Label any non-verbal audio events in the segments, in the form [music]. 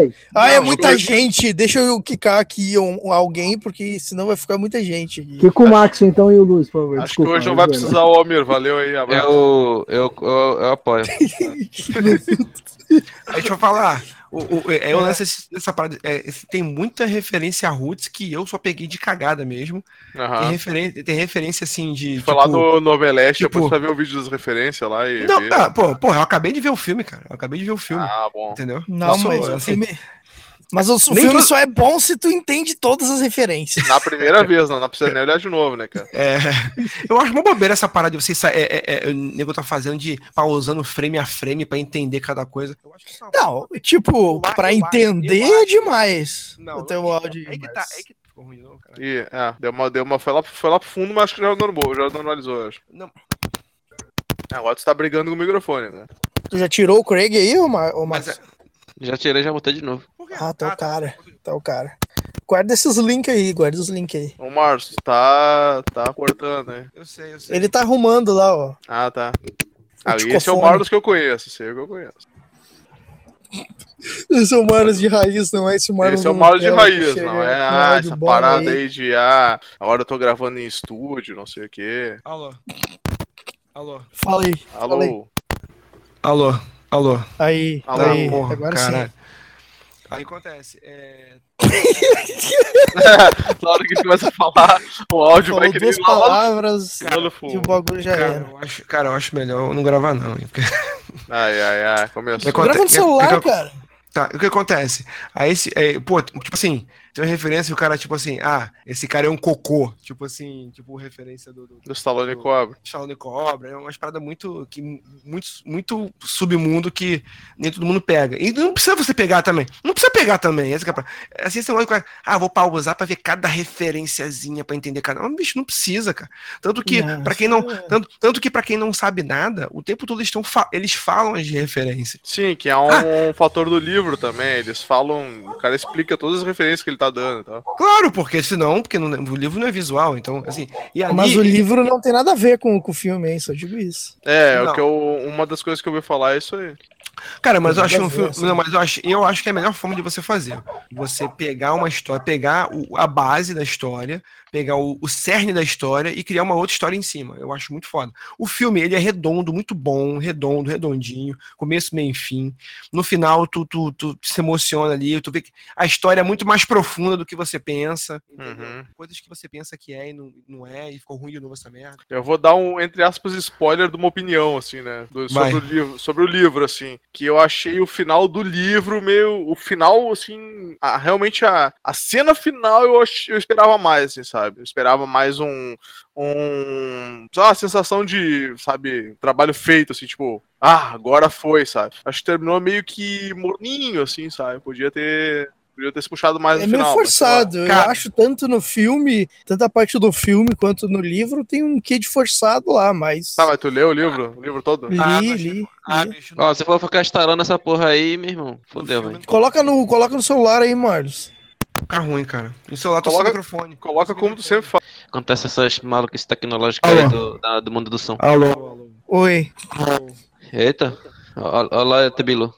velho. Ah, é muita eu- gente. Deixa eu quicar aqui um, um alguém, porque senão vai ficar muita gente. Fica o Max então e o Luiz, por favor. Acho Desculpa, que hoje não eu vai precisar o Almir. Valeu aí, abraço. Eu, eu, eu, eu apoio. [laughs] [laughs] Deixa eu falar. O, o, é, eu lance esse- essa parada. é, tem muita referência a Roots que eu só peguei de cagada mesmo. Tem, Aham. referen tem referência assim de. Foi lá tipo- no Noveleste, tipo- depois você vai ver o vídeo das referências lá e Não, ah, pô, pô, eu acabei de ver o filme, cara. Eu acabei de ver o filme. Ah, bom. Entendeu? Não, sou, mas o assim, filme. Mas o, o Nem filme todo- só é bom se tu entende todas as referências. Na primeira vez, não, não precisa nem olhar de novo, né, cara? É, eu acho uma bobeira essa parada de você é, é, é, o nego tá fazendo de pausando frame a frame pra entender cada coisa. Eu acho que isso é Não, tipo, acho- entender eu é acho- demais. Não, o teu não, áudio. É que tá, é que ficou ruim, não, cara. E, é, deu uma, deu uma, foi lá, foi lá pro fundo, mas acho que já normalizou, já normalizou, eu acho. Não. Agora tu tá brigando com o microfone, né? Tu já tirou o Craig aí, ô, Mar ô é- Já tirei, já botei de novo. Por quê? Ah, tá o cara. Tá o cara. Guarda esses links aí, guarda os links aí. Ô, Márcio, tá, tá cortando, né? Eu sei, eu sei. Ele tá arrumando lá, ó. Ah, tá. Ah, esse é o. Marlos que eu conheço, esse é o que eu conheço. Esse é o Marlos de raiz, não é esse Marlos Esse é o Marlos de raiz, chega não é ah, essa parada aí de, ah, agora eu tô gravando em estúdio, não sei o quê. Alô. Alô. Fala aí. Fala aí. Alô? Alô. Alô. Aí, Alô, aí. porra, Agora caralho. sim. Aí acontece. É... [laughs] Na hora que começa a falar, o áudio vai Falou querer duas palavras no e o bagulho já Cara, era. eu acho, cara, eu acho melhor eu não gravar, não. hein, porque- Ai, ai, ai, começou. É Grava no celular, que- cara. Tá, o que acontece? Aí esse, é, pô, tipo assim, tem uma referência e o cara, tipo assim, ah, esse cara é um cocô. Tipo assim, tipo referência do, do, Do Stallone Cobra. Stallone Cobra, é umas paradas muito, que, muito, muito submundo que nem todo mundo pega. E não precisa você pegar também. Não precisa pegar também. Essa é parada. assim, você olha, ah, vou pausar pra ver cada referenciazinha pra entender cada. Não, bicho, não precisa, cara. Tanto que, pra quem não. é. Tanto, tanto que pra quem não sabe nada, o tempo todo eles, estão fa- eles falam as referências. Sim, que é um Ah. fator do livro também. Eles falam, o cara explica todas as referências que ele tá dando e tal. Claro, porque senão, porque não- o livro não é visual, então, assim. E ali, Mas o livro não tem nada a ver com, com o filme, hein? Só digo isso. É, é o que eu, uma das coisas que eu ouvi falar é isso aí. Cara, mas eu acho que a um filme. assim. Não, mas eu acho, eu acho que é a melhor forma de você fazer. Você pegar uma história, pegar o- a base da história, pegar o, o cerne da história e criar uma outra história em cima. Eu acho muito foda. O filme, ele é redondo, muito bom, redondo, redondinho, começo, meio e fim. No final, tu, tu, tu se emociona ali, tu vê que a história é muito mais profunda do que você pensa. Uhum. Coisas que você pensa que é e não, não é, e ficou ruim de novo essa merda. Eu vou dar um, entre aspas, spoiler de uma opinião, assim, né? do- sobre, o livro, sobre o livro, assim. Que eu achei o final do livro meio. O final, assim. a- realmente a, a cena final eu, ach, eu esperava mais, assim, sabe? Eu esperava mais um. Um. Lá, a sensação de, sabe, trabalho feito, assim, tipo. Ah, agora foi, sabe? Acho que terminou meio que morninho, assim, sabe? Podia ter. Podia ter se puxado mais É no meio final. mas, sei lá. forçado. Eu Cara. acho tanto no filme, tanto a parte do filme quanto no livro, tem um quê de forçado lá, mas. Tá, mas tu leu o livro? O livro todo? Li, Ah, mas- li. Ah, li. bicho, Ó, se for ficar estarando essa porra aí, meu irmão, fodeu, velho. Coloca no, coloca no celular aí, Marlos. Fica ruim, cara. No celular tô sem Coloca- microfone. Coloca como tu sempre fala. Acontece essas maluquices tecnológicas Alô. aí do, da- do mundo do som. Alô. Oi. Eita. Olha lá, Tebilu.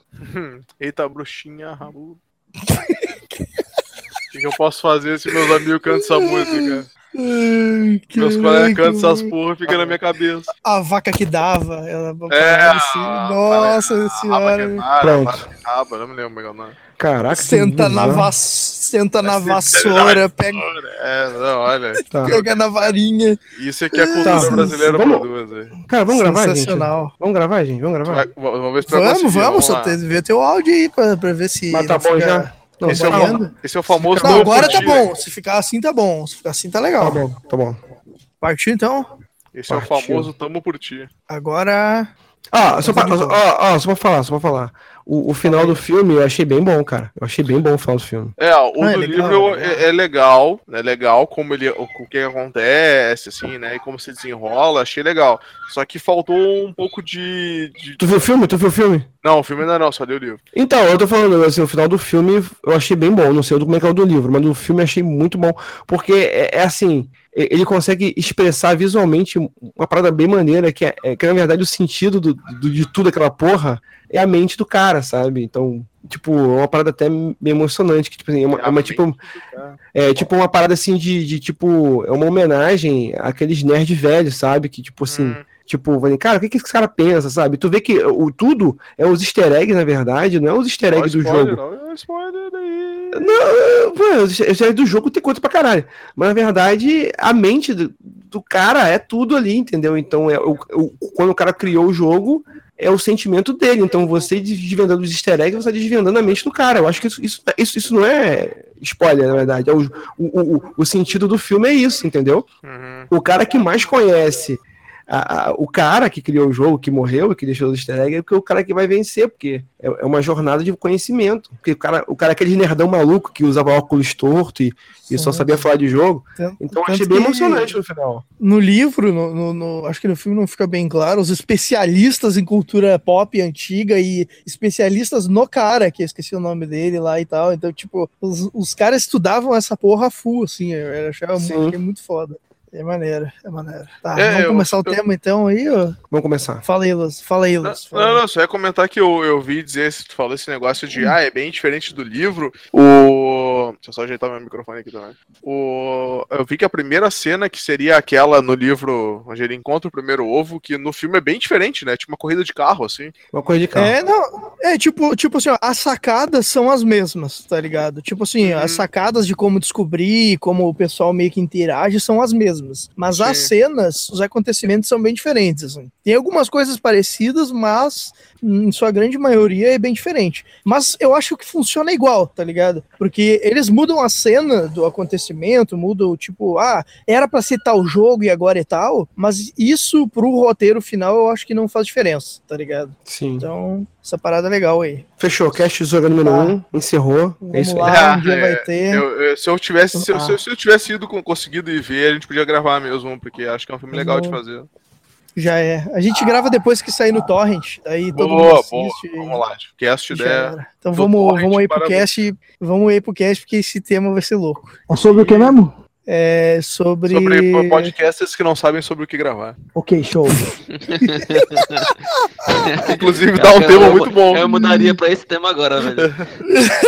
Eita, bruxinha, rabo. O que, que eu posso fazer se meus amigos cantam essa música? Ai, Meus colegas cantam essas porra, fica na minha cabeça. A vaca que dava. Ela É, aparece. a- Nossa a- senhora. Pronto. a raba queimada, não me lembro o nome. Caraca. que Senta na, vas... Senta na vassoura, pega, É, não, olha. Tá. pega na varinha. Isso aqui é a cultura Tá. brasileira Vamos- produz. aí. Cara, vamos gravar, gente? Sensacional. Vamos gravar, gente? Vamos gravar? Vai- Vamos ver se Vamos, conseguir, vamos, só que ver teu áudio aí pra, pra ver se. Mas tá bom fica já? Não, Esse é, o, esse é o famoso. Não, agora tá bom. Se ficar assim, tá bom. Se ficar assim, tá legal. Tá bom, tá bom. Partiu então? Esse é o Partiu. famoso tamo por ti. Agora. Ah, só pra, Tá ó, ó, só pra falar, só pra falar. O, o final do filme eu achei bem bom, cara. Eu achei bem bom o final do filme. É, o Ah, é do legal, livro é legal. é, é legal, é legal como ele, o, o que acontece, assim, né, e como se desenrola, achei legal. Só que faltou um pouco de, de- Tu viu o filme? Tu viu o filme? Não, o filme ainda não, só deu o livro. Então, eu tô falando, assim, o final do filme eu achei bem bom. Não sei como é que é o do livro, mas do filme eu achei muito bom. Porque é, é assim, ele consegue expressar visualmente uma parada bem maneira, que é, é que na verdade o sentido do, do- de tudo aquela porra é a mente do cara, sabe? Então, tipo, é uma parada até meio emocionante, que tipo, assim, é uma, é uma, tipo, é tipo uma parada assim de, de, tipo, é uma homenagem àqueles nerds velhos, sabe? Que tipo assim, Hum. Tipo, vai, cara, o que que esse cara pensa, sabe? Tu vê que o tudo é os easter eggs, na verdade, não é os easter eggs do spoiler, jogo. não, spoiler aí. Não, pô, os easter eggs do jogo tem coisa pra caralho. Mas na verdade, a mente do, do cara é tudo ali, entendeu? Então, é o, o- quando o cara criou o jogo, é o sentimento dele. Então, você desvendando os easter eggs, você está desvendando a mente do cara. Eu acho que isso, isso, isso, isso não é spoiler, na verdade. É o, o, o, o sentido do filme é isso, entendeu? Uhum. O cara que mais conhece a- a- o cara que criou o jogo, que morreu, que deixou os easter eggs, é porque o cara que vai vencer, porque é, é uma jornada de conhecimento. Porque o cara, o cara é aquele nerdão maluco que usava óculos torto e, e só sabia falar de jogo. Tanto- Então eu tanto achei bem emocionante no final. No livro, no, no- no- acho que no filme não fica bem claro, os especialistas em cultura pop antiga e especialistas no cara, que eu esqueci o nome dele lá e tal. Então, tipo, os, os caras estudavam essa porra full, assim, eu, achava muito foda. É maneiro, é maneiro. Tá, É, vamos eu- começar o eu- tema então aí, ó. Vamos começar. Fala aí, Luz. Fala aí, Não, Luz. Fala aí. não, não, só ia comentar que eu, eu vi dizer, se tu falou esse negócio de, ah, é bem diferente do livro. O. Deixa eu só ajeitar meu microfone aqui também. O. Eu vi que a primeira cena, que seria aquela no livro onde ele encontra o primeiro ovo, que no filme é bem diferente, né? Tipo uma corrida de carro, assim. Uma coisa de carro. É, não, é tipo, tipo assim, ó, as sacadas são as mesmas, tá ligado? Tipo assim, Uhum. as sacadas de como descobrir, como o pessoal meio que interage são as mesmas. Mas as Sim. cenas, os acontecimentos são bem diferentes, assim. Tem algumas coisas parecidas, mas em sua grande maioria é bem diferente. Mas eu acho que funciona igual, tá ligado? Porque eles mudam a cena do acontecimento, mudam, tipo, ah, era pra ser tal jogo e agora é tal, mas isso pro roteiro final eu acho que não faz diferença, tá ligado? Sim. Então, essa parada é legal aí. Fechou. Cast Zoga número Tá. 1. Um, encerrou. Vamos é isso aí. lá, um É, dia é, vai ter. Eu- eu- se eu tivesse, se, eu- Ah. se eu- se eu tivesse ido com- conseguido ir ver, a gente podia gravar mesmo, porque acho que é um filme legal de Vou- fazer. Já é. A gente grava depois que sair no Torrent. Daí todo Boa, mundo boa. assiste. e Vamos lá. Cast der. era. Então vamos, Torrent vamos aí pro cast. Vamos aí pro cast, porque esse tema vai ser louco. É sobre o que mesmo? É sobre. Sobre podcasts que não sabem sobre o que gravar. Ok, show. [laughs] Inclusive, dá um eu- tema eu- muito bom. Eu mudaria pra esse tema agora, velho.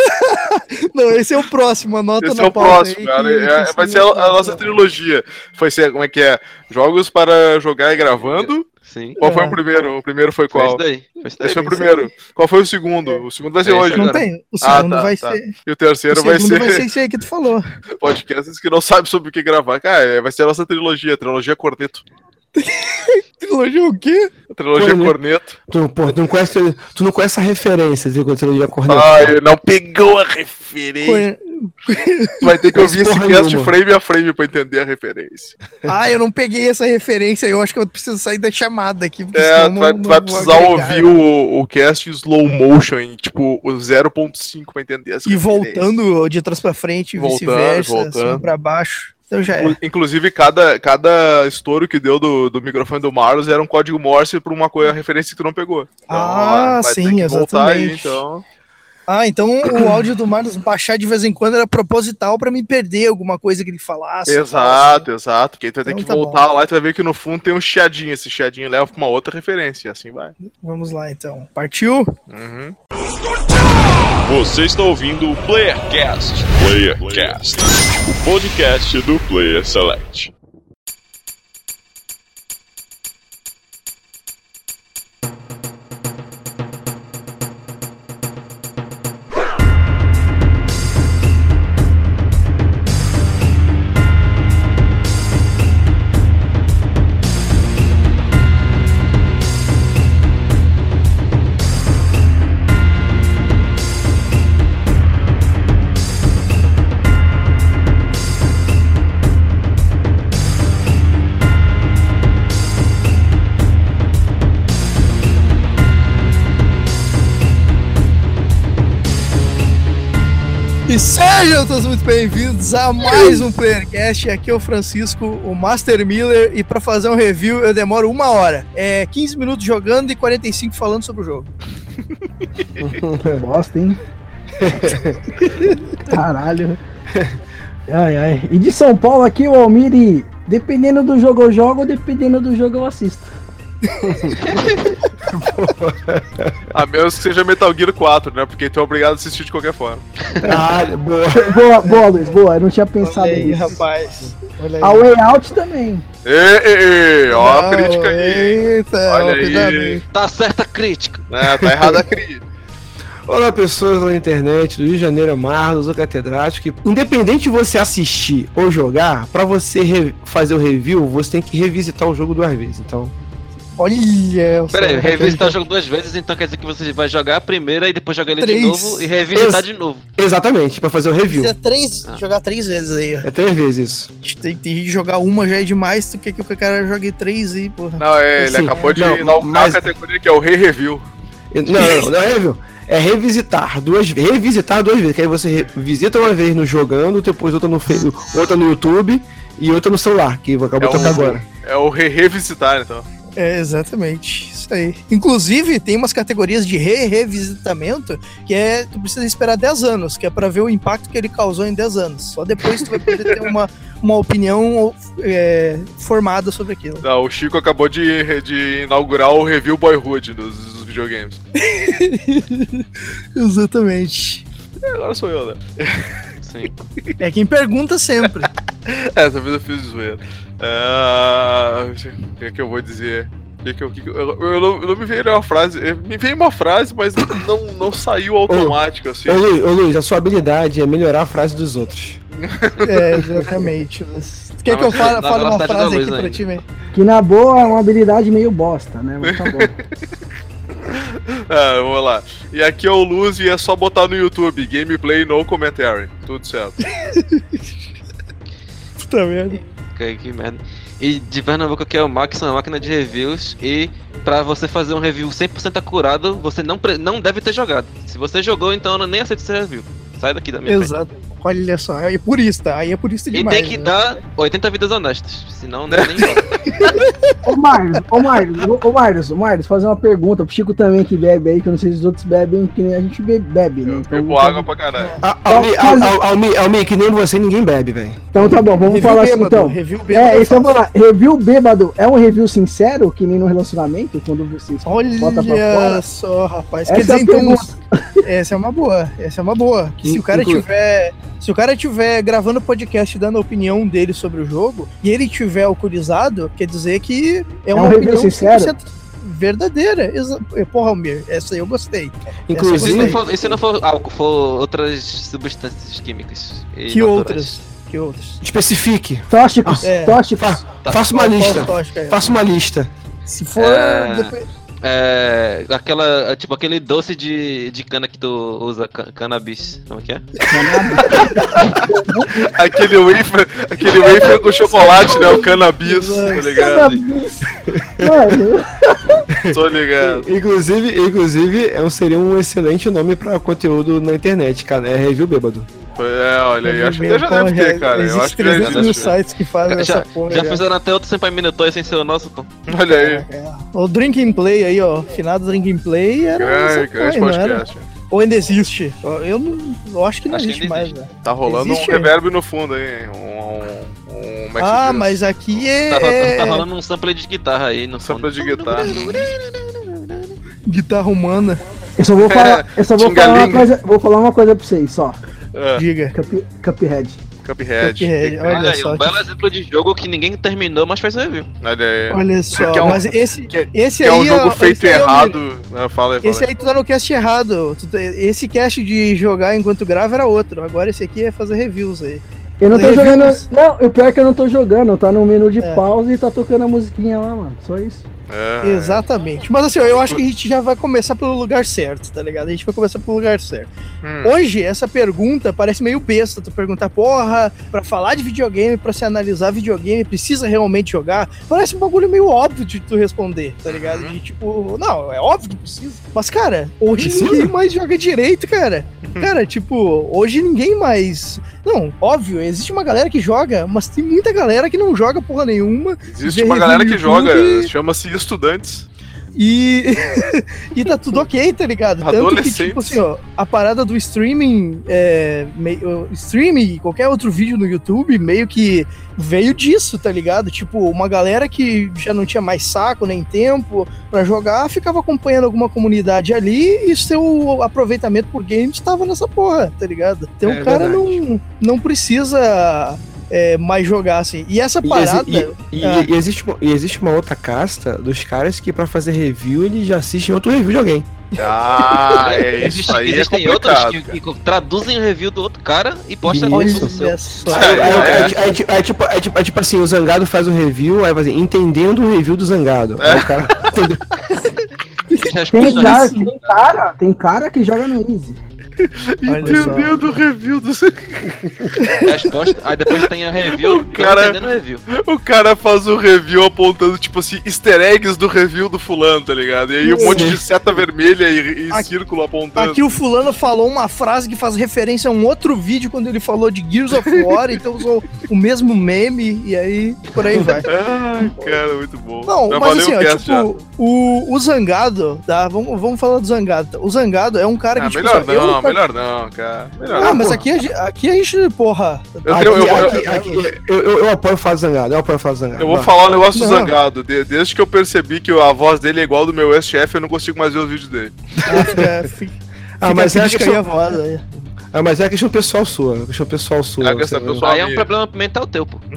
[laughs] Não, esse é o próximo. Anota Esse na é o pauta próximo, aí cara. que- É- que vai ser a, a nossa trilogia. Vai ser, como é que é? Jogos para jogar e gravando. Sim. Qual foi É. o primeiro? O primeiro foi Foi qual? esse daí. Foi esse daí. Esse foi o primeiro. Qual foi o segundo? O segundo vai ser Esse hoje. Não tem. O Ah, segundo tá, vai tá. ser. E o O terceiro vai segundo ser, vai ser isso aí que tu falou. [laughs] podcasts que não sabem sobre o que gravar. Cara, é, vai ser a nossa trilogia, trilogia Corneto. [laughs] Trilogia o quê? Trilogia Corneto. Corneto. Tu, pô, tu, não conhece, tu não conhece a referência de ele corneto. Ah, ele não pegou a referência. Tu vai ter que ouvir esse Porra cast nenhuma. frame a frame pra entender a referência. Ah, eu não peguei essa referência. Eu acho que eu preciso sair da chamada aqui. É, tu vai, não- tu vai não precisar agregar. ouvir o, o cast em slow motion, em, tipo, o 0.5 pra entender essa E referência. voltando de trás pra frente, Voltando, vice-versa, voltando. cima pra baixo. Então já é. Inclu- Inclusive, cada, cada estouro que deu do, do microfone do Marlos era um código Morse pra uma coisa, referência que tu não pegou. Ah, vai ter sim, voltar aí, exatamente. então. Ah, então o áudio do Marlos baixar de vez em quando era proposital pra me perder alguma coisa que ele falasse. Exato, exato. Porque aí tu vai ter Então que tá voltar lá e tu vai ver que no fundo tem um chiadinho. Esse chiadinho leva pra uma outra referência, e assim vai. Vamos lá então. Partiu? Uhum. Você está ouvindo o Playercast. Playercast, o podcast do Player Select. Sejam todos muito bem-vindos a mais um Playercast. Aqui é o Francisco, o Master Miller, e pra fazer um review eu demoro uma hora. É 15 minutos jogando e 45 falando sobre o jogo. [laughs] Bosta, hein? [laughs] Caralho. Ai, ai. E de São Paulo aqui, o Almir e Dependendo do jogo eu jogo, dependendo do jogo eu assisto. [laughs] [laughs] A menos que seja Metal Gear 4, né? Porque tu é obrigado a assistir de qualquer forma. Ah, boa. [laughs] Boa, boa, Luiz, boa. Eu não tinha pensado Olha aí, nisso. rapaz. Olha aí. A Way Out também. Ê, ê, ó a crítica aí. Eita, Olha ó, aí. cuidado aí. Tá certa a crítica. É, tá errada a crítica. Olá, pessoas da internet, do Rio de Janeiro, Mar, do Catedrático. que Independente de você assistir ou jogar, pra você fazer o review, você tem que revisitar o jogo duas vezes. Então, Olha. Pera aí, só, revisitar o jogo duas vezes, então quer dizer que você vai jogar a primeira e depois jogar ele Três. de novo e revisitar Ex- de novo. exatamente, pra fazer o review. Precisa três, jogar três vezes aí, ó. É três vezes isso. Tem, tem gente que jogar uma já é demais, tu quer que o cara jogue três aí, porra. Não, é, ele Sim, acabou de não, inaugurar mas- a categoria que é o Rei Review. Não, não, não é review. É revisitar duas vezes. Revisitar duas vezes. Que aí você visita uma vez no jogando, depois outra no, outra no YouTube e outra no celular, que acabou É de tocar um- agora. É o Rei Revisitar, então. É, exatamente. Isso aí. Inclusive, tem umas categorias de re-revisitamento que é. Tu precisa esperar 10 anos, que é pra ver o impacto que ele causou em 10 anos. Só depois tu vai poder ter uma, uma opinião é, formada sobre aquilo. Não, o Chico acabou de, de inaugurar o Review Boyhood dos, dos videogames. [laughs] Exatamente. E agora sou eu, né? Sim. É quem pergunta sempre. [laughs] É, Essa vez eu fiz zoeira. Ah, O que, é que eu vou dizer? O que que eu, que que eu, eu, eu não, eu não me veio uma frase. eh, Me veio uma frase, mas não, não saiu automático, assim. Ô Luiz, ô Luiz, a sua habilidade é melhorar a frase dos outros. É, exatamente. Quer Na que eu fale, fale uma frase aqui pra ti, velho? Que na boa é uma habilidade meio bosta, né? Mas tá bom. [laughs] Ah, vamos lá. E aqui é o Luz e é só botar no YouTube. Gameplay no commentary. Tudo certo. [laughs] Puta merda. Que, que merda. E de Pernambuco aqui é o Max, uma máquina de reviews. E pra você fazer um review 100% acurado, você não, não deve ter jogado. Se você jogou, então eu nem aceito esse review. Sai daqui da minha frente. Olha só, aí é purista, aí é purista E demais. tem que né? dar 80 vidas honestas. Senão não é nem. [laughs] Ô Marlos, ô Marlos, ô- Marlos, ô Marlos, fazer uma pergunta pro Chico também que bebe aí, que eu não sei se os outros bebem, que nem a gente be- bebe, né? Eu Então, bebo água pra caralho. Ah, Almi, Al- Al- Almi, Almi, que nem você, ninguém bebe, velho. então tá bom, vamos Review falar assim bêbado, então. Review bêbado. É, eu faço. vou falar. Review bêbado é um review sincero, que nem no relacionamento, quando vocês bota pra Olha fora? só, rapaz. Essa Quer dizer, é então, pergunta. Essa é uma boa. Essa é uma boa. Que se o cara tiver. Se o cara tiver gravando podcast dando a opinião dele sobre o jogo e ele tiver alcoolizado, quer dizer que é uma um review opinião sincero? 100% verdadeira. Porra, Almir, essa aí eu gostei. E se Inclusive, não for, e se não for álcool, for outras substâncias químicas. Que naturais? outras? Que outras? especifique. Tóxicos, É. tóxicos. Tá. Faça uma lista. tóxica é? Faça uma lista. Se for. É. depois- É. Aquela. Tipo, aquele doce de, de cana que tu usa, ca- cannabis. Como é que é? [laughs] Aquele wafer, aquele wafer com chocolate, né? O cannabis, tá ligado? Cannabis. Mano, Tô ligado. Inclusive, inclusive é um, seria um excelente nome pra conteúdo na internet, cara. É review bêbado. É, olha aí, acho que já deve ter, cara. Eu Existe acho que já 300 mil existe. sites que fazem Já, essa porra. já já. fizeram até outro Senpai Minotaur sem ser o nosso, pô. Olha aí. É. O Drinking Play aí, ó. Finado Drinking Play era. Grande, porra, podcast. Ou ainda existe? Eu, não, eu acho que não Acho que existe mais, existe. velho. Tá rolando Existe um reverb no fundo aí. Um. um, um é Ah, mas aqui é. Tá, é tá rolando um sample de guitarra aí no Sample fundo. de guitarra. guitarra humana. eu só vou [laughs] falar, eu só vou falar uma coisa, vou falar uma coisa pra vocês, só. É, Diga. Cup, Cuphead. Cuphead. Cuphead, olha Olha aí, só. um belo exemplo de jogo que ninguém terminou, mas fez review. Olha aí. Olha só. É um- mas esse, que- esse Que é aí. um jogo ó, feito aí é errado. Né, Fala aí, fala Esse aí tu tá no cast errado. Tá- Esse cast de jogar enquanto grava era outro. Agora esse aqui é fazer reviews aí. Eu não tô Reviews. jogando. Não, o pior é que eu não tô jogando. Tá no menu de É. pausa e tá tocando a musiquinha lá, mano. Só isso. É. Exatamente. Mas assim, eu acho que a gente já vai começar pelo lugar certo, tá ligado? A gente vai começar pelo lugar certo. Hum. Hoje, essa pergunta parece meio besta. Tu perguntar, porra, pra falar de videogame, pra se analisar videogame, precisa realmente jogar? Parece um bagulho meio óbvio de tu responder, tá ligado? De tipo, não, é óbvio que precisa. Mas, cara, hoje Precisa? ninguém mais joga direito, cara. Cara, tipo, hoje ninguém mais. Não, óbvio, existe uma galera que joga, mas tem muita galera que não joga porra nenhuma. Existe uma galera que joga, chama-se estudantes. E, [laughs] e tá tudo ok, tá ligado? Tanto que, tipo assim, ó, a parada do streaming, é, meio, streaming, qualquer outro vídeo no YouTube, meio que veio disso, tá ligado? Tipo, uma galera que já não tinha mais saco nem tempo pra jogar, ficava acompanhando alguma comunidade ali e seu aproveitamento por games estava nessa porra, tá ligado? Então É o cara verdade. não, não precisa é, mais jogar assim. E essa E, parada. exi- e- e- Ah. e existe, uma- e existe uma outra casta dos caras que pra fazer review eles já assistem outro review de alguém. Ah, é isso Existe- aí é existem outros que, que traduzem o review do outro cara e postam no seu. É, é. tipo- tipo, tipo, tipo assim, o Zangado faz o review, aí vai dizer, entendendo o review do Zangado. Aí o cara? Tem cara, tem cara, tem cara que joga no Easy. Olha só. Entendendo o review do. resposta. Aí depois tem a review, O cara- review. O cara faz o review apontando, tipo assim, easter eggs do review do fulano, tá ligado? E aí um monte de seta vermelha e, e Aqui- círculo apontando. Aqui o fulano falou uma frase que faz referência a um outro vídeo quando ele falou de Gears of War, [laughs] então usou o mesmo meme e aí por aí vai. [laughs] Ai, cara, muito bom. Não, Já mas assim, o ó, tipo, o, o Zangado, tá? Vamos, vamos falar do Zangado. O Zangado é um cara que, Ah, tipo, melhor eu não, nunca- melhor não, cara. Melhor Ah, não. mas aqui, a gente- aqui a gente, porra. Eu, Aqui- eu, eu- aqui- aqui- eu, eu, eu apoio o Fado Zangado, eu apoio o Fado Zangado. eu vou falar um negócio do Não. Zangado. De- desde que eu percebi que a voz dele é igual do meu ex-chefe, eu não consigo mais ver os vídeos dele. Ah, fica, fica, Ah, mas é, a fica aí a voz aí. Ah, mas é a questão pessoal sua, a questão pessoal sua. É a questão pessoal. Aí é um problema mental teu, pô. [laughs]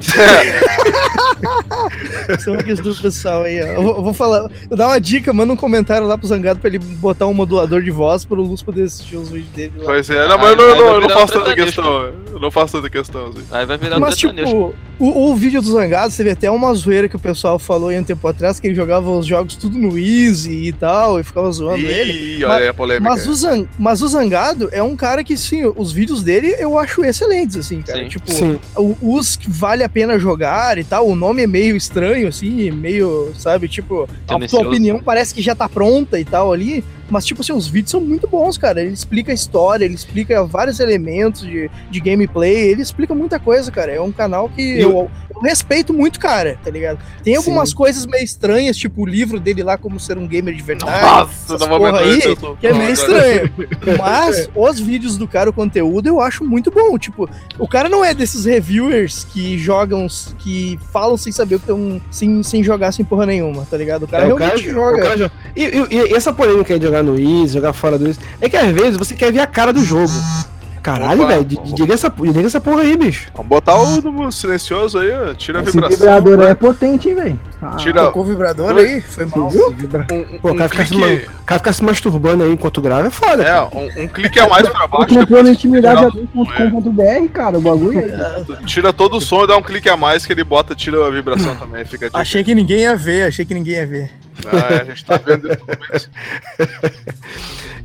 São do pessoal aí, ó. Eu vou, eu vou falar, eu dar uma dica, manda um comentário lá pro Zangado pra ele botar um modulador de voz pro Luz poder assistir os vídeos dele lá. Pois é, não, mas não, não, eu não faço um tanta questão. Eu não faço tanta questão, assim. Aí vai virar um Mas, sertanejo. tipo, o, o vídeo do Zangado, teve até uma zoeira que o pessoal falou aí um tempo atrás, que ele jogava os jogos tudo no Easy e tal, e ficava zoando ele. Ih, olha aí a polêmica. Mas o, Zang, mas o Zangado é um cara que, sim, os vídeos dele eu acho excelentes, assim, cara. Sim. Tipo, Sim. os que vale a pena jogar e tal, o nome é meio estranho, assim, meio, sabe, tipo, a tua opinião parece que já tá pronta e tal ali, mas, tipo assim, os vídeos são muito bons, cara. Ele explica a história, ele explica vários elementos de, de gameplay, ele explica muita coisa, cara. É um canal que eu, eu respeito muito, cara, tá ligado? Tem algumas Sim. coisas meio estranhas, tipo o livro dele lá, como ser um gamer de verdade. Nossa, porra momento aí, tô- que é meio estranho. [laughs] Mas os vídeos do cara, o conteúdo, eu acho muito bom. Tipo, o cara não é desses reviewers que jogam, que falam sem saber o que estão. Sem, sem jogar sem porra nenhuma, tá ligado? O cara É, o cara, realmente o joga. cara joga. E, e- e essa polêmica aí de jogar no Easy, jogar fora do Easy, é que às vezes você quer ver a cara do jogo. Caralho, velho, de- diga essa, diga essa porra aí, bicho. Vamos botar o no silencioso aí, ó. Tira a Esse vibração. vibrador aí é potente, hein, velho. Ah, Tira Tocou o vibrador aí, foi mal. Viu? um, Pô, o um cara, ficar se, clique. o cara ficar se masturbando aí enquanto grava é foda. É, um, um clique a mais pra Eu baixo. depois tira, intimidade.com.br, cara, o bagulho aí. tira todo o som e dá um clique a mais que ele bota, tira a vibração também. Fica. Achei que ninguém ia ver, achei que ninguém ia ver. Ah, a gente tá vendo isso. [laughs]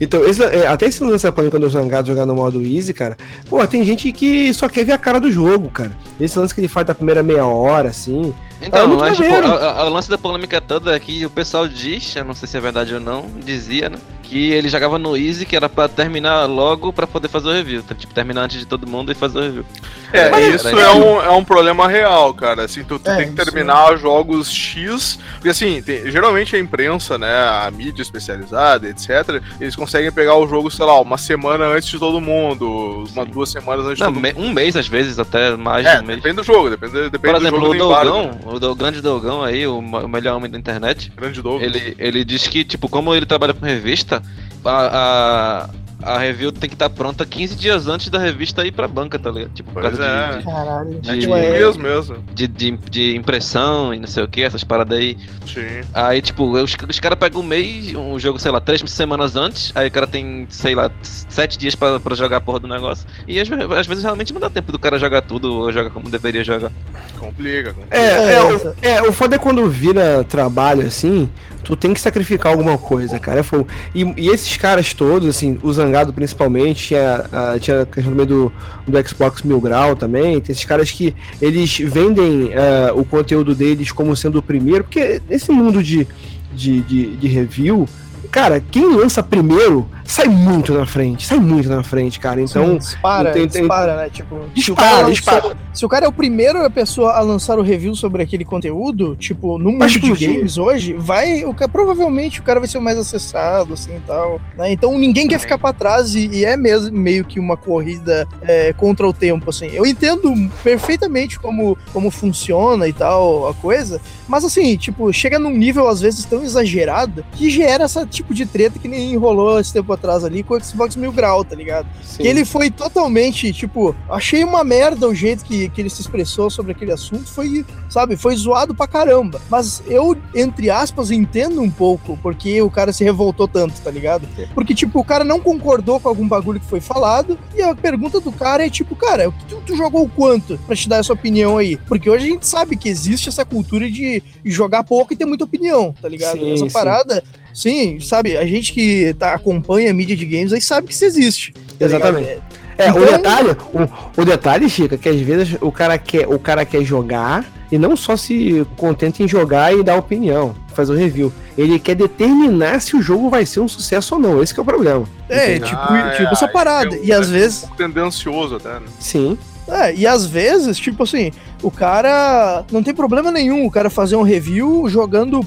Então, esse, é, até esse lance da polêmica do Zangado jogar no modo Easy, cara. Pô, tem gente que só quer ver a cara do jogo, cara. Esse lance que ele faz da primeira meia hora, assim. Ah, Então, muito mas, tipo, a- a- o lance da polêmica toda é que o pessoal diz, eu não sei se é verdade ou não, dizia, né? Que ele jogava no Easy, que era pra terminar logo pra poder fazer o review. tá? Tipo, terminar antes de todo mundo e fazer o review. É, Mas- isso é um, é um problema real, cara. Assim, tu, tu É, tem que isso terminar jogos X. Porque assim, tem- geralmente a imprensa, né, a mídia especializada, etc., eles conseguem pegar o jogo, sei lá, uma semana antes de todo mundo, uma, duas semanas antes de Não, todo me- um mês às vezes, até mais É, de um mês. depende do jogo, depende, depende Por exemplo, do o jogo do embargo. Dogão, o do- grande Dogão aí, o, o melhor homem da internet, Grande Dogo. ele, ele diz que, tipo, como ele trabalha com revista, a, a, a review tem que estar pronta 15 dias antes da revista ir pra banca, tá ligado? Tipo, por Pois causa é. de, Caralho. É de, tipo mesmo. de, de, de impressão e não sei o que, essas paradas aí. Sim. Aí, tipo, os, os caras pegam um mês, um jogo, sei lá, três semanas antes, aí o cara tem, sei lá, sete dias pra, pra jogar a porra do negócio. E às, às vezes realmente não dá tempo do cara jogar tudo ou jogar como deveria jogar. Complica, complica. É, É, é, o, é, o foda é quando vira trabalho assim, tu tem que sacrificar alguma coisa, cara. É fogo. E, e esses caras todos, assim, o Zangado principalmente, tinha, a, tinha a questão também do, do Xbox Mil Grau também, tem esses caras que eles vendem eh, o conteúdo deles como sendo o primeiro, porque nesse mundo de, de, de, de review, cara, quem lança primeiro sai muito na frente, sai muito na frente, cara. Então, dispara, tem- tem- dispara, né? Tipo, se o, Dispara, lançou- dispara. se o cara é o primeiro a pessoa a lançar o review sobre aquele conteúdo, tipo, no mundo de games hoje, vai, o cara, provavelmente o cara vai ser o mais acessado, assim, e tal. né? Então ninguém quer ficar pra trás e, e é mesmo meio que uma corrida é, contra o tempo, assim. Eu entendo perfeitamente como, como funciona e tal a coisa, mas assim, tipo, chega num nível às vezes tão exagerado que gera esse tipo de treta que nem rolou esse tempo atrás ali com o Xbox Mil Grau, tá ligado? Que ele foi totalmente, tipo, achei uma merda o jeito que, que ele se expressou sobre aquele assunto, foi, sabe, foi zoado pra caramba. Mas eu, entre aspas, entendo um pouco porque o cara se revoltou tanto, tá ligado? Porque, tipo, o cara não concordou com algum bagulho que foi falado, e a pergunta do cara é, tipo, cara, tu, tu jogou quanto pra te dar essa opinião aí? Porque hoje a gente sabe que existe essa cultura de jogar pouco e ter muita opinião, tá ligado? Sim, essa sim. parada, sim, sabe, a gente que tá, acompanha a mídia de games aí sabe que isso existe. tá Exatamente. ligado? É, o Então- detalhe, o, o detalhe, Chica, que às vezes o cara quer, o cara quer jogar e não só se contenta em jogar e dar opinião, fazer o review. Ele quer determinar se o jogo vai ser um sucesso ou não. Esse que é o problema. É, Entendeu? tipo, Ah, tipo é, essa parada. é um- E às é vezes. um pouco tendencioso até, né? Sim. É, e às vezes, tipo assim, o cara não tem problema nenhum o cara fazer um review jogando.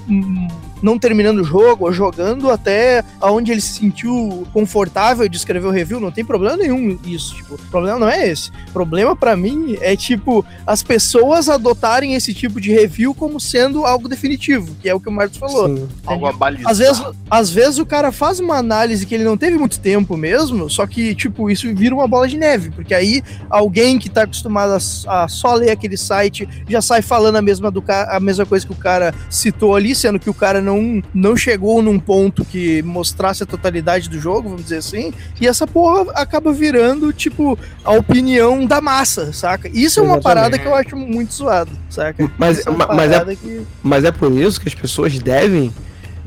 Não terminando o jogo, ou jogando até aonde ele se sentiu confortável de escrever o review, não tem problema nenhum isso. Tipo, o problema não é esse. O problema pra mim é, tipo, as pessoas adotarem esse tipo de review como sendo algo definitivo, que é o que o Marcos falou. Algo a balizar. Às vezes, às vezes o cara faz uma análise que ele não teve muito tempo mesmo, só que, tipo, isso vira uma bola de neve, porque aí alguém que tá acostumado a, a só ler aquele site já sai falando a mesma, do, a mesma coisa que o cara citou ali, sendo que o cara não, não chegou num ponto que mostrasse a totalidade do jogo, vamos dizer assim, e essa porra acaba virando, tipo, a opinião da massa, saca? Isso é uma Exatamente. parada que eu acho muito zoado, saca? Mas, é ma- mas, é, que... mas é por isso que as pessoas devem.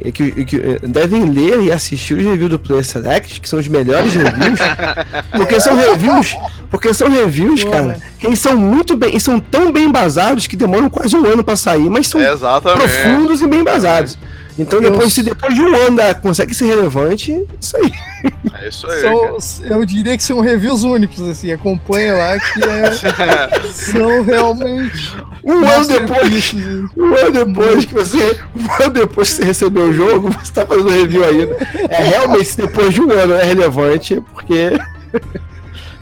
é Que, que, é, devem ler e assistir os reviews do Player Select, que são os melhores reviews, [laughs] porque são reviews, porque são reviews, Pô, cara, né? que eles são muito bem, e são tão bem embasados que demoram quase um ano pra sair, mas são É, exatamente. profundos e bem embasados. Então Eu- depois, se depois de um ano da- consegue ser relevante, isso aí. É isso aí. São, eu diria que são reviews únicos, assim, acompanha lá que é, [laughs] são realmente. Um ano depois, um ano depois que você, um ano depois que você recebeu o jogo, você tá fazendo review ainda. É realmente se depois de um ano é relevante, porque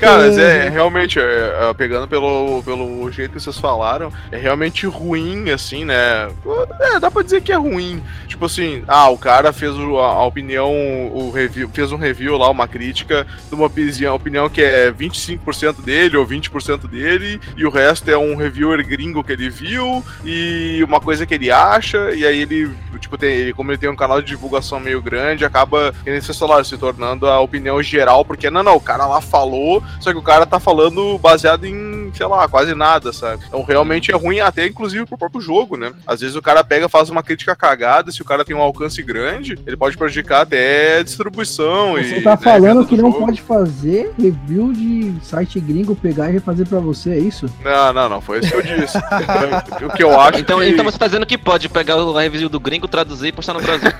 Cara, mas é realmente, é, é, pegando pelo, pelo jeito que vocês falaram, é realmente ruim, assim, né? É, dá pra dizer que é ruim. Tipo assim, ah, o cara fez o- a, a opinião, o review, fez um review lá, uma crítica de uma opinião, opinião que é 25% dele ou 20% dele, e o resto é um reviewer gringo que ele viu, e uma coisa que ele acha, e aí ele, tipo, tem, ele, como ele tem um canal de divulgação meio grande, acaba, que nem vocês falaram, se tornando a opinião geral, porque não, não, o cara lá falou, só que o cara tá falando baseado em, sei lá, quase nada, sabe? Então realmente é ruim até inclusive pro próprio jogo, né? Às vezes o cara pega, faz uma crítica cagada, se o cara tem um alcance grande, ele pode prejudicar até a distribuição e Você tá né, falando que do não jogo. pode fazer review de site gringo pegar e refazer pra você, é isso? Não, não, não, foi isso que eu disse. o que eu [laughs] acho Então, que... então você tá dizendo que pode pegar o review do gringo, traduzir e postar no Brasil. [laughs]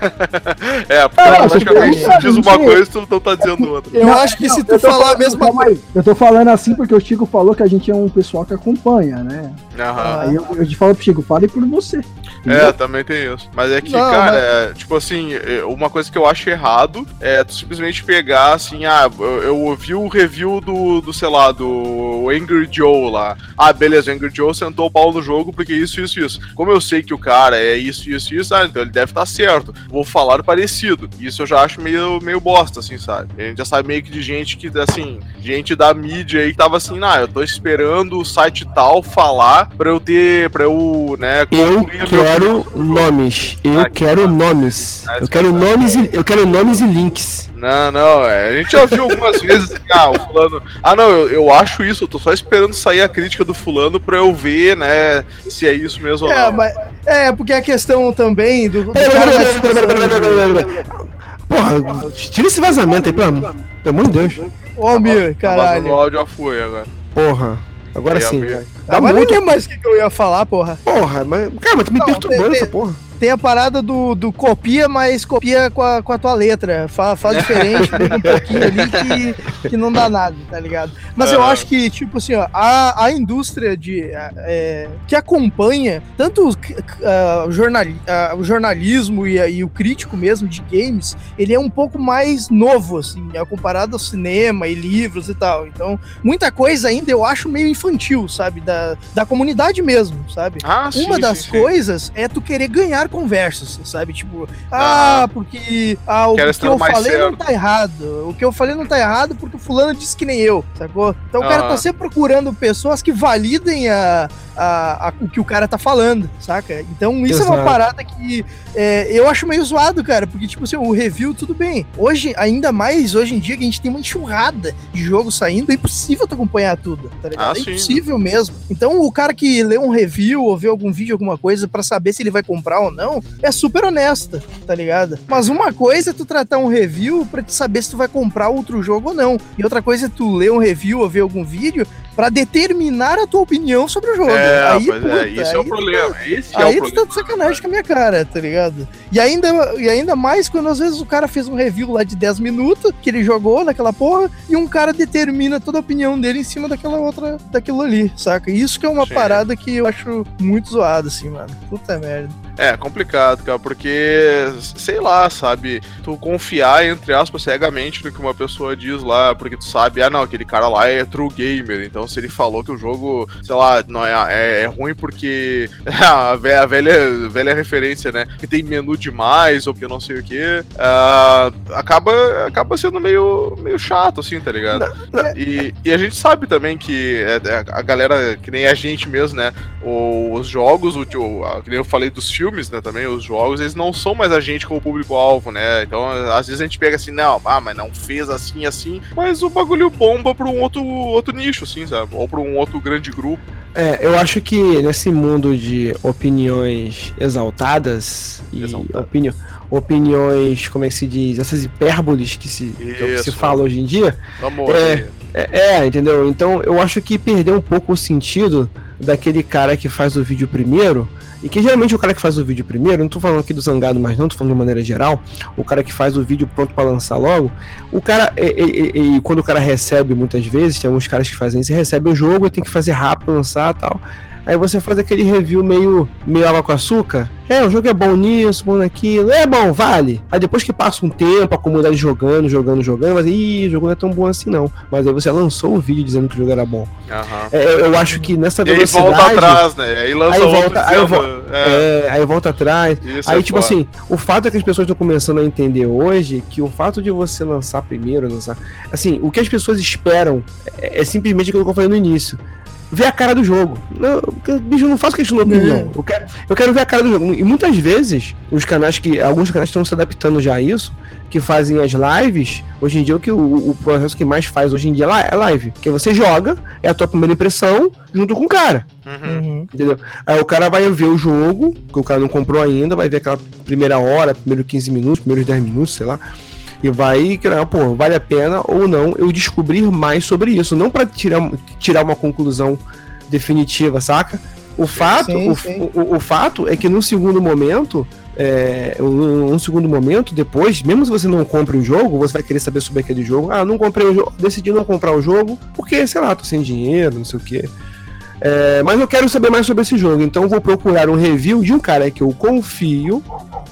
É, porque Ah, tu diz uma coisa e tu não tá dizendo outra. Eu acho que se tu falar a mesma aí, Eu tô falando assim porque o Chico falou que a gente é um pessoal que acompanha, né? Aham. Aí eu, eu te falo pro Chico, fale por você. É, também tem isso. Mas é que, Não, cara, mas- é, tipo assim, é, uma coisa que eu acho errado é tu simplesmente pegar assim, ah, eu, eu ouvi o review do, do, sei lá, do Angry Joe lá. Ah, beleza, o Angry Joe sentou o pau no jogo porque isso, isso, isso. Como eu sei que o cara é isso, isso, isso, ah, então ele deve estar certo. Vou falar parecido. Isso eu já acho meio, meio bosta, assim, sabe? A gente já sabe meio que de gente que, assim, gente da mídia aí que tava assim, ah, eu tô esperando o site tal falar pra eu ter, pra eu, né, eu quero nomes. Eu Ah, que quero nomes. Eu quero nomes e eu quero nomes e links. Não, não, é. A gente já viu algumas [laughs] vezes assim, ah, o fulano. Ah, não, eu, eu acho isso, eu tô só esperando sair a crítica do fulano pra eu ver, né, se é isso mesmo ou É, não. mas, é, porque a questão também do. do Porra, tira esse vazamento aí, pelo amor pelo amor de Deus. Ô, Almir, Tá vazando o caralho. áudio já foi agora. Porra, agora sim. Dá Agora nem muito. lembro mais o que eu ia falar, porra. Porra, mas. Cara, mas tu me Não, perturbando tem- essa porra. Tem a parada do, do copia, mas copia com a, com a tua letra. Fala, fala diferente, muda um pouquinho ali que, que não dá nada, tá ligado? Mas eu Aham. acho que, tipo assim, ó, a, a indústria de, é, que acompanha tanto o, jornali, ah, o jornalismo e, e o crítico mesmo de games, ele é um pouco mais novo, assim, é comparado ao cinema e livros e tal. Então, muita coisa ainda eu acho meio infantil, sabe? Da, da comunidade mesmo, sabe? Ah, sim, Uma sim, das sim. coisas é tu querer ganhar conversas, sabe? Tipo, ah, Aham. porque ah, o que eu falei não certo. tá errado. O que eu falei não tá errado porque o fulano disse que nem eu, sacou? Então o cara tá sempre procurando pessoas que validem a, a, a- o que o cara tá falando, saca? Então isso é uma Exato. parada que é, eu acho meio zoado, cara, porque, tipo assim, o review, tudo bem. Hoje, ainda mais hoje em dia, que a gente tem uma enxurrada de jogo saindo, é impossível tu acompanhar tudo, tá ligado? Ah, é sim. impossível mesmo. Então, o cara que lê um review ou vê algum vídeo, alguma coisa, pra saber se ele vai comprar ou não, é super honesta, tá ligado? Mas uma coisa é tu tratar um review pra te saber se tu vai comprar outro jogo ou não. E outra coisa é tu ler um review ou ver algum vídeo pra determinar a tua opinião sobre o jogo. É, aí, é, puta, isso é aí o tu problema. Esse é Aí o tu tá de sacanagem com a minha cara, tá ligado? E ainda, e ainda mais quando às vezes o cara fez um review lá de 10 minutos que ele jogou naquela porra e um cara determina toda a opinião dele em cima daquela outra, daquilo ali, saca? Isso que é uma Sim. parada que eu acho muito zoado, assim, mano. Puta merda. É complicado, cara, porque, sei lá, sabe, tu confiar, entre aspas, cegamente no que uma pessoa diz lá, porque tu sabe, ah, não, aquele cara lá é true gamer, então se ele falou que o jogo, sei lá, não é, é, é ruim porque [laughs] a velha, a velha, velha referência, né, que tem menu demais, ou porque não sei o que, acaba, acaba sendo meio, meio chato, assim, tá ligado? E, e a gente sabe também que é, é, a galera, que nem a gente mesmo, né, os jogos, o, que nem eu falei dos filmes, né, também, os jogos, eles não são mais a gente como público-alvo, né? Então, às vezes a gente pega assim, não, ah, mas não fez assim, assim, mas o bagulho bomba pra um outro, outro nicho, assim, sabe? Ou pra um outro grande grupo. É, eu acho que nesse mundo de opiniões exaltadas e Exaltadas. opini- opiniões, como é que se diz, essas hipérboles que se, que é que se fala hoje em dia, Vamos É. é, é, entendeu? Então eu acho que perdeu um pouco o sentido daquele cara que faz o vídeo primeiro, e que geralmente o cara que faz o vídeo primeiro, não tô falando aqui do Zangado, mas não, tô falando de maneira geral, o cara que faz o vídeo pronto pra lançar logo, o cara, e, e- e- quando o cara recebe muitas vezes, tem alguns caras que fazem isso, recebe o jogo tem que fazer rápido, lançar tal. Aí você faz aquele review meio, meio água com açúcar. É, o jogo é bom nisso, bom naquilo. É bom, vale. Aí depois que passa um tempo, a comunidade jogando, jogando, jogando, mas ih, o jogo não é tão bom assim não. Mas aí você lançou o vídeo dizendo que o jogo era bom. Aham. É, eu, acho que nessa E aí velocidade... volta atrás, né? Aí lança Aí outro volta- aí dizendo, vol- é, É, aí volta atrás. isso Aí, é tipo foda. assim, o fato é que as pessoas estão começando a entender hoje que o fato de você lançar primeiro, lançar. Assim, o que as pessoas esperam é, é simplesmente aquilo que eu falei no início. Ver a cara do jogo. Eu- bicho, eu não faço questão da opinião. Eu quero, eu quero ver a cara do jogo. E muitas vezes, os canais que. Alguns canais estão se adaptando já a isso, que fazem as lives. Hoje em dia, o que o, o processo que mais faz hoje em dia é é live. Que você joga, é a tua primeira impressão, junto com o cara. Uhum. Uhum. Entendeu? Aí o cara vai ver o jogo, que o cara não comprou ainda, vai ver aquela primeira hora, primeiros 15 minutos, primeiros 10 minutos, sei lá. E vai criar, pô, vale a pena ou não eu descobrir mais sobre isso. Não pra tirar, tirar uma conclusão definitiva, saca? O fato, sim, o, sim. o- o fato é que no segundo momento, é, um, um segundo momento, depois, mesmo se você não compre o jogo, você vai querer saber sobre aquele jogo. Ah, não comprei o jogo, decidi não comprar o jogo, porque, sei lá, tô sem dinheiro, não sei o quê. É, mas eu quero saber mais sobre esse jogo, então vou procurar um review de um cara que eu confio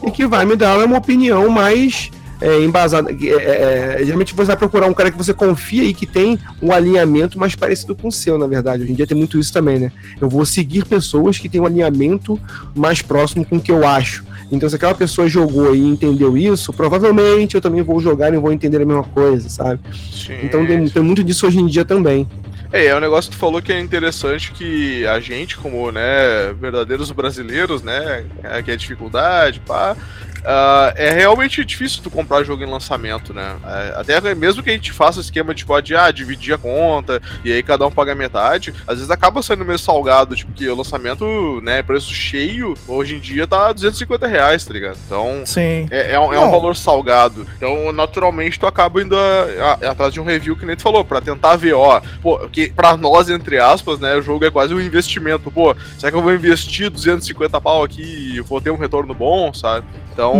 e que vai me dar uma opinião mais é, embasada. É, é, é, geralmente você vai procurar um cara que você confia e que tem um alinhamento mais parecido com o seu, na verdade. Hoje em dia tem muito isso também, né? Eu vou seguir pessoas que têm um alinhamento mais próximo com o que eu acho. Então, se aquela pessoa jogou e entendeu isso, provavelmente eu também vou jogar e vou entender a mesma coisa, sabe? Sim, Então tem, tem muito disso hoje em dia também. É, é um negócio que tu falou que é interessante que a gente, como, né, verdadeiros brasileiros, né, é, que é dificuldade, pá, ah, é realmente difícil tu comprar jogo em lançamento, né? É, até mesmo que a gente faça esquema tipo, de ah, dividir a conta e aí cada um paga metade, às vezes acaba sendo meio salgado, tipo, que o lançamento, né, preço cheio, hoje em dia tá 250 reais, tá ligado? Então, Sim. é, é um, é um valor salgado. Então, naturalmente, tu acaba indo a- a- atrás de um review que nem tu falou, pra tentar ver, ó, pô, que pra nós, entre aspas, né, o jogo é quase um investimento. Pô, será que eu vou investir 250 pau aqui e vou ter um retorno bom, sabe? Então,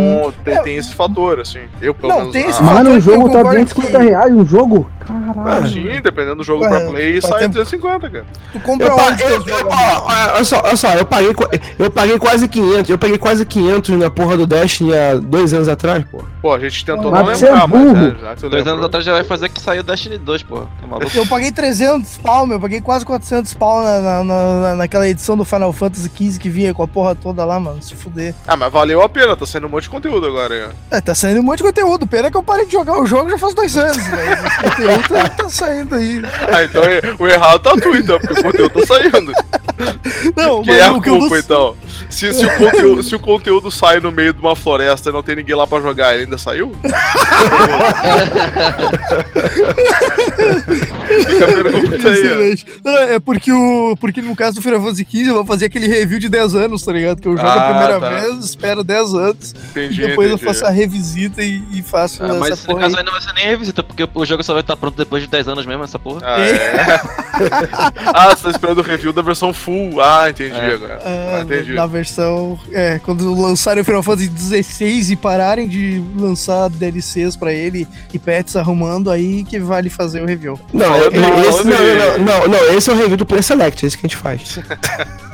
tem, tem esse fator, assim. Eu, pelo Não, menos. tem esse ah, fator. Mano, o jogo tá concordo 250 que- reais, um jogo? Caralho. sim, dependendo do jogo Ué, pra play, sai tempo- 250, cara. Tu compra Eu, onde eu, eu, ó, olha só, olha só, eu paguei, eu paguei quase 500, eu paguei quase 500 na porra do Destiny há dois anos atrás, pô. Pô, a gente tentou Mas não é lembrar, mas burro. né, já que você Dois anos atrás já vai fazer que saiu Destiny 2, porra. Tá? Eu paguei 300 pau, meu. Eu paguei quase 400 pau na, na- na- naquela edição do Final Fantasy XV que vinha com a porra toda lá, mano. Se fuder. Ah, mas valeu a pena, tá saindo um monte de conteúdo agora, hein? É, tá saindo um monte de conteúdo. Pena que eu parei de jogar o jogo já faz dois anos, velho. [laughs] Conteúdo tá, tá saindo aí. Ah, então é- o errado tá tu, então, porque o conteúdo tá saindo. Não, Quem é a o que eu culpa, não- então? Se, se o conteúdo, se o conteúdo sai no meio de uma floresta e não tem ninguém lá pra jogar, ele ainda saiu? [laughs] Fica a [laughs] pergunta aí. Excelente. Não, é porque, o, porque no caso do Final Fantasy XV eu vou fazer aquele review de 10 anos, tá ligado? Que eu jogo Ah, a primeira tá. vez, espero 10 anos, Entendi, e depois eu entendi. faço a revisita e, e faço Ah, essa mas no caso aí. não vai ser nem revisita, porque o jogo só vai estar pronto depois de 10 anos mesmo, essa porra. Ah, é. [laughs] ah, você tá esperando o review da versão full. Ah, entendi É. agora. Ah, Ah, entendi. na versão. É, quando lançarem o Final Fantasy XVI e pararem de lançar DLCs pra ele e pets arrumando, aí que vale fazer o review. Não, eu- esse, não, não, não, não, esse é o review do Play Select, é esse que a gente faz. [laughs]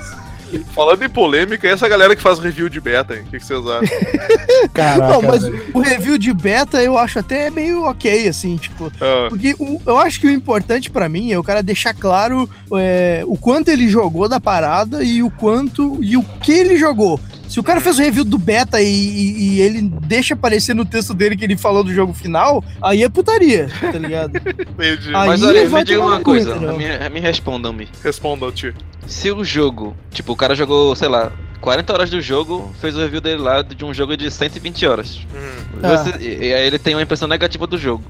Falando em polêmica, e essa galera que faz review de beta, hein? O que, que vocês acham? [laughs] Caraca, não, mas velho. o review de beta eu acho até meio ok, assim, tipo. Ah, Porque o- eu acho que o importante pra mim é o cara deixar claro é, o quanto ele jogou da parada e o quanto e o que ele jogou. Se o cara fez o review do beta e, e- e ele deixa aparecer no texto dele que ele falou do jogo final, aí é putaria, tá ligado? [laughs] entendi. Aí Mas olha, vai me diga uma coisa, entendeu? me, me respondam-me. Respondam, tio. Se o jogo, tipo, o cara jogou, sei lá, 40 horas do jogo, fez o review dele lá de um jogo de 120 horas. Hum. Ah. Você- e, e aí ele tem uma impressão negativa do jogo.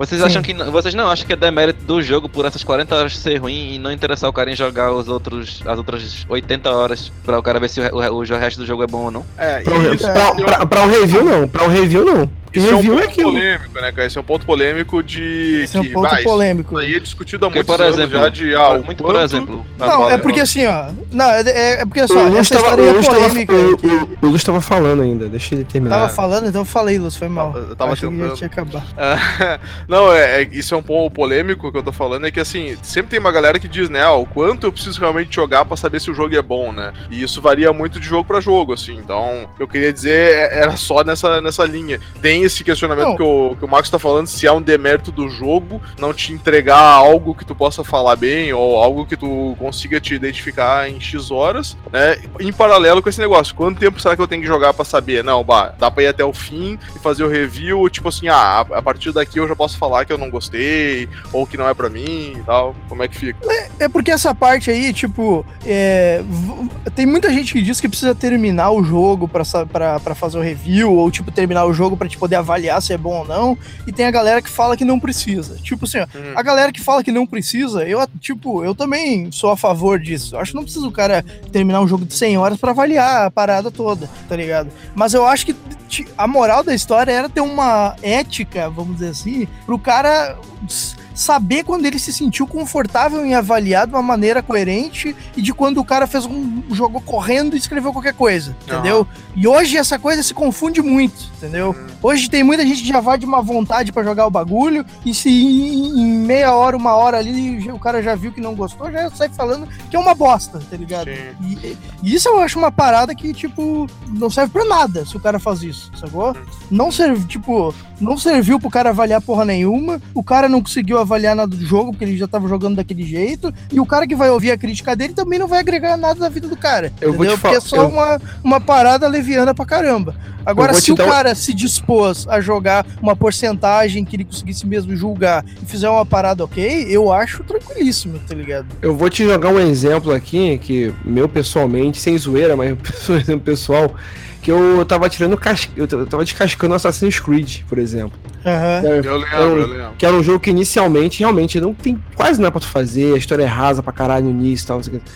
Vocês Sim. acham que não- vocês não acham que é demérito do jogo por essas 40 horas ser ruim e não interessar o cara em jogar os outros as outras 80 horas pra o cara ver se o, o, o resto do jogo é bom ou não? É, Pra um, isso, pra, pra- pra um review não, pra um review não. Isso é um ponto aquilo. polêmico, né, cara? Esse é um ponto polêmico de. Esse é um que, ponto vai, polêmico. Isso aí é discutido há muitos por exemplo, já de. Ah, o muito por exemplo. Ah, Não, é porque assim, ó. Não, é, é- porque só, O Luz essa tava, história o é Luz tava- polêmica. o- que- o- o Luz tava falando ainda, deixa ele terminar. Tava falando, então eu falei, Luz, foi mal. Eu tava que tentando. acabado. Ah, [laughs] não, é, é- isso é um ponto polêmico que eu tô falando, é que assim, sempre tem uma galera que diz, né, ó, o quanto eu preciso realmente jogar pra saber se o jogo é bom, né? E isso varia muito de jogo pra jogo, assim. Então, eu queria dizer, é- era só nessa, nessa linha. Tem esse questionamento Não. que o, que o Marcos tá falando, se é um demérito do jogo não te entregar algo que tu possa falar bem, ou algo que tu consiga te identificar em X horas, né? Em paralelo com esse negócio, quanto tempo será que eu tenho que jogar pra saber? Não, bah, dá pra ir até o fim e fazer o review, tipo assim, ah, a partir daqui eu já posso falar que eu não gostei, ou que não é pra mim e tal. Como é que fica? É porque essa parte aí, tipo, é, tem muita gente que diz que precisa terminar o jogo pra fazer o review, ou tipo, terminar o jogo pra te poder avaliar se é bom ou não, e tem a galera que fala que não precisa. Tipo assim, ó, Hum. a galera que fala que não precisa, eu, tipo, eu também sou a favor disso. Eu acho que não precisa o cara terminar um jogo de 100 horas pra avaliar a parada toda, tá ligado? Mas eu acho que a moral da história era ter uma ética, vamos dizer assim, pro cara saber quando ele se sentiu confortável em avaliar de uma maneira coerente e de quando o cara fez um jogo correndo e escreveu qualquer coisa, entendeu? E hoje essa coisa se confunde muito, entendeu? Hoje tem muita gente que já vai de uma vontade pra jogar o bagulho e se em, em meia hora, uma hora ali o cara já viu que não gostou, já sai falando que é uma bosta, tá ligado? E, e isso eu acho uma parada que, tipo, não serve pra nada se o cara faz isso, sacou? Não serve, tipo, não serviu pro cara avaliar porra nenhuma, o cara não conseguiu avaliar avaliar nada do jogo, porque ele já tava jogando daquele jeito, e o cara que vai ouvir a crítica dele também não vai agregar nada na vida do cara. Eu vou entendeu? te Porque é falar- só eu- uma, uma parada leviana pra caramba. Agora, vou se o dar cara se dispôs a jogar uma porcentagem que ele conseguisse mesmo julgar e fizer uma parada ok, eu acho tranquilíssimo, tá ligado? Eu vou te jogar um exemplo aqui, que meu pessoalmente, sem zoeira, mas [laughs] um exemplo pessoal, que eu tava tirando cas... eu eu tava descascando Assassin's Creed, por exemplo. Aham. Eu lembro, eu lembro. Que era um jogo que inicialmente realmente não tem quase nada pra tu fazer, a história é rasa pra caralho no início e tal, não sei o que.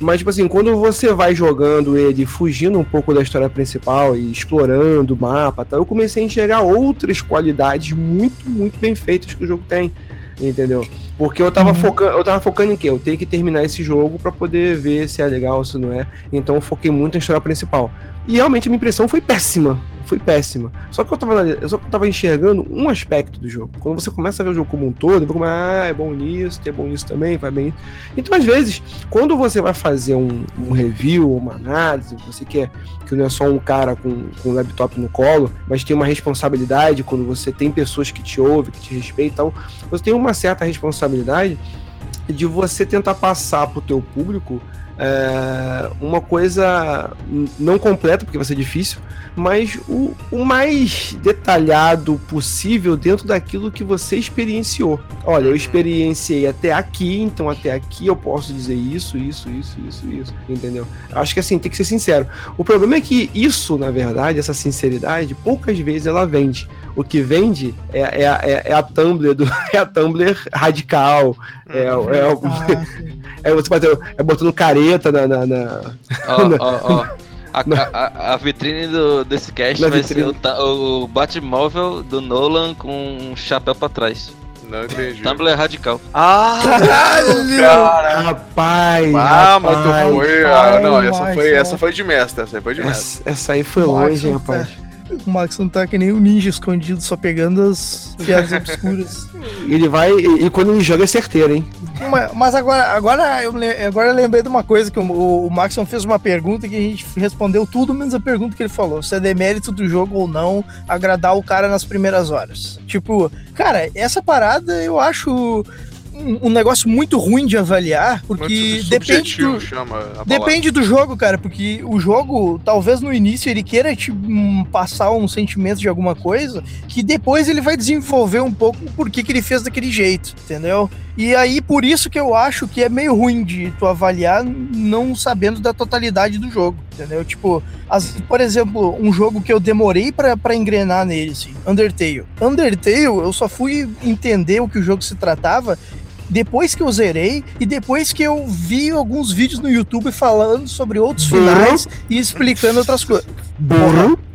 Mas, tipo assim, quando você vai jogando ele, fugindo um pouco da história principal e explorando o mapa, e tal, eu comecei a enxergar outras qualidades muito, muito bem feitas que o jogo tem. Entendeu? Porque eu tava, Uhum. focando, eu tava focando em quê? Eu tenho que terminar esse jogo pra poder ver se é legal ou se não é. Então eu foquei muito na história principal. E realmente a minha impressão foi péssima. Foi péssima. Só que eu tava, eu só tava enxergando um aspecto do jogo. Quando você começa a ver o jogo como um todo, você começa, ah, é bom nisso, é bom nisso também, vai bem. Então, às vezes, quando você vai fazer um, um review, uma análise, você quer que não é só um cara com, com um laptop no colo, mas tem uma responsabilidade quando você tem pessoas que te ouvem, que te respeitam, você tem uma certa responsabilidade de você tentar passar para o teu público é, uma coisa não completa, porque vai ser difícil, mas o, o mais detalhado possível dentro daquilo que você experienciou. Olha, eu experienciei até aqui, então até aqui eu posso dizer isso, isso, isso, isso, isso, entendeu? Acho que assim, tem que ser sincero. O problema é que isso, na verdade, essa sinceridade, poucas vezes ela vende. O que vende é, é, é, é a Tumblr do, [laughs] é a Tumblr radical. É, é, o- Ah, [laughs] sim. é você bater, é botando careta na. na, na- Ó, [laughs] ó, ó. A, a- a vitrine do, desse cast Na vai vitrine. ser o, o Batmóvel do Nolan com um chapéu pra trás. Não entendi. Tumblr radical. Ah, Caralho! cara. Rapaz! Ah, mas tu rapaz. foi. Ah, não, essa foi, essa foi de mestre. Essa aí foi de mestre. Essa, essa aí foi longe, rapaz. O Max não tá que nem um ninja escondido, só pegando as piadas obscuras. [laughs] Ele vai. E, e quando ele joga é certeiro, hein? Mas, mas agora, agora, eu, agora eu lembrei de uma coisa que o, o Maxon fez uma pergunta que a gente respondeu tudo menos a pergunta que ele falou. Se é demérito do jogo ou não agradar o cara nas primeiras horas. Tipo, cara, essa parada eu acho um, um negócio muito ruim de avaliar, porque depende do. Depende do jogo, cara, porque o jogo, talvez no início ele queira te hum, passar um sentimento de alguma coisa, que depois ele vai desenvolver um pouco o porquê que ele fez daquele jeito, entendeu? E aí, por isso que eu acho que é meio ruim de tu avaliar não sabendo da totalidade do jogo, entendeu? Tipo, as- por exemplo, um jogo que eu demorei pra pra engrenar nele, assim, Undertale. Undertale, eu só fui entender o que o jogo se tratava depois que eu zerei e depois que eu vi alguns vídeos no YouTube falando sobre outros finais e explicando outras coisas. Burro. [laughs]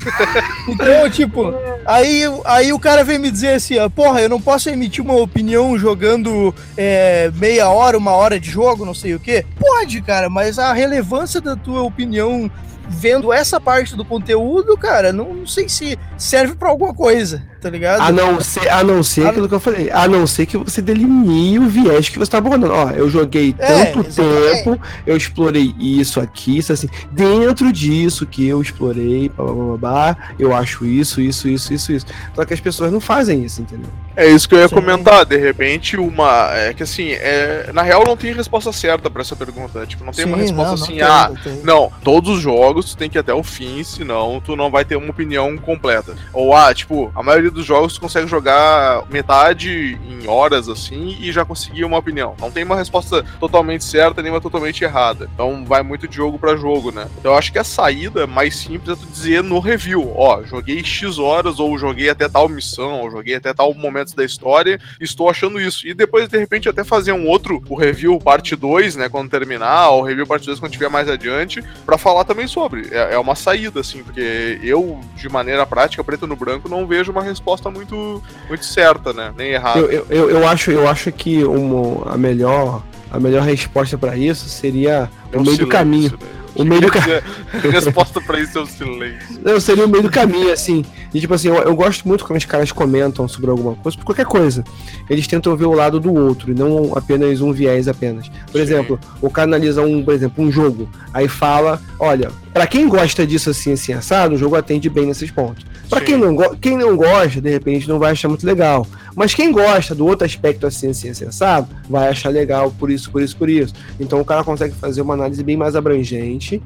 Então, tipo, aí, aí o cara vem me dizer assim, ó, porra, eu não posso emitir uma opinião jogando é, meia hora, uma hora de jogo, não sei o quê. Pode, cara, mas a relevância da tua opinião vendo essa parte do conteúdo, cara, não, não sei se serve pra alguma coisa, tá ligado? A não ser, a não ser A- aquilo que eu falei. A não ser que você delinee o viés que você tá abordando. Ó, eu joguei É, tanto exatamente. tempo, eu explorei isso aqui, isso assim. Dentro disso que eu explorei, blá, blá, blá, blá, eu acho isso, isso, isso, isso, isso. Só que as pessoas não fazem isso, entendeu? É isso que eu ia Sim. comentar. De repente, uma. É que assim, é, na real não tem resposta certa pra essa pergunta. né? Tipo, não tem uma Sim, resposta não, não assim, tem, ah, não tem. Não, todos os jogos tu tem que ir até o fim, senão tu não vai ter uma opinião completa. Ou, ah, tipo, a maioria dos jogos tu consegue jogar metade em horas, assim, e já conseguir uma opinião. Não tem uma resposta totalmente certa, nem uma totalmente errada. Então vai muito de jogo pra jogo, né? Então eu acho que a saída mais simples é tu dizer no review, ó, joguei X horas, ou joguei até tal missão, ou joguei até tal momento da história, estou achando isso. E depois, de repente, até fazer um outro, o review parte 2, né, quando terminar, ou review parte 2 quando tiver mais adiante, pra falar também sobre. É, é uma saída, assim, porque eu, de maneira prática, preto no branco, não vejo uma resposta muito, muito certa, né? Nem errada. Eu, eu, eu, acho, eu acho que uma, a melhor. A melhor resposta pra isso seria É o meio do caminho. né? O meio do ca- A [laughs] resposta pra isso é o silêncio. Não, seria o meio do caminho, assim. E tipo assim, eu, eu gosto muito quando os caras comentam sobre alguma coisa, por qualquer coisa. Eles tentam ver o lado do outro, e não apenas um viés apenas. Por Sim. exemplo, o cara analisa um, por exemplo, um jogo, aí fala, olha, pra quem gosta disso assim, assim, assado, o jogo atende bem nesses pontos. Pra Sim. quem não, quem não gosta, de repente, não vai achar muito legal. Mas quem gosta do outro aspecto assim, assim, assim, assado, vai achar legal por isso, por isso, por isso. Então o cara consegue fazer uma análise bem mais abrangente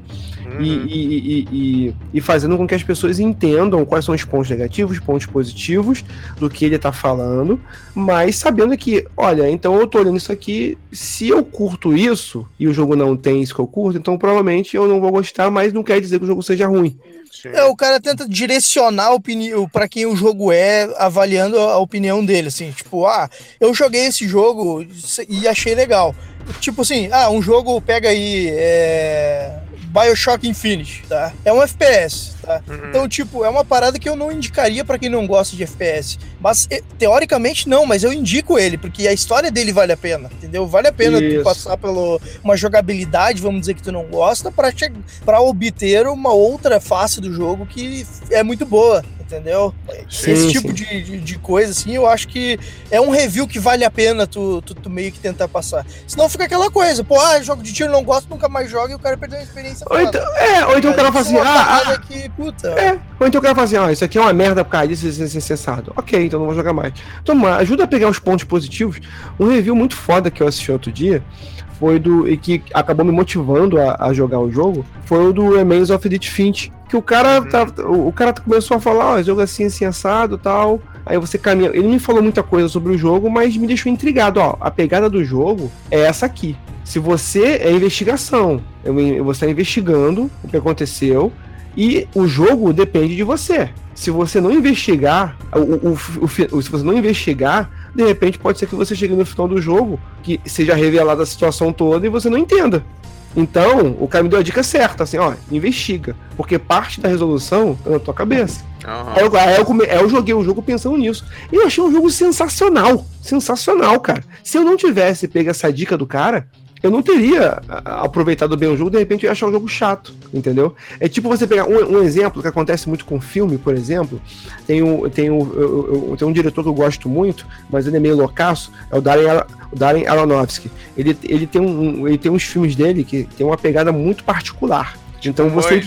Uhum. e, e, e, e- e fazendo com que as pessoas entendam quais são os pontos negativos, pontos positivos do que ele tá falando, mas sabendo que, olha, então eu tô olhando isso aqui, se eu curto isso e o jogo não tem isso que eu curto, então provavelmente eu não vou gostar, mas não quer dizer que o jogo seja ruim. É, o cara tenta direcionar a opinião para quem o jogo é, avaliando a opinião dele, assim, tipo, ah, eu joguei esse jogo e achei legal. Tipo assim, ah, um jogo pega aí é, BioShock Infinite, tá? É um FPS, tá? Uhum. Então, tipo, é uma parada que eu não indicaria pra quem não gosta de FPS. Mas, teoricamente, não, mas eu indico ele, porque a história dele vale a pena, entendeu? Vale a pena tu passar pelo uma jogabilidade, vamos dizer que tu não gosta, pra obter uma outra face do jogo que é muito boa, entendeu? Sim, Esse tipo de, de, de coisa, assim, eu acho que é um review que vale a pena tu, tu, tu meio que tentar passar. Senão fica aquela coisa, pô, ah, jogo de tiro não gosto, nunca mais joga e o cara perdeu a experiência. Ou então, é, ou então o cara fala assim, é ah, ah, que, puta, É, ou então o cara fala assim, ó, isso aqui é uma merda por causa disso, isso, isso, assado. Ok, então não vou jogar mais. Então, ajuda a pegar os pontos positivos. Um review muito foda que eu assisti outro dia foi do. e que acabou me motivando a, a jogar o jogo. Foi o do Remains of Edith Finch. Que o cara, tá, o, cara começou a falar, ó, jogo assim, assim, assado tal. Aí você caminha. Ele me falou muita coisa sobre o jogo, mas me deixou intrigado, ó. A pegada do jogo é essa aqui. Se você é investigação, eu- você está investigando o que aconteceu, e o jogo depende de você. Se você não investigar, o, o- o- se você não investigar, de repente pode ser que você chegue no final do jogo, que seja revelada a situação toda e você não entenda. Então, o cara me deu a dica certa, assim, ó, investiga. Porque parte da resolução tá na tua cabeça. Aham. Aí eu, aí eu, come- aí eu joguei o jogo pensando nisso. E eu achei um jogo sensacional. Sensacional, cara. Se eu não tivesse pego essa dica do cara, eu não teria aproveitado bem o jogo, de repente eu ia achar um jogo chato, entendeu? É tipo você pegar um, um exemplo que acontece muito com filme, por exemplo. Tem um, tem, um, eu- eu- tem um diretor que eu gosto muito, mas ele é meio loucaço, é o Darren, Ar- o Darren Aronofsky. Ele, ele, tem um, ele tem uns filmes dele que tem uma pegada muito particular. Então você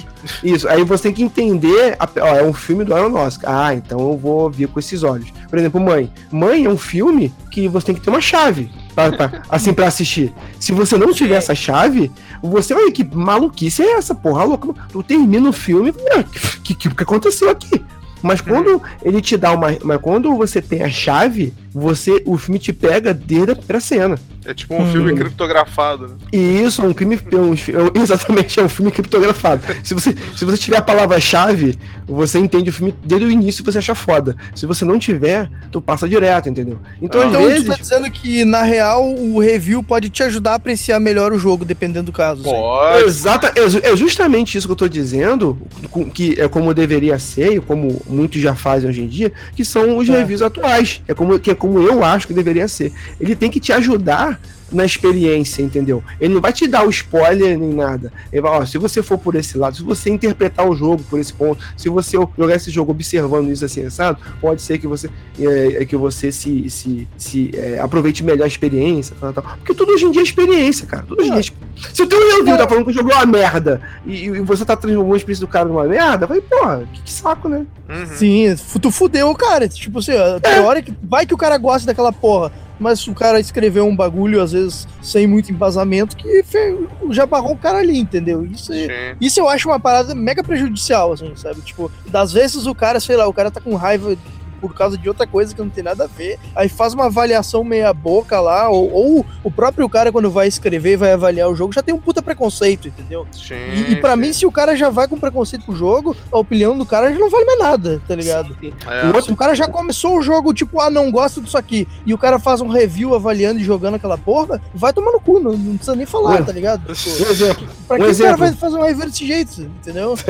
isso, aí você tem que entender. a- ó, é um filme do Aronofsky. Ah, então eu vou ver com esses olhos. Por exemplo, Mãe. Mãe é um filme que você tem que ter uma chave. Pra- pra- assim, pra assistir. Se você não tiver essa chave, você olha que maluquice é essa, porra louca. Tu termina o filme, meu, que, que, que aconteceu aqui? Mas quando ele te dá uma. Mas quando você tem a chave, você o filme te pega desde a primeira cena. É tipo um filme criptografado, né? E isso é um crime. é um- é um- [laughs] exatamente, é um filme criptografado. Se você, se você tiver a palavra-chave, você entende o filme desde o início e você acha foda. Se você não tiver, tu passa direto, entendeu? Então, às Então vezes. tu tá dizendo que, na real, o review pode te ajudar a apreciar melhor o jogo, dependendo do caso. assim. Pode. Exata, é é justamente isso que eu tô dizendo, que é como deveria ser, e como muitos já fazem hoje em dia, que são os É. reviews atuais. É como, que é como eu acho que deveria ser. Ele tem que te ajudar na experiência, entendeu? Ele não vai te dar o spoiler nem nada. Ele vai, ó, se você for por esse lado, se você interpretar o jogo por esse ponto, se você jogar esse jogo observando isso assim, sabe? Pode ser que você é, é que você se, se, se é, aproveite melhor a experiência, tal, tal. Porque tudo hoje em dia é experiência, cara. Tudo hoje em dia é Se o teu review tá falando que o jogo é uma merda e, e você tá transformando a experiência do cara numa merda, vai, porra, que, que saco, né? Uhum. Sim, tu fudeu o cara. Tipo assim, ó, teórica, vai que o cara gosta daquela porra. Mas o cara escreveu um bagulho, às vezes, sem muito embasamento, que fe- já barrou o cara ali, entendeu? Isso é, isso eu acho uma parada mega prejudicial, assim, sabe? Tipo, das vezes o cara, sei lá, o cara tá com raiva por causa de outra coisa que não tem nada a ver, aí faz uma avaliação meia boca lá, ou, ou o próprio cara, quando vai escrever e vai avaliar o jogo, já tem um puta preconceito, entendeu? Sim. E, e pra mim, se o cara já vai com preconceito pro jogo, a opinião do cara já não vale mais nada, tá ligado? É. Se o cara já começou o jogo, tipo, ah, não gosto disso aqui, e o cara faz um review avaliando e jogando aquela porra, vai tomar no cu, não, não precisa nem falar, Ué. tá ligado? Um Tipo, exemplo. pra um que o cara vai fazer um review desse jeito, entendeu? [laughs]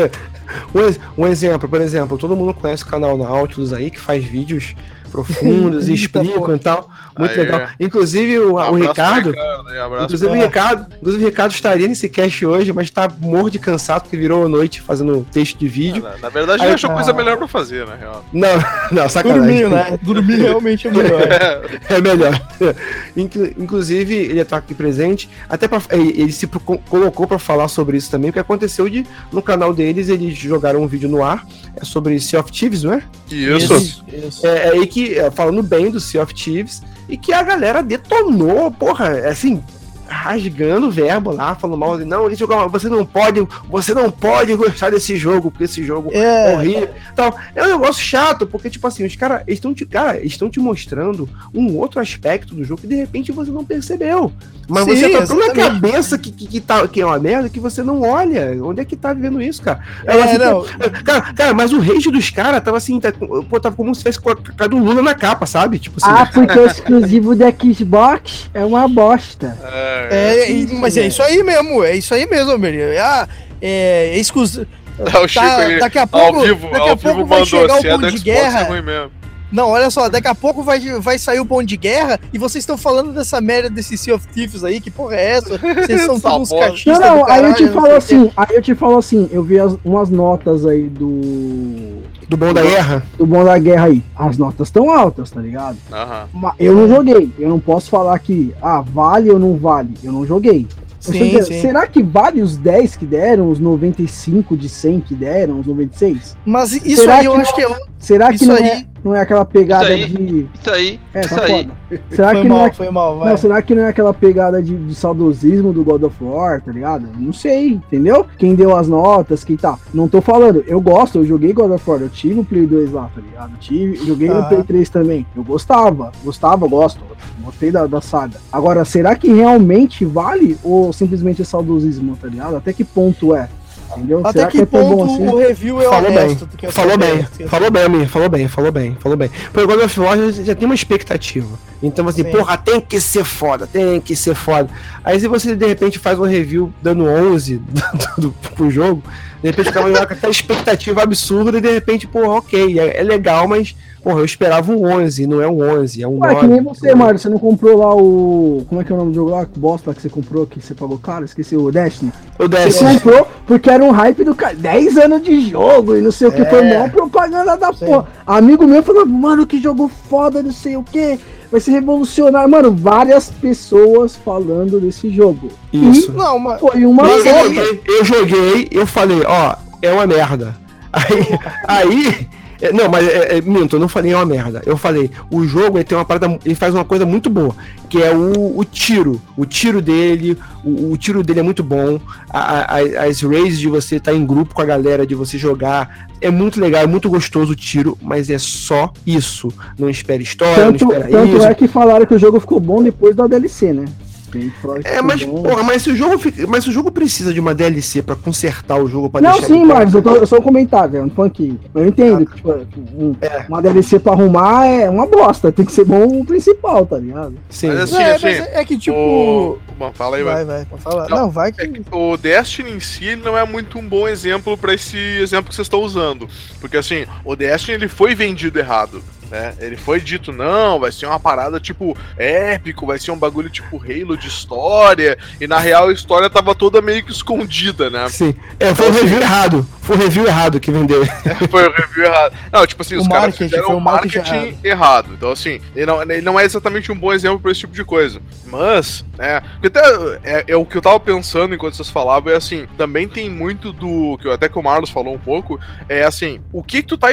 Um, um exemplo, por exemplo, todo mundo conhece o canal na Nautilus aí que faz vídeos profundos [laughs] e explicam e tal. Muito Aí, legal. Inclusive o, o Abraço Ricardo. Ricardo, né? Abraço Inclusive o, É. Ricardo, inclusive o Ricardo estaria nesse cast hoje, mas tá morto de cansado porque virou a noite fazendo texto de vídeo. Na, na verdade, Aí, ele achou ah. coisa melhor pra fazer, na real. Não, [laughs] não, sacanagem. Dormir, né? Dormir realmente é melhor. [laughs] É melhor. Inclu- Inclusive, ele tá aqui presente. Até pra, ele ele se colocou pra falar sobre isso também, porque aconteceu de no canal deles eles jogaram um vídeo no ar é sobre Sea of Thieves, não é? Isso. Isso. É, é aí que, é, falando bem do Sea of Thieves, e que a galera detonou, porra, assim, rasgando o verbo lá, falando mal, não, esse jogo, você não pode, você não pode gostar desse jogo, porque esse jogo é É, horrível. Então, é um negócio chato, porque, tipo assim, os caras estão te, cara, estão te mostrando um outro aspecto do jogo que de repente você não percebeu. Mas Sim, você tá tão na cabeça que, que, que, tá, que é uma merda que você não olha. Onde é que tá vivendo isso, cara? É, assim, não. Cara, cara, mas o rage dos caras tava assim, tá, pô, tava como se tivesse colocado o Lula na capa, sabe? Tipo assim. Ah, porque o exclusivo da Xbox é uma bosta. É, e- mas é isso aí mesmo, é isso aí mesmo, Amelie. Ah, é, é exclusivo. [laughs] o Chico Tá, daqui a ao pouco, vivo, daqui a ao pouco vai chegar o é do de é guerra. Não, olha só, daqui a pouco vai, vai sair o ponto de guerra e vocês estão falando dessa merda desse Sea of Thieves aí, que porra é essa? Vocês são [laughs] todos cachistas Não, não, do aí eu te caralho, falo não assim, aí eu te falo assim, eu vi as- umas notas aí do. Do bom da guerra? Do Bom da Guerra aí. As notas estão altas, tá ligado? Aham. Eu não joguei. Eu não posso falar que, ah, vale ou não vale. Eu não joguei. Eu Sim, que- sim. Será que vale os 10 que deram, os 95 de 100 que deram, os 96? Mas isso Será aí eu que acho que é. Será que Isso não, aí- é, não é aquela pegada Isso aí- de. Isso aí, É, isso tá aí. foda. Será Foi que não mal, é foi mal, vai. Não, será que não é aquela pegada de, de saudosismo do God of War, tá ligado? Não sei, entendeu? Quem deu as notas, quem tá. Não tô falando, eu gosto, eu joguei God of War, eu tive o Play 2 lá, tá ligado? Eu tive, joguei Ah. no Play 3 também. Eu gostava, gostava, gosto. Gostei da, da saga. Agora, será que realmente vale ou simplesmente é saudosismo, tá ligado? Até que ponto é? Entendeu? Até será que, é tão ponto o review é Falou bem, honesto? do que é Falou bem, honesto? falou bem, amigo, falou bem, falou bem, falou bem. Porque o God of War já, já tem uma expectativa. Então, assim, Sim. porra, tem que ser foda, tem que ser foda. Aí se você de repente faz um review dando 11 [laughs] do, do, pro jogo, de repente o cara vai com aquela expectativa absurda e de repente, porra, ok, é, é legal, mas, porra, eu esperava um 11, não é um 11, é um Ué, 9. que nem você, Mário, você não comprou lá o. Como é que é o nome do jogo lá? Que bosta lá que você comprou, que você pagou caro? Esqueci, o Destiny. Eu Você desce. comprou porque era um hype do cara. 10 anos de jogo e não sei o que. É. Foi mó propaganda da Sim. porra. Amigo meu falou, mano, que jogo foda, não sei o que. Vai ser revolucionário. Mano, várias pessoas falando desse jogo. Isso. Não, mas. Foi uma eu merda. joguei, eu joguei, eu falei, ó, é uma merda. Aí, aí é, não, mas é, é, minto, eu não falei é uma merda. Eu falei, o jogo ele tem uma parada, ele faz uma coisa muito boa, que é o, o tiro. O tiro dele, o, o tiro dele é muito bom. A- a- as raids de você estar em grupo com a galera, de você jogar, é muito legal, é muito gostoso o tiro, mas é só isso. Não espera história, Tanto, não espera tanto isso. é que falaram que o jogo ficou bom depois da DLC, né? É, mas, porra, mas se o jogo fica, mas se o jogo precisa de uma DLC pra consertar o jogo, pra Não, deixar sim, ele- Marcos, eu, tô, eu sou um comentário, eu não aqui. Eu entendo que, tipo, um- É. uma DLC pra arrumar é uma bosta, tem que ser bom o principal, tá ligado? Sim. Mas assim, é, assim, mas é que tipo. o... Bom, fala aí, vai. Vai, vai, falar. Não, Não, vai É que. que o Destiny em si ele não é muito um bom exemplo pra esse exemplo que vocês estão usando. Porque assim, o Destiny ele foi vendido errado. Né? Ele foi dito, não, vai ser uma parada tipo épico, vai ser um bagulho tipo Halo de história. E na real a história tava toda meio que escondida, né? Sim. É, foi o review errado. Foi o review errado que vendeu. [laughs] Foi o review errado. Não, tipo assim, O os caras marketing, fizeram foi o marketing marketing errado. Então, assim, ele não, ele não é exatamente um bom exemplo pra esse tipo de coisa. Mas, né, porque até é, é o que eu tava pensando enquanto vocês falavam, é assim, também tem muito do, que eu- até que o Marlos falou um pouco, é assim, o que que tu tá,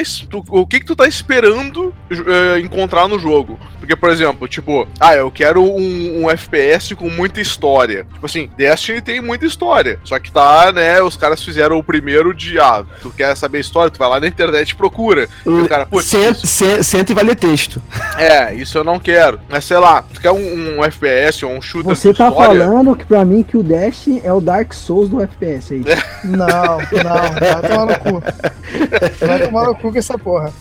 o que que tu tá esperando eh, encontrar no jogo? Porque, por exemplo, tipo, ah, eu quero um, um FPS com muita história. Tipo assim, Destiny tem muita história. Só que tá, né, os caras fizeram o primeiro de, ah, tu quer saber a história, tu vai lá na internet e procura. E o cara, Senta, se- senta e vai ler texto. [laughs] é, isso eu não quero. Mas sei lá, tu quer um, um FPS ou um shooter Você tá história? falando que pra mim que o Dash é o Dark Souls do FPS aí. Não, não, vai tomar no cu. Vai tomar no cu com essa porra.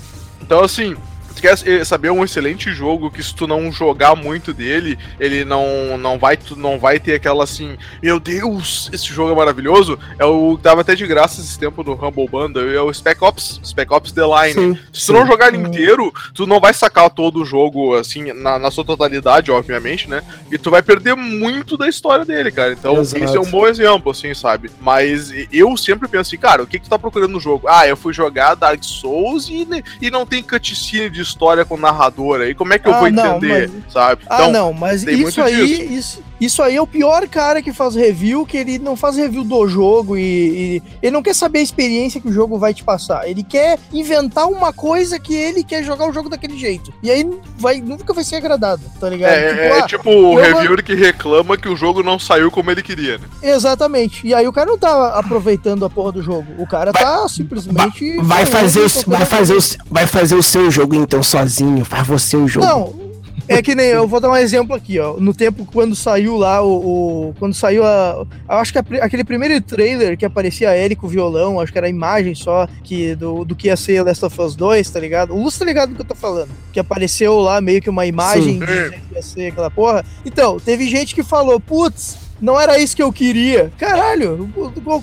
Então, assim, quer eh, saber um excelente jogo que se tu não jogar muito dele, ele não, não, vai, tu não vai ter aquela assim, meu Deus, esse jogo é maravilhoso. É o que dava até de graça esse tempo no Humble Bundle, é o Spec Ops, Spec Ops The Line. Sim, se tu não jogar ele inteiro, tu não vai sacar todo o jogo, assim, na, na sua totalidade, obviamente, né? E tu vai perder muito da história dele, cara. Então, Exato. esse é um bom exemplo, assim, sabe? Mas eu sempre penso assim, cara, o que, que tu tá procurando no jogo? Ah, eu fui jogar Dark Souls e, ne- e não tem cutscene de história com narrador aí. Como é que eu Ah, vou não, entender, sabe? Ah, não, mas isso aí, disso. isso, isso aí é o pior cara que faz review, que ele não faz review do jogo e, e ele não quer saber a experiência que o jogo vai te passar. Ele quer inventar uma coisa que ele quer jogar o jogo daquele jeito. E aí vai, nunca vai ser agradado, tá ligado? É, Tipo, é ah, tipo o reviewer que reclama que o jogo não saiu como ele queria, né? Exatamente. E aí o cara não tá aproveitando a porra do jogo. O cara tá simplesmente. Vai fazer, o, vai, fazer o, vai fazer o seu jogo então sozinho. Faz você o jogo. Não, é que nem eu vou dar um exemplo aqui, ó. No tempo quando saiu lá o. o- quando saiu a. Eu acho que a aquele primeiro trailer que aparecia ele com o violão, acho que era a imagem só que, do, do que ia ser Last of Us 2, tá ligado? O Lúcio tá ligado do que eu tô falando. Que apareceu lá meio que uma imagem Sim. dizendo que ia ser aquela porra. Então, teve gente que falou, putz. Não era isso que eu queria. Caralho,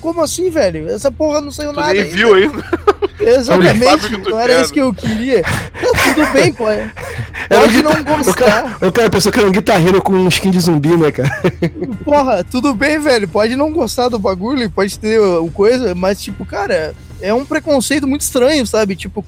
como assim, velho? Essa porra não saiu Tu nada. nem viu ainda. Exatamente, não era isso que eu queria. Tá, tudo bem, pô. é. Era Pode um não guitar- O gostar. cara, o cara pensou que era um guitarreiro com um skin de zumbi, né, cara? Porra, tudo bem, velho. Pode não gostar do bagulho, pode ter o coisa, mas, tipo, cara, é um preconceito muito estranho, sabe? Tipo,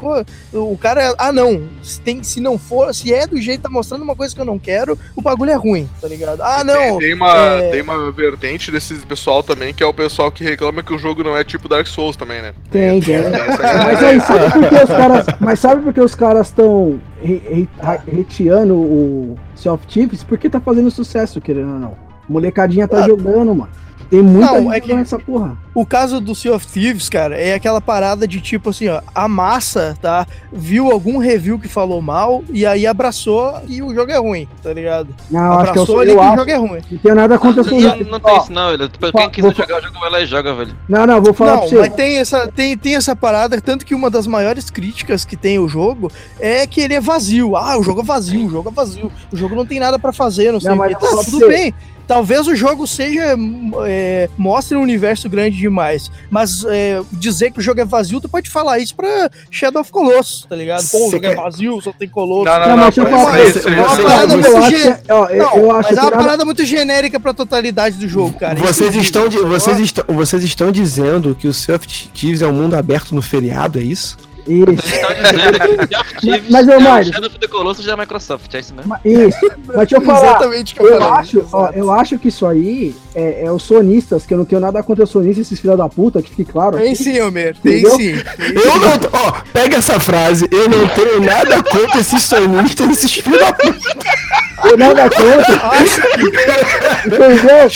o cara, ah, não, se, tem, se não for, se é do jeito, tá mostrando uma coisa que eu não quero, o bagulho é ruim, tá ligado? Ah, Tem, não. tem uma, é- tem uma vertente desse pessoal também, que é o pessoal que reclama que o jogo não é tipo Dark Souls também, né? Tem, tem. Essa Mas aí, sabe por que os caras. Mas sabe por que os caras estão reteando o Sea of Thieves? Porque tá fazendo sucesso, querendo ou não. Molecadinha tá Ah. jogando, mano. Tem muita Não, gente é que- jogando essa porra. O caso do Sea of Thieves, cara, é aquela parada de tipo assim, ó, a massa, tá? Viu algum review que falou mal e aí abraçou e o jogo é ruim, tá ligado? Não, eu acho que eu, abraçou sou, ali eu que o acho. jogo é ruim. Não tenho nada contra Não, essa não, não tem isso não, velho. Quem quiser vou fa- jogar o jogo, vai lá e joga, velho. Não, não, vou falar Não, pra você. mas tem essa, tem, tem essa parada, tanto que uma das maiores críticas que tem o jogo é que ele é vazio. Ah, o jogo é vazio, o jogo é vazio. O jogo não tem nada pra fazer, não sei Não, o que. Tá, tudo bem. Talvez o jogo seja. é, mostre um universo grande demais. Mas é, dizer que o jogo é vazio, tu pode falar isso pra Shadow of Colossus, tá ligado? Pô, o jogo é quer- vazio, só tem Colosso. Não, não, Não, não, mas deixa eu mas falar isso- É uma parada eu muito acho ge- que- ó, eu- Não, eu acho mas que é uma nada- parada muito genérica pra totalidade do jogo, cara. Vocês estão, de- vocês, estão, vocês estão dizendo que o of Thieves é um mundo aberto no feriado, é isso? Isso. Thieves [laughs] mas, é o Mário- Shadow of the Colossus da Microsoft, é isso mesmo? Mas- Isso. Mas deixa eu falar. Exatamente o que eu, Eu falei. acho, ó, eu acho que isso aí é, é os sonistas, que eu não tenho nada contra os sonistas, esses filha da puta, que fique claro. Tem sim, Homer. Tem sim. Eu não. Ó, pega essa frase. Eu não tenho nada contra esses sonistas, esses filhos da puta. Eu nada contra, entendeu?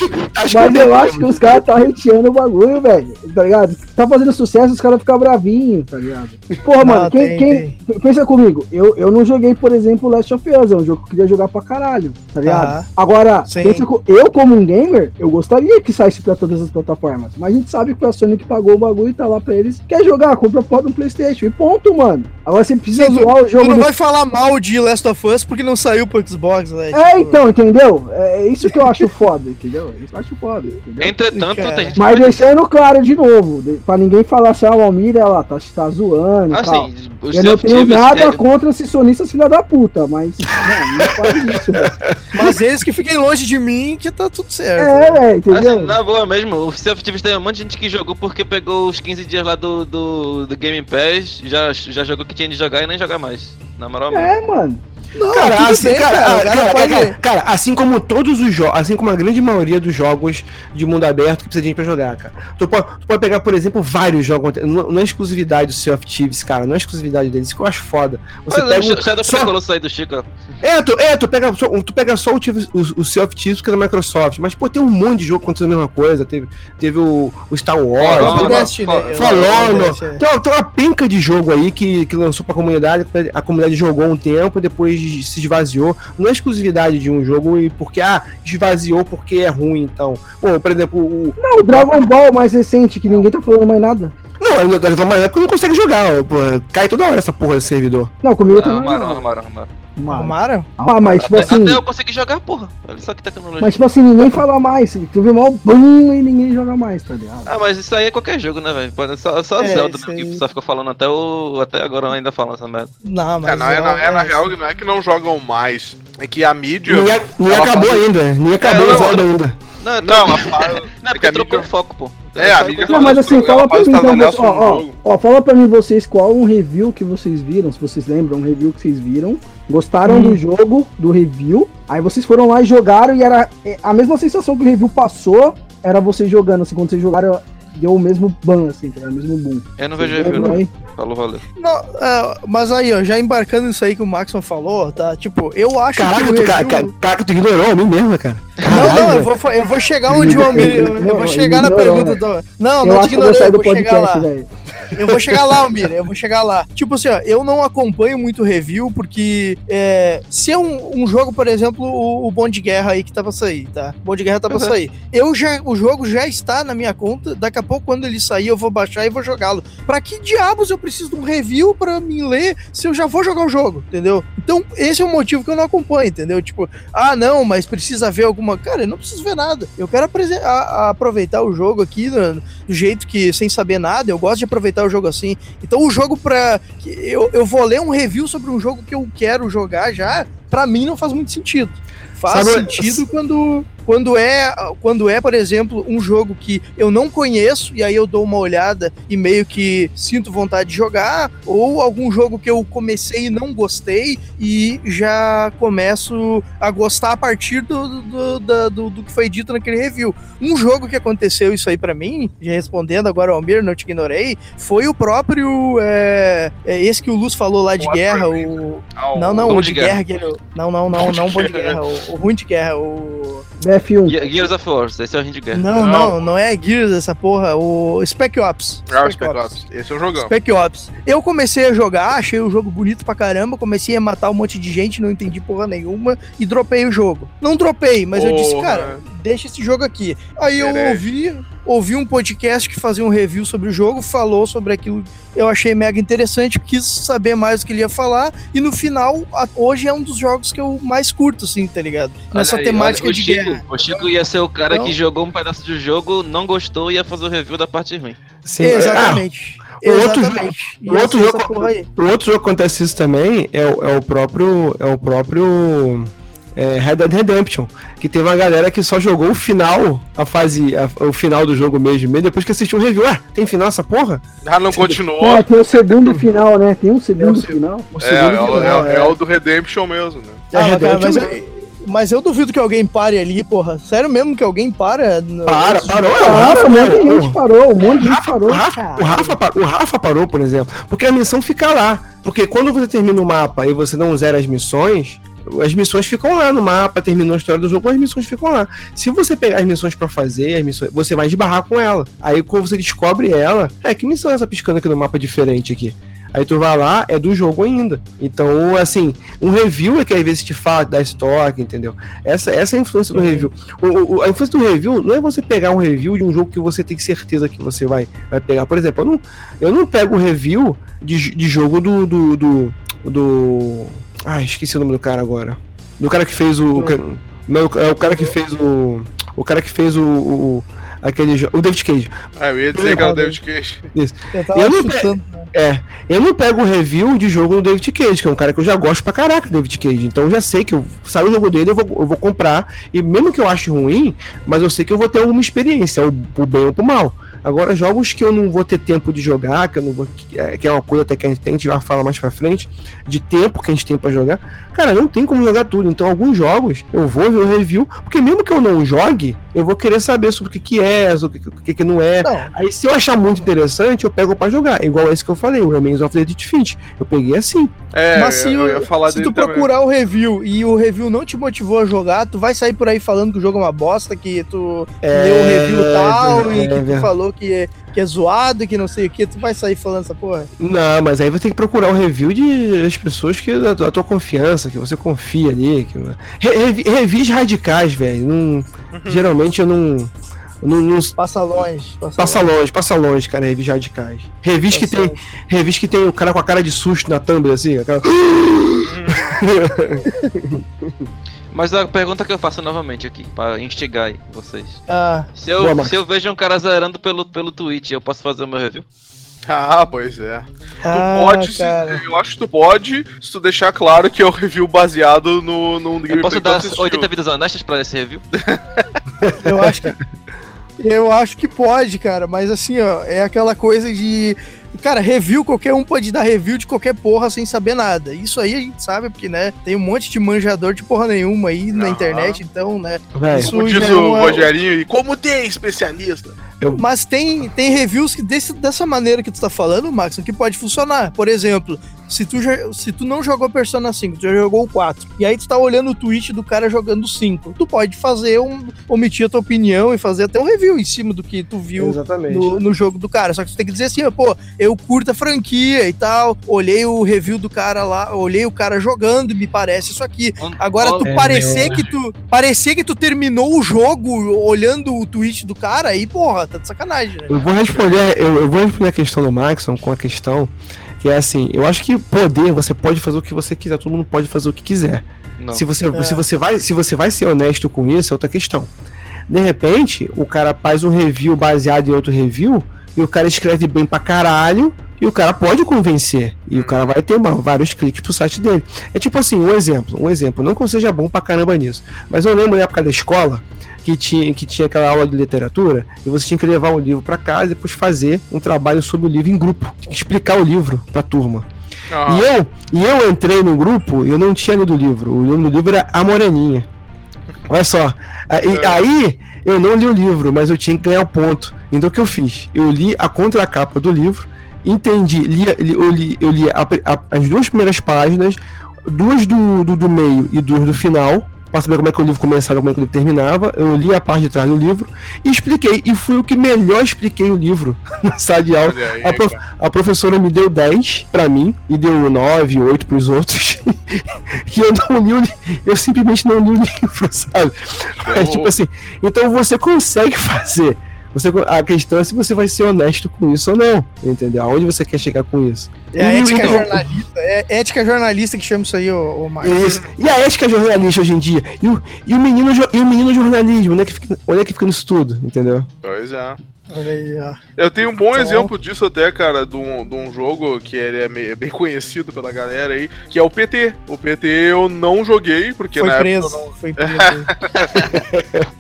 Mas eu acho que os caras tá hateando o bagulho, velho. Tá ligado? Tá fazendo sucesso, os caras ficam bravinhos, tá ligado? Porra, Não, mano, quem, tem, quem- Pensa comigo, eu, eu não joguei, por exemplo, Last of Us, é um jogo que eu queria jogar pra caralho, tá ligado? Aham. Agora, Sim. pensa co- eu como um gamer, eu gostaria que saísse pra todas as plataformas. Mas a gente sabe que a Sony que pagou o bagulho e tá lá pra eles. Quer jogar, compra a porra do Playstation. E ponto, mano. Agora você precisa Sim, zoar o Tu jogo. não do- vai falar mal de Last of Us porque não saiu pro Xbox, né? É, então, entendeu? É isso que eu acho foda, entendeu? Isso eu acho foda, entendeu? Entretanto, Cara. tem gente Mas deixando claro de novo, de- pra ninguém falar assim, ah, o Almir, ela tá, tá zoando e tal. Assim, o Eu não tenho nada é- contra esses sonistas filha da puta, mas não, não faz isso, velho. [laughs] Mas eles que fiquem longe de mim que tá tudo certo. É, velho, entendeu? Assim, na boa mesmo, o Sea of Thieves tem um monte de gente que jogou porque pegou os 15 dias lá do, do, do Game Pass, já, já jogou que tinha de jogar e nem joga mais. Na moral mesmo. É, mano. Não, Cara, tudo assim, bem, cara, cara, o cara, pode- cara, assim como todos os jogos, assim como a grande maioria dos jogos de mundo aberto que precisa de gente pra jogar, cara. Tu pode, tu pode pegar, por exemplo, vários jogos, não, não é exclusividade do Sea of Thieves, cara, não é exclusividade deles, isso que eu acho foda. Você Mas pega um- Shadow of só- aí do Chico. É, tu, é, tu pega só, tu pega só o, o, o Sea of Thieves que é da Microsoft, mas pô, tem um monte de jogo acontecendo a mesma coisa, teve, teve o, o Star Wars, Destiny, né? Uma, tem uma penca de jogo aí que, que lançou pra comunidade, a comunidade jogou um tempo, depois se esvaziou. Não é exclusividade de um jogo e porque, ah, esvaziou porque é ruim, então. Pô, por exemplo, o. Não, o Dragon Ball mais recente, que ninguém tá falando mais nada. Não, Não, tá reclamando é porque não consegue jogar, ó, pô. Cai toda hora essa porra desse servidor. Não, comigo Não, também. arrumaram, não. arrumaram, arrumaram. Mano. Arrumaram? Ah, mas tipo Até, assim. até eu consegui jogar, porra. Olha só que tecnologia. Mas tipo assim, ninguém fala mais. Tu vê mal bum e ninguém joga mais, tá ligado? Ah, mas isso aí é qualquer jogo, né, velho? Só, só É, Zelda mesmo, aí. que só ficou falando até, o, até agora ainda falam essa merda. Não, mas. É, não, é, na, é na é- real, não é que não jogam mais. É que a mídia. Ela acabou faz- ainda. Nem acabou não, o Zelda ainda. Não, Não, [laughs] não, fala- não é é que porque trocou o foco, pô. É, a mídia Não, mas assim, fala pra mim, então, ó, ó, ó, fala pra mim vocês qual um review que vocês viram, se vocês lembram, um review que vocês viram, gostaram do jogo, do review, aí vocês foram lá e jogaram e era é, a mesma sensação que o review passou, era vocês jogando, assim, quando vocês jogaram, deu o mesmo ban, assim, o mesmo boom. Eu não vejo review, não. Falou, valeu. Não, é, mas aí, ó, já embarcando nisso aí que o Maxon falou, tá? Tipo, eu acho Caraca, que o tu, ca- ca- caraca, tu ignorou a mim mesmo, cara. Não, não, eu vou, eu vou chegar onde o Almir. Eu, eu vou chegar na pergunta do. Não, Eu não te que eu vou ignorei, eu vou chegar lá. Eu vou chegar lá, Almir, eu vou chegar lá. Tipo assim, ó, eu não acompanho muito review, porque é, se é um, um jogo, por exemplo, o, o Bom de Guerra aí que tá pra sair, tá? Bom de Guerra tá pra Uhum. sair. Eu já, o jogo já está na minha conta, daqui a pouco, quando ele sair, eu vou baixar e vou jogá-lo. Pra que diabos eu preciso de um review pra me ler se eu já vou jogar o jogo, entendeu? Então, esse é o motivo que eu não acompanho, entendeu? Tipo, ah, não, mas precisa ver alguma. Cara, eu não preciso ver nada. Eu quero aproveitar o jogo aqui do, do jeito que, sem saber nada, eu gosto de aproveitar o jogo assim. Então, o jogo pra. Eu, eu vou ler um review sobre um jogo que eu quero jogar já, pra mim não faz muito sentido. Faz Sabe- sentido quando, quando, é, quando é, por exemplo, um jogo que eu não conheço e aí eu dou uma olhada e meio que sinto vontade de jogar, ou algum jogo que eu comecei e não gostei e já começo a gostar a partir do, do, da- do, do que foi dito naquele review. Um jogo que aconteceu isso aí pra mim, já respondendo agora ao Almir, não te ignorei, foi o próprio. É, é esse que o Luz falou lá de guerra, o. Ah, Não, não, Bom o de Guerra. guerra, não, não, não, não, bom de [laughs] guerra, o, o ruim de guerra, o. BF1. Ge- Gears of War, esse é o de Guerra. Não, Não. não, é Gears essa porra, o Spec Ops. Ah, o Spec Ops. Ops. Esse é o jogão. Spec Ops. Eu comecei a jogar, achei o jogo bonito pra caramba, comecei a matar um monte de gente, não entendi porra nenhuma e dropei o jogo. Não dropei, mas eu disse, cara, deixa esse jogo aqui. Aí eu ouvi, ouvi um podcast que fazia um review sobre o jogo, falou sobre aquilo, eu achei mega interessante, quis saber mais o que ele ia falar e no final, a- hoje é um dos jogos que eu mais curto, assim, tá ligado? Nessa aí, temática olha, de Chico, guerra. O Chico ia ser o cara Então- que jogou um pedaço do jogo, não gostou e ia fazer o review da parte ruim. Sim. Exatamente. o outro o outro jogo-. Ah, o outro jogo que acontece isso também é, é o próprio. É o próprio. É, Red Dead Redemption. Que teve uma galera que só jogou o final, a fase. a- o final do jogo mesmo. E depois que assistiu um review, ah, tem final essa porra? Ah, não continuou. É, tem o segundo final, né? Tem um segundo É o final. O É, segundo é, o- final, é- é o do Redemption mesmo, né? É, Ah, Red cara, Dead mas, Redemption. eu, mas eu duvido que alguém pare ali, porra. Sério mesmo que alguém para? no- Para, parou. é, o Ah, Rafa um monte de gente parou, um monte de gente parou. o, Rafa, cara. o, Rafa, o Rafa parou, por exemplo, porque a missão fica lá. Porque quando você termina o mapa e você não zera as missões, as missões ficam lá no mapa, terminou a história do jogo, as missões ficam lá. Se você pegar as missões pra fazer, as missões, você vai esbarrar com ela. Aí quando você descobre ela, é que missão é essa piscando aqui no mapa diferente aqui? Aí tu vai lá, é do jogo ainda. Então, assim, um review é que às vezes te fala da estoque, entendeu? Essa, essa é a influência do review. O, o- a influência do review não é você pegar um review de um jogo que você tem certeza que você vai, vai pegar. Por exemplo, eu não, eu não pego review de, de jogo do, do, do, do- Ah, esqueci o nome do cara agora. Do cara que fez o. o- Não, é o cara que fez o. O cara que fez o. o aquele O David Cage. É, eu ia dizer que era o David Cage. Eu tava Eu não chutando. É, eu não pego review de jogo do David Cage, que é um cara que eu já gosto pra caraca do David Cage. Então eu já sei que eu saio o jogo dele, eu vou, eu vou comprar. E mesmo que eu ache ruim, mas eu sei que eu vou ter alguma experiência, ou pro bem ou pro mal. Agora, jogos que eu não vou ter tempo de jogar, que eu não vou. Que é, que é uma coisa até que a gente tem, a gente vai falar mais pra frente, de tempo que a gente tem pra jogar. Cara, não tem como jogar tudo. Então, alguns jogos eu vou ver o review, porque mesmo que eu não jogue, eu vou querer saber sobre o que, que é, sobre o que, que, que não é. Não, Aí se eu achar muito interessante, eu pego pra jogar. Igual esse que eu falei, o Remains of the Finch. Eu peguei assim. É, mas se, eu, eu ia falar se tu também. procurar o review e o review não te motivou a jogar, tu vai sair por aí falando que o jogo é uma bosta, que tu É, leu o review tal é, e que tu verdade. falou que é, que é zoado, que não sei o que, tu vai sair falando essa porra. Não, mas aí você tem que procurar o review de as pessoas que da, da tua confiança, que você confia ali. Que... Re, revis radicais, velho. Não, geralmente eu não. Não, não- Passa longe. Passa, passa longe, passa longe, cara, revista de radicais. Revista que tem, revista que tem o cara com a cara de susto na thumb, assim, aquela... [laughs] [laughs] Mas a pergunta que eu faço novamente aqui, pra instigar aí vocês. Ah, Se eu, Boa, se eu vejo um cara zerando pelo, pelo Twitch, eu posso fazer o meu review? Ah, pois é. Tu ah, pode, se- eu acho que tu pode, se tu deixar claro que é o review baseado no, no Eu posso que tu dar assistiu. 80 vidas honestas pra esse review? [laughs] Eu acho que. Eu acho que pode, cara, mas assim, ó, é aquela coisa de. Cara, review, qualquer um pode dar review de qualquer porra sem saber nada. Isso aí a gente sabe, porque, né, tem um monte de manjador de porra nenhuma aí na Aham. internet, então, né. Isso Como diz é o uma- Rogerinho, e como tem especialista? Mas tem, tem reviews que desse, dessa maneira que tu tá falando, Max, que pode funcionar. Por exemplo, se tu, já, se tu não jogou Persona 5, tu já jogou o 4, e aí tu tá olhando o tweet do cara jogando o 5, tu pode fazer um. omitir a tua opinião e fazer até um review em cima do que tu viu no, no jogo do cara. Só que você tem que dizer assim, pô, eu curto a franquia e tal, olhei o review do cara lá, olhei o cara jogando me parece isso aqui. Agora, tu É, parecer meu. que tu parecer que tu terminou o jogo olhando o tweet do cara, aí, porra, tá de sacanagem, né? Eu vou responder, eu, eu vou responder a questão do Maxon com a questão que é assim, eu acho que poder, você pode fazer o que você quiser, todo mundo pode fazer o que quiser. Não. Se você, É. se, você vai, se você vai ser honesto com isso, é outra questão. De repente, o cara faz um review baseado em outro review, e o cara escreve bem pra caralho, e o cara pode convencer. E o cara vai ter uma- vários cliques pro site dele. É tipo assim, um exemplo, um exemplo, não que eu seja bom pra caramba nisso, mas eu lembro na época da escola, que tinha, que tinha aquela aula de literatura, e você tinha que levar o livro pra casa e depois fazer um trabalho sobre o livro em grupo. Explicar o livro pra turma. Ah, E eu, e eu entrei no grupo e eu não tinha lido o livro. O nome do livro era A Moreninha. Olha só. Aí, É. aí eu não li o livro, mas eu tinha que ganhar o ponto. Então o que eu fiz? Eu li a contracapa do livro, entendi, li, li- eu li, eu li a- a- as duas primeiras páginas, duas do, do, do meio e duas do final. Pra saber como é que o livro começava, como é que o livro terminava. Eu li a parte de trás do livro e expliquei. E fui o que melhor expliquei o livro [laughs] na sala de aula. aí, A, prof- a professora me deu 10 pra mim e deu 9, 8 pros outros. [laughs] e eu não li o eu simplesmente não li o livro, sabe? É, tipo assim, então você consegue [laughs] fazer. Você, a questão é se você vai ser honesto com isso ou não, entendeu? Aonde você quer chegar com isso? É a ética então- jornalista, é ética jornalista que chama isso aí, ô, ô Max. Isso. E a ética jornalista hoje em dia? E o, e o, menino, e o menino jornalismo? Onde é, que fica, onde é que fica nisso tudo, entendeu? Pois é. Olha aí, ó. Eu tenho um bom Então- exemplo disso até, cara, de um, de um jogo que ele é meio- bem [laughs] conhecido pela galera aí, que é o PT. O PT eu não joguei, porque Foi na preso, época eu não foi [laughs] preso.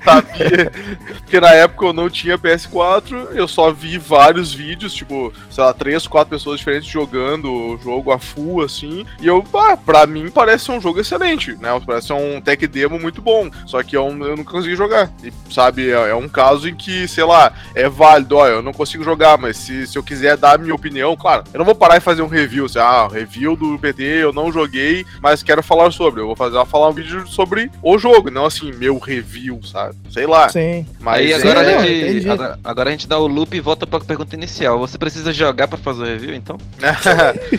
sabia. porque na época eu não tinha PS4, eu só vi vários vídeos, tipo, sei lá, três, quatro pessoas diferentes jogando o jogo a full, assim. E eu, pá, pra mim parece um jogo excelente, né? Parece um tech demo muito bom. Só que eu, eu não consegui jogar. E, sabe, é, é um caso em que, sei lá, é válido, ó, eu não consigo jogar, mas se, se eu quiser dar a minha opinião, claro, eu não vou parar e fazer um review, assim, ah, review do PT, eu não joguei, mas quero falar sobre. Eu vou fazer falar um vídeo sobre o jogo, não assim, meu review, sabe? Sei lá. Sim. Mas Aí é- agora, a gente, agora, agora a gente dá o loop e volta pra pergunta inicial. Você precisa jogar pra fazer o review, então? [laughs]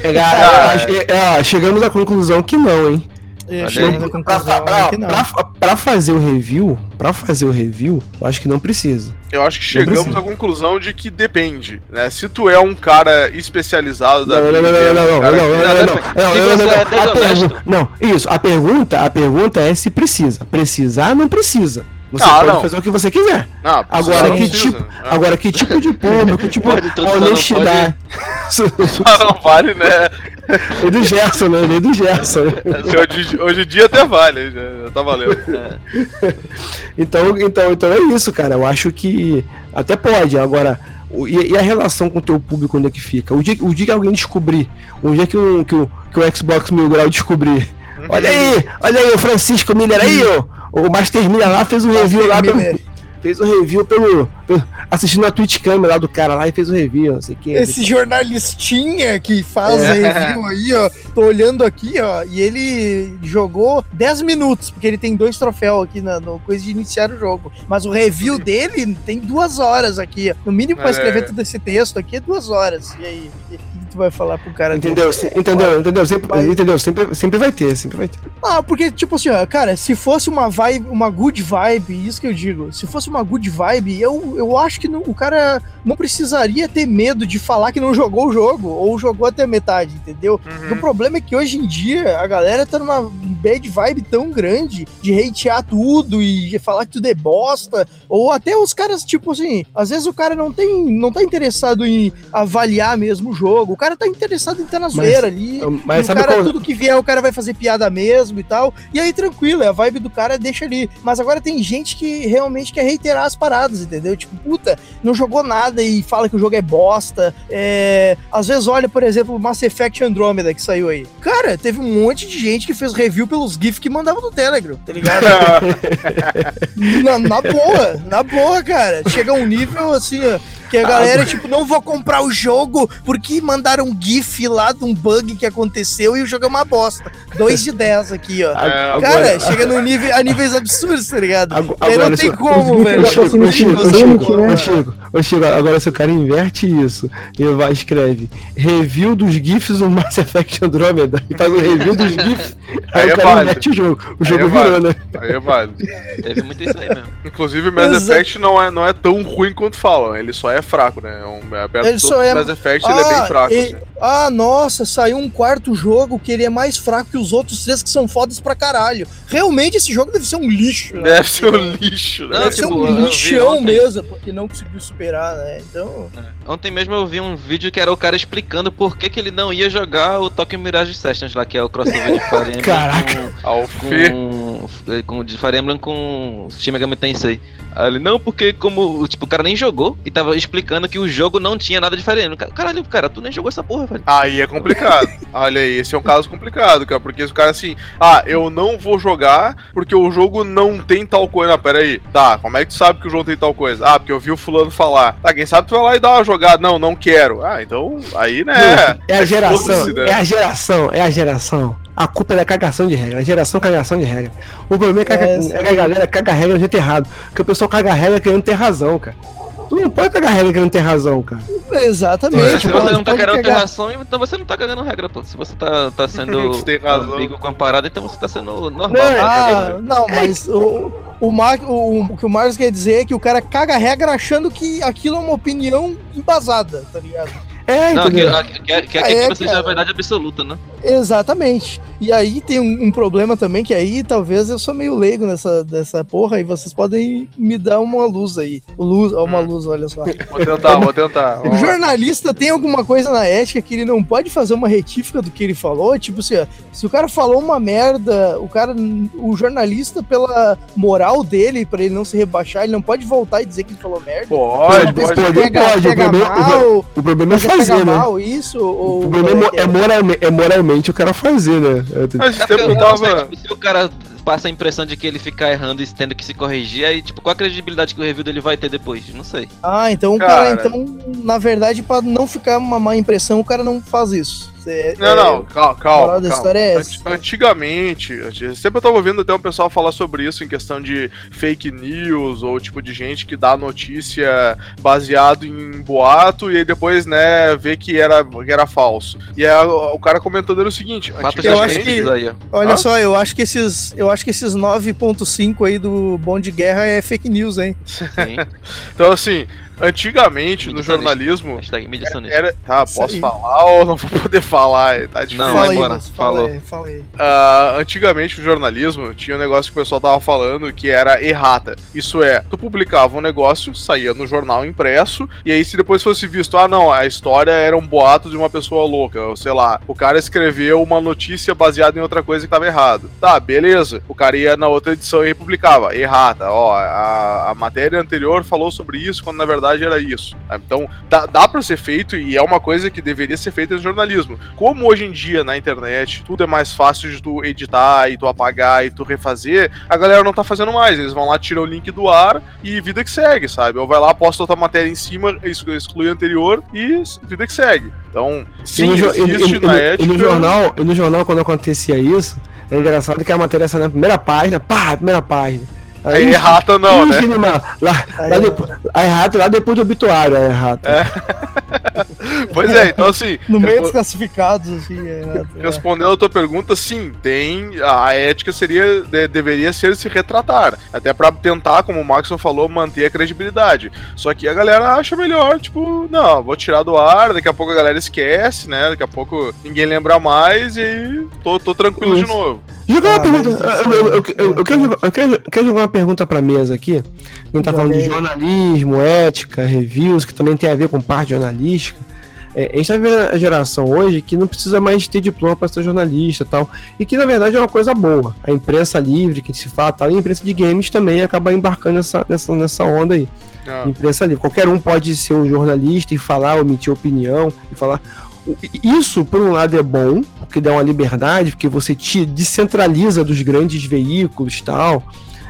É, é, chegamos à conclusão que não, hein? É, Olha chegando aí. à Pra, conclusão pra- que não. pra- pra fazer o review, pra fazer o review, eu acho que não precisa. Eu acho que chegamos à conclusão de que depende, né? Se tu é um cara especializado da Não, não, não, não, não, não, cara não, não, não, não, Não, isso, a pergunta, a pergunta é se precisa. Precisar, não precisa. Você Ah, pode não. fazer o que você quiser. Não, Agora, não que precisa, tipo, né? agora que tipo de público, que tipo [laughs] não honestidade. [laughs] não vale, né? Lei do Gerson, né? Lei do Gerson. né? Hoje, hoje em dia até vale, já, tá valendo. Então, então, então é isso, cara. Eu acho que até pode. Agora, e, e a relação com o teu público, onde é que fica? O dia, o dia que alguém descobrir, o dia que o, que o, que o Xbox Mil Grau descobrir. Olha aí, olha aí, o Francisco Miller aí, ó. O Master Miller lá fez um review lá pelo, fez um review pelo, pelo- assistindo a Twitch câmera lá do cara lá e fez um review, não sei o que. Esse jornalistinha que faz É. review aí, ó. Tô olhando aqui, ó. E ele jogou 10 minutos, porque ele tem dois troféus aqui na no coisa de iniciar o jogo. Mas o review dele tem duas horas aqui. ó. No mínimo, pra É. escrever todo esse texto aqui é duas horas. E aí? E tu vai falar pro cara Entendeu? Entendeu? Entendeu? Sempre, Mas- entendeu? Sempre, sempre vai ter, sempre vai ter. Ah, porque, tipo assim, ó, cara, se fosse uma vibe, uma good vibe, isso que eu digo, se fosse uma good vibe, eu, eu acho que não- o cara não precisaria ter medo de falar que não jogou o jogo, ou jogou até a metade, entendeu? O problema é que hoje em dia a galera tá numa bad vibe tão grande de hatear tudo e falar que tudo é bosta, ou até os caras, tipo assim, às vezes o cara não tem, não tá interessado em avaliar mesmo o jogo, o cara tá interessado em estar na zoeira ali, Mas sabe cara, qual- tudo que vier, o cara vai fazer piada mesmo e tal. E aí, tranquilo, é a vibe do cara, deixa ali. Mas agora tem gente que realmente quer reiterar as paradas, entendeu? Tipo, puta, não jogou nada e fala que o jogo é bosta. É... Às vezes olha, por exemplo, o Mass Effect Andromeda que saiu aí. Cara, teve um monte de gente que fez review pelos GIFs que mandava no Telegram, tá ligado? [laughs] na, na boa, na boa, cara. Chega um nível assim, ó. Que a galera, tipo, não vou comprar o jogo porque mandaram um GIF lá de um bug que aconteceu e o jogo é uma bosta. 2 de 10 aqui, ó. É, Cara, chega no nível, a níveis absurdos, tá ligado? Agu- Aí não agora, tem como, velho. Ô, Chico, Ô, Chico, ô, agora se o cara inverte isso e vai escreve review dos GIFs do Mass Effect Andromeda e faz um review dos GIFs, aí, Aí é o cara válido. inverte o jogo. O Aí jogo é virou, válido. né? Aí é válido. Teve muito isso aí mesmo. Inclusive, Mass Exato. Effect não é, não é tão ruim quanto falam. Ele só é fraco, né? É um, é, Ele só é- Mass Effect, ele é bem fraco. e- assim. ah, nossa, saiu um quarto jogo que ele é mais fraco que os outros três que são fodas pra caralho. Realmente esse jogo deve ser um lixo. né? Deve ser um lixo, né? Deve ser tipo, um vi lixão ontem. mesmo, porque não conseguiu superar, né? Então. Ontem mesmo eu vi um vídeo que era o cara explicando por que, que ele não ia jogar o Tokyo Mirage Sessions lá, que é o crossover de [laughs] Fire Emblem Caraca. Ao com, Fê. Com, com de Fire Emblem com Shin Megami Tensei. Aí ele, não, porque como, tipo, o cara nem jogou e tava explicando que o jogo não tinha nada de Fire Emblem. Caralho, cara, tu nem jogou essa porra, velho. Aí é complicado. [laughs] Olha aí, esse é um caso complicado, cara. Porque o cara assim, ah, eu não vou jogar porque o jogo não tem tal coisa. Ah, pera aí. Tá, como é que tu sabe que o jogo tem tal coisa? Ah, porque eu vi o fulano falar. Tá, quem sabe tu vai lá e dá uma jogada. Não, não quero. Ah, então, aí, né. [laughs] É a geração, foda-se, né? é a geração, é a geração. A culpa é da cagação de regra. A geração cagação de regra. O problema é que, a- É, é que a galera caga a regra do jeito errado. Porque o pessoal caga a regra querendo ter razão, cara. Tu não pode cagar a regra querendo ter razão, cara. Exatamente. Se você não tá querendo ter pegar- razão, então você não tá cagando regra, pô. Se você tá, tá sendo [laughs] Você tem razão. amigo com a parada, então você tá sendo normal. Não, tá Ah, não, mas o, o, Mar, o, o que o Marcos quer dizer é que o cara caga a regra achando que aquilo é uma opinião embasada, tá ligado? É, Não, que, entendeu? que, que, que É, aquilo seja a cara. verdade absoluta, né? Exatamente. E aí tem um, um problema também, que aí talvez eu sou meio leigo nessa dessa porra, e vocês podem me dar uma luz aí. Luz, uma Hum. luz, olha só. [laughs] Vou tentar, vou tentar. O jornalista tem alguma coisa na ética que ele não pode fazer uma retífica do que ele falou? Tipo assim, ó, se o cara falou uma merda, o cara, o jornalista, pela moral dele, pra ele não se rebaixar, ele não pode voltar e dizer que ele falou merda. Pode, Pode, pode. pode. pega, pode, o problema- mal, O problema é é fazer, né? mal isso, ou... O problema é, é, moralme- é moralmente o cara fazer, né? Mas É porque tempo eu tava. se o cara passa a impressão de que ele fica errando e tendo que se corrigir, aí, tipo, qual a credibilidade que o review dele vai ter depois? Não sei. Ah, então o cara, Cara. então, na verdade, pra não ficar uma má impressão, o cara não faz isso. É- Não, é- não, calma, a calma. moral da calma. história é. Antigamente, anti- sempre eu tava ouvindo até um pessoal falar sobre isso em questão de fake news ou tipo de gente que dá notícia baseado em boato e aí depois, né, vê que era, que era falso. E aí, o, cara comentou dele o seguinte: Eu acho que- aí. Olha Hã? só, eu acho que esses, eu acho que esses 9.5 aí do Bom de Guerra é fake news, hein? Sim. então assim, antigamente no jornalismo Hashtag mídia sonista. era, tá, Isso posso aí. falar ou não vou poder falar? Tá difícil. Não, vai aí, embora. Falou. aí, fala aí. Ah, antigamente no jornalismo tinha um negócio que o pessoal tava falando que era errata. Isso é, tu publicava um negócio, saía no jornal impresso, e aí se depois fosse visto, ah não, a história era um boato de uma pessoa louca, ou sei lá, o cara escreveu uma notícia baseada em outra coisa que tava errado. Tá, beleza. O cara ia na outra edição e republicava, errata, ó, a, a matéria anterior falou sobre isso, quando na verdade era isso. Então, dá, dá pra ser feito e é uma coisa que deveria ser feita no jornalismo. Como hoje em dia na internet tudo é mais fácil de tu editar e tu apagar e tu refazer, a galera não tá fazendo mais. Eles vão lá, tiram o link do ar e vida que segue, sabe? Ou vai lá, posta outra matéria em cima, exclu- exclui a anterior e vida que segue. Então, sim, no, existe e- na e- ética. e no jornal, e no jornal, quando acontecia isso, é engraçado que a matéria saiu na primeira página, pá, primeira página. Aí errata não, né? Lá, Aí, lá ó. depois, a errata lá depois do obituário, a errata. [laughs] Pois é, então assim. No meio dos classificados, assim. É, é. Respondendo a tua pergunta, sim, tem. A ética seria. de- deveria ser se retratar. Até pra tentar, como o Maxon falou, manter a credibilidade. Só que a galera acha melhor, tipo, não, vou tirar do ar, daqui a pouco a galera esquece, né? Daqui a pouco ninguém lembra mais e tô, tô tranquilo de Isso. novo. Jogar uma Ah, pergunta. mas- Eu, quero, jogar- eu, quero, eu quero jogar uma pergunta pra mesa aqui. A gente tá falando de jornalismo, ética, reviews, que também tem a ver com parte jornalística. É, a gente tá vendo a geração hoje que não precisa mais ter diploma para ser jornalista e tal. E que na verdade é uma coisa boa. A imprensa livre, que se fala tal, e a imprensa de games também acaba embarcando nessa, nessa, nessa onda aí. Ah, Imprensa livre. Qualquer um pode ser um jornalista e falar, emitir opinião e falar. Isso, por um lado, é bom, porque dá uma liberdade, porque você te descentraliza dos grandes veículos tal.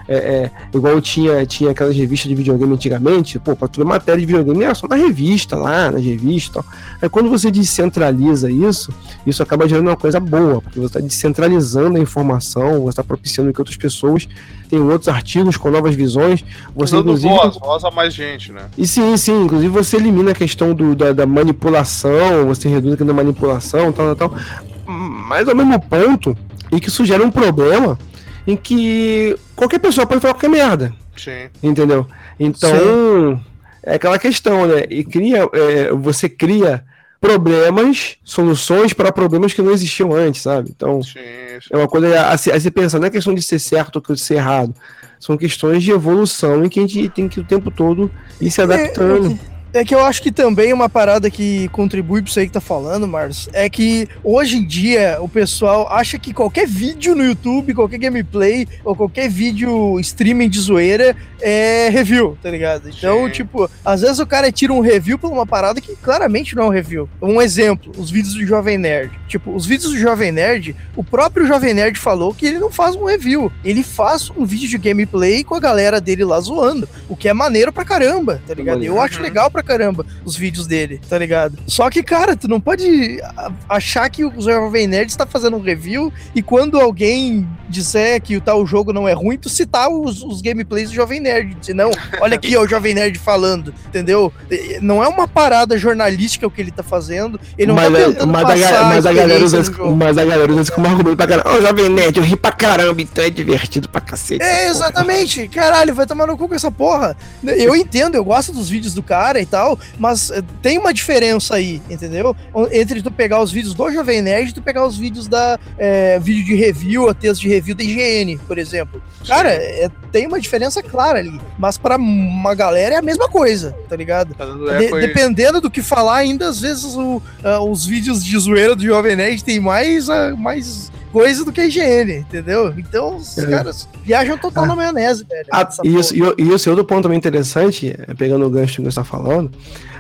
É, é, igual tinha, tinha aquelas revistas de videogame antigamente, pô, pra toda matéria de videogame era só na revista lá, na revista e tal. Aí quando você descentraliza isso, isso acaba gerando uma coisa boa, porque você está descentralizando a informação, você está propiciando que outras pessoas tenham outros artigos com novas visões. Você, dando inclusive, voz, voz a mais gente, né? e sim, sim, inclusive você elimina a questão do, da, da manipulação, você reduz a questão da manipulação, tal, tal, tal. Mas ao mesmo ponto, e que isso gera um problema em que qualquer pessoa pode falar qualquer merda, Sim. entendeu? Então, é aquela questão, né? E cria, é, você cria problemas, soluções para problemas que não existiam antes, sabe? Então, Sim, sim. é uma coisa a se, a se pensar, não é questão de ser certo ou de ser errado. São questões de evolução em que a gente tem que o tempo todo ir se adaptando. É que eu acho que também uma parada que contribui pra isso aí que tá falando, Marcos, é que hoje em dia o pessoal acha que qualquer vídeo no YouTube, qualquer gameplay ou qualquer vídeo streaming de zoeira é review, tá ligado? Então, Sim. tipo, às vezes o cara tira um review por uma parada que claramente não é um review. Um exemplo, os vídeos do Jovem Nerd. Tipo, os vídeos do Jovem Nerd, o próprio Jovem Nerd falou que ele não faz um review, ele faz um vídeo de gameplay com a galera dele lá zoando, o que é maneiro pra caramba, tá ligado? Eu acho Uhum. legal pra caramba os vídeos dele, tá ligado? Só que, cara, tu não pode a- achar que o Jovem Nerd está fazendo um review e quando alguém disser que o tal jogo não é ruim, tu citar os, os gameplays do Jovem Nerd. Dizer, não, olha aqui, ó, o Jovem Nerd falando, entendeu? Não é uma parada jornalística o que ele tá fazendo. Ele não mas, tá a- tentando mas, a, ga- passar mas a galera usa mas a galera usa isso como argumento pra caramba. Ô, Jovem Nerd, eu ri pra caramba, então é divertido pra cacete. É, essa porra. exatamente. Caralho, vai tomar no cu com essa porra. Eu entendo, eu gosto dos vídeos do cara e tal, mas eh, tem uma diferença aí, entendeu? Entre tu pegar os vídeos do Jovem Nerd e tu pegar os vídeos da eh, vídeo de review, ou texto de review da IGN, por exemplo. Cara, é- tem uma diferença clara ali. Mas pra uma galera é a mesma coisa, tá ligado? Tá De- dependendo do que falar, ainda às vezes o- ah, os vídeos de zoeira do Jovem Nerd tem mais, ah, mais coisa do que a IGN, entendeu? Então os É. caras viajam total na maionese, velho. Ah, isso, porra. e, e é outro ponto também interessante, é, pegando o gancho que você está falando.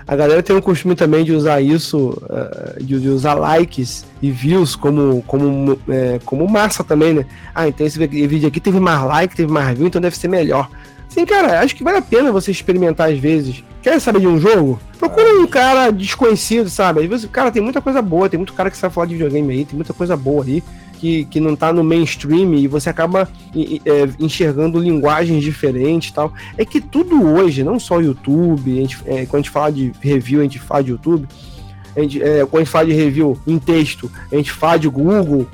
A galera tem um costume também de usar isso, eh, de, usar likes e views como, como, eh, como massa também, né? Ah, então esse vídeo aqui teve mais like, teve mais view, então deve ser melhor. Sim, cara, acho que vale a pena você experimentar às vezes. Quer saber de um jogo? Procura um cara desconhecido, sabe? Às vezes, cara, tem muita coisa boa, tem muito cara que sabe falar de videogame aí, tem muita coisa boa aí. Que, que não tá no mainstream e você acaba é, enxergando linguagens diferentes tal. É que tudo hoje, não só YouTube, a gente, é, quando a gente fala de review, a gente fala de YouTube, a gente, é, quando a gente fala de review em texto, a gente fala de Google,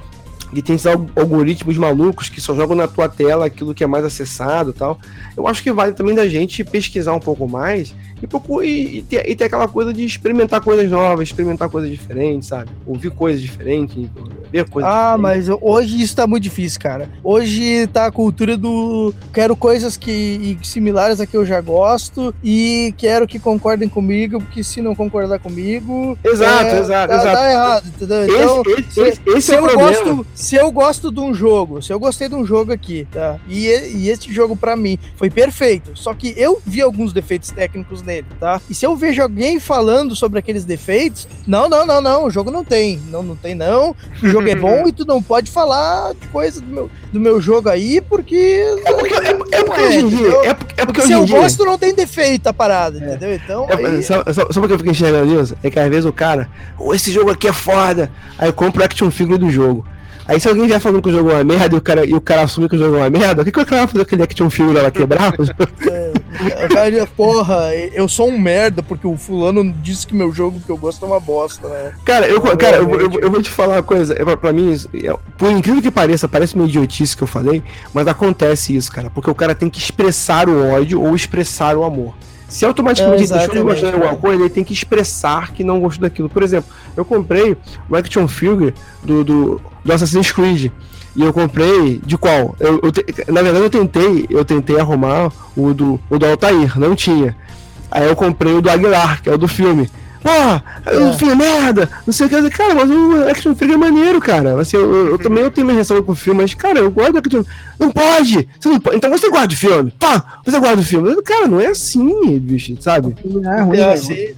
e tem esses al- algoritmos malucos que só jogam na tua tela aquilo que é mais acessado e tal. Eu acho que vale também da gente pesquisar um pouco mais e, procu- e, e ter, e ter aquela coisa de experimentar coisas novas, experimentar coisas diferentes, sabe? Ouvir coisas diferentes, ver coisas Ah, diferentes. mas hoje isso tá muito difícil, cara. Hoje tá a cultura do quero coisas que similares a que eu já gosto e quero que concordem comigo, porque se não concordar comigo, Exato, é, exato, tá, exato. tá errado, entendeu? Então, esse, esse, esse, esse se é o problema. gosto, se eu gosto de um jogo, se eu gostei de um jogo aqui, tá? E, e- esse jogo pra mim foi perfeito. Só que eu vi alguns defeitos técnicos nele, tá? E se eu vejo alguém falando sobre aqueles defeitos, não, não, não, não, o jogo não tem. Não, não tem não. O jogo é bom [laughs] e tu não pode falar de coisa do meu, do meu jogo aí porque É porque, é, é porque É, hoje em dia. É, porque- é porque se eu dia. gosto não tem defeito a parada, entendeu? Então, É, aí- só, só, só porque eu fico enxergando isso, é que às vezes o cara, "Ô, esse jogo aqui é foda, aí compra o action figure do jogo. Aí se alguém vier falando que o jogo é uma merda e o cara, e o cara assume que o jogo é uma merda, o que, que o cara vai fazer aquele action figure lá quebrar? [laughs] É, o cara porra, eu sou um merda porque o fulano disse que meu jogo que eu gosto é uma bosta, né? Cara, eu, cara eu, eu, eu vou te falar uma coisa. É, pra, pra mim, é, por incrível que pareça, parece uma idiotice que eu falei, mas acontece isso, cara. Porque o cara tem que expressar o ódio ou expressar o amor. Se automaticamente É, ele deixou de gostar de alguma coisa, ele tem que expressar que não gostou daquilo. Por exemplo, eu comprei o action figure do, do, do Assassin's Creed. E eu comprei de qual? Eu, eu te- na verdade, eu tentei, eu tentei arrumar o do, o do Altair, não tinha. Aí eu comprei o do Aguilar, que é o do filme. Porra, o filme é merda, não sei o que. Cara, mas o action figure é maneiro, cara. Assim, eu, eu- também eu tenho minha ressalva com o filme, mas, cara, eu gosto do action Não pode! Você não pode. Então você gosta do filme. Pá, você gosta do filme. Cara, não é assim, bicho, sabe? É ruim, É, velho. assim,